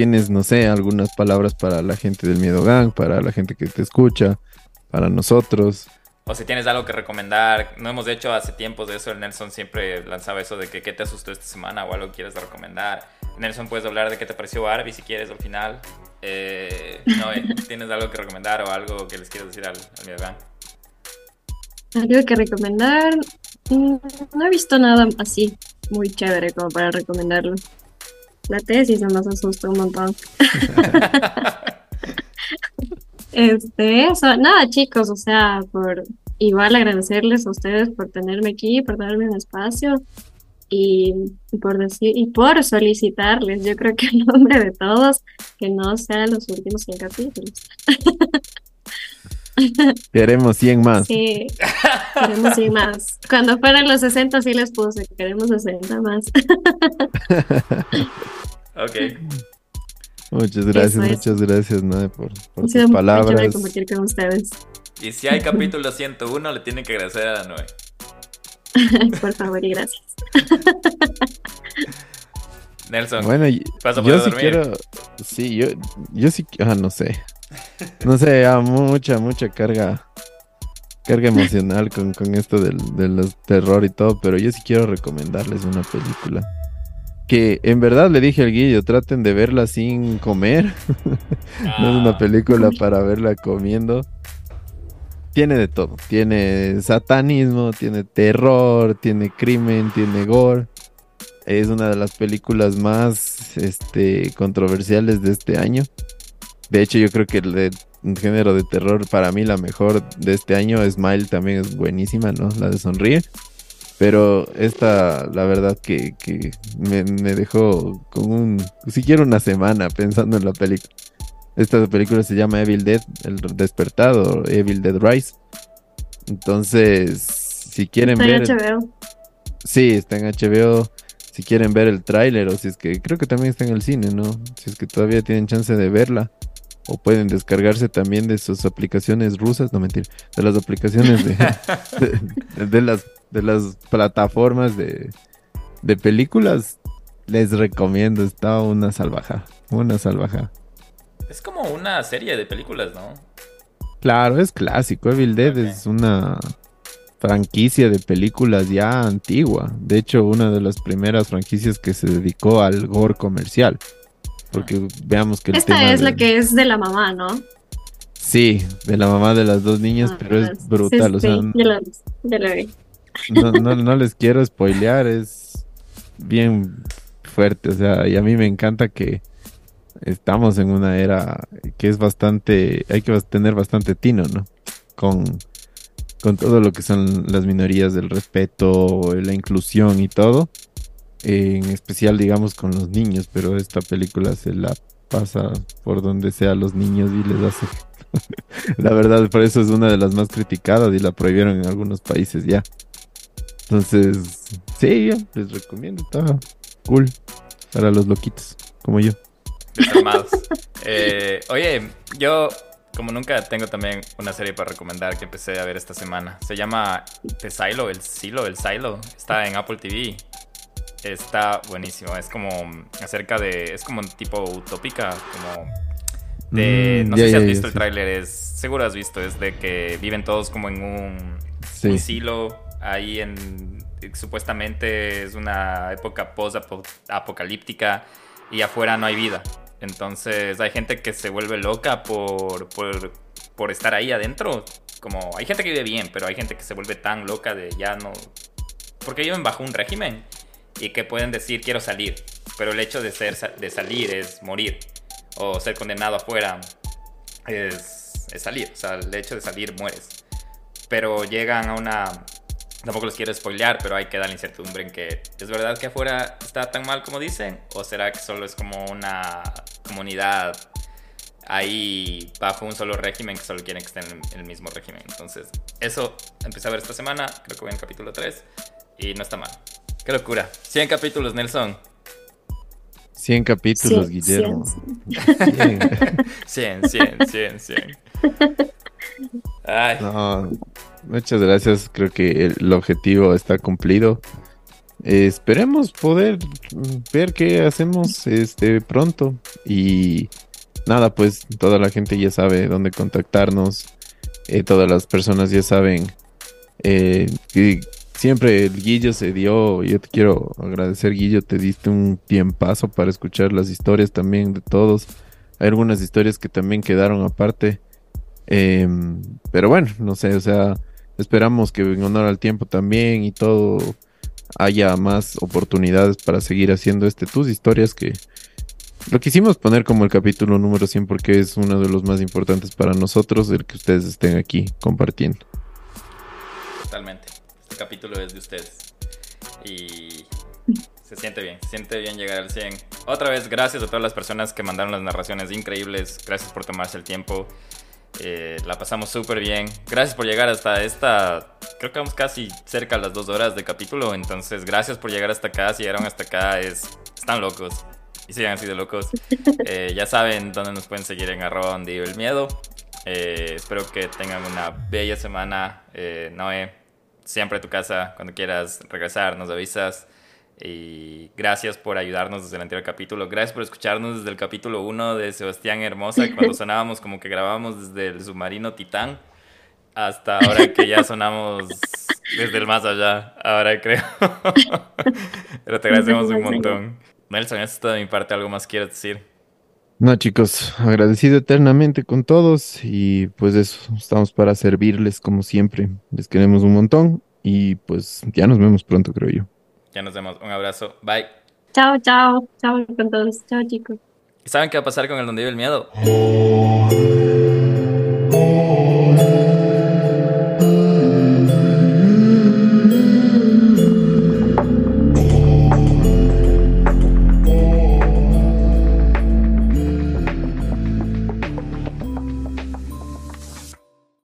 Tienes, no sé, algunas palabras para la gente del Miedo Gang, para la gente que te escucha, para nosotros. O si tienes algo que recomendar, no hemos hecho hace tiempos de eso, el Nelson siempre lanzaba eso de que qué te asustó esta semana o algo que quieres recomendar. Nelson, puedes hablar de qué te pareció Barbie si quieres al final. Eh, no, eh, ¿Tienes algo que recomendar o algo que les quieras decir al, al Miedo Gang? Algo que recomendar. Mm, No he visto nada así muy chévere como para recomendarlo. La tesis nos asustó un montón. Este, eso, nada, chicos, o sea, por igual agradecerles a ustedes por tenerme aquí, por darme un espacio y, y por decir, y por solicitarles, yo creo que en nombre de todos, que no sean los últimos 100 capítulos. Queremos 100 más. Sí, queremos ir más. Cuando fueran los 60 sí les puse, queremos 60 más. Ok. Muchas gracias, es. muchas gracias, Noé, por, por tus chévere palabras. compartir con ustedes. Y si hay capítulo 101, le tienen que agradecer a la Noé. Por favor y gracias. Nelson, Bueno, y- ¿vas a yo sí dormir? quiero, sí, yo, yo sí, ah, no sé, no sé, ah, mucha, mucha carga, carga emocional con, con esto del, de los terror y todo, pero yo sí quiero recomendarles una película que en verdad le dije al Guillo, traten de verla sin comer, no es una película para verla comiendo. Tiene de todo, tiene satanismo, tiene terror, tiene crimen, tiene gore. Es una de las películas más este, controversiales de este año. De hecho, yo creo que el de género de terror, para mí la mejor de este año, Smile también es buenísima, ¿no? La de Sonríe. Pero esta, la verdad que, que me, me dejó con un, siquiera una semana pensando en la película. Esta película se llama Evil Dead, El Despertado, Evil Dead Rise. Entonces, si quieren Está en ver... HBO. Sí, está en HBO. Si quieren ver el tráiler o si es que creo que también está en el cine, ¿no? Si es que todavía tienen chance de verla o pueden descargarse también de sus aplicaciones rusas, no mentir, de las aplicaciones de, de, de las de las plataformas de, de películas, les recomiendo, está una salvaja, una salvaja. Es como una serie de películas, ¿no? Claro, es clásico. Evil Dead es una franquicia de películas ya antigua. De hecho, una de las primeras franquicias que se dedicó al gore comercial. Porque veamos que el Esta tema es la que es de la mamá, ¿no? Sí, de la mamá de las dos niñas, Ah, pero es brutal. sí, o sea, ya la, ya la vi. no, no, no les quiero spoilear, es bien fuerte, o sea, y a mí me encanta que estamos en una era que es bastante, hay que tener bastante tino, ¿no? Con, con todo lo que son las minorías del respeto, la inclusión y todo, en especial digamos con los niños, pero esta película se la pasa por donde sea a los niños y les hace... la verdad, por eso es una de las más criticadas y la prohibieron en algunos países ya. Entonces, sí, les recomiendo, está cool para los loquitos, como yo. Desarmados. eh, oye, yo como nunca tengo también una serie para recomendar que empecé a ver esta semana. Se llama The Silo, el Silo, el Silo. Está en Apple TV. Está buenísimo. Es como acerca de. Es como un tipo utópica. Como. De. Mm, no ya, sé si has visto el sí. tráiler. Es. Seguro has visto. Es de que viven todos como en un. Sí. Un silo. Ahí en. Supuestamente es una época post-apocalíptica. Y afuera no hay vida. Entonces hay gente que se vuelve loca por, por, estar ahí adentro. Como hay gente que vive bien, pero hay gente que se vuelve tan loca de ya no. Porque viven bajo un régimen y que pueden decir quiero salir. Pero el hecho de, ser, de salir es morir. O ser condenado afuera es, es salir. O sea, el hecho de salir mueres. Pero llegan a una. Tampoco les quiero spoilear, pero hay que dar la incertidumbre en que es verdad que afuera está tan mal como dicen, o será que solo es como una comunidad ahí bajo un solo régimen que solo quieren que estén en el mismo régimen. Entonces, eso empecé a ver esta semana, creo que voy en el capítulo 3 y no está mal. Qué locura. 100 capítulos, Nelson. 100 capítulos, Guillermo. 100, 100, 100, 100. Ay. No, muchas gracias. Creo que el objetivo está cumplido. Esperemos poder ver qué hacemos este pronto. Y nada, pues toda la gente ya sabe dónde contactarnos. Eh, todas las personas ya saben. eh, siempre el Guillo se dio. Yo te quiero agradecer, Guillo. Te diste un tiempazo para escuchar las historias también de todos. Hay algunas historias que también quedaron aparte. Em, pero bueno, no sé, o sea, esperamos que en honor al tiempo también y todo haya más oportunidades para seguir haciendo este tus historias que lo quisimos poner como el capítulo número 100 porque es uno de los más importantes para nosotros el que ustedes estén aquí compartiendo. Totalmente. Este capítulo es de ustedes. Y se siente bien, se siente bien llegar al 100. Otra vez, gracias a todas las personas que mandaron las narraciones increíbles. Gracias por tomarse el tiempo. Eh, la pasamos súper bien. Gracias por llegar hasta esta. Creo que vamos casi cerca a las dos horas de capítulo. Entonces, gracias por llegar hasta acá. Si llegaron hasta acá, es, están locos. Y sigan así de locos. Eh, ya saben dónde nos pueden seguir en arroba donde el miedo. Eh, espero que tengan una bella semana. Noé, siempre a tu casa. Cuando quieras regresar, nos avisas. Y gracias por ayudarnos desde el anterior capítulo. Gracias por escucharnos desde el capítulo 1 de Sebastián Hermosa, cuando sonábamos como que grabábamos desde el submarino Titán, hasta ahora que ya sonamos desde el más allá. Ahora creo. Pero te agradecemos un montón. Nelson, esto de mi parte. ¿Algo más quieres decir? No, chicos, agradecido eternamente con todos y pues eso, estamos para servirles como siempre. Les queremos un montón y pues ya nos vemos pronto, creo yo. Ya nos vemos. Un abrazo. Bye. Chao, chao. Chao con todos. Chao, chicos. ¿Y saben qué va a pasar con el Donde Vive el Miedo?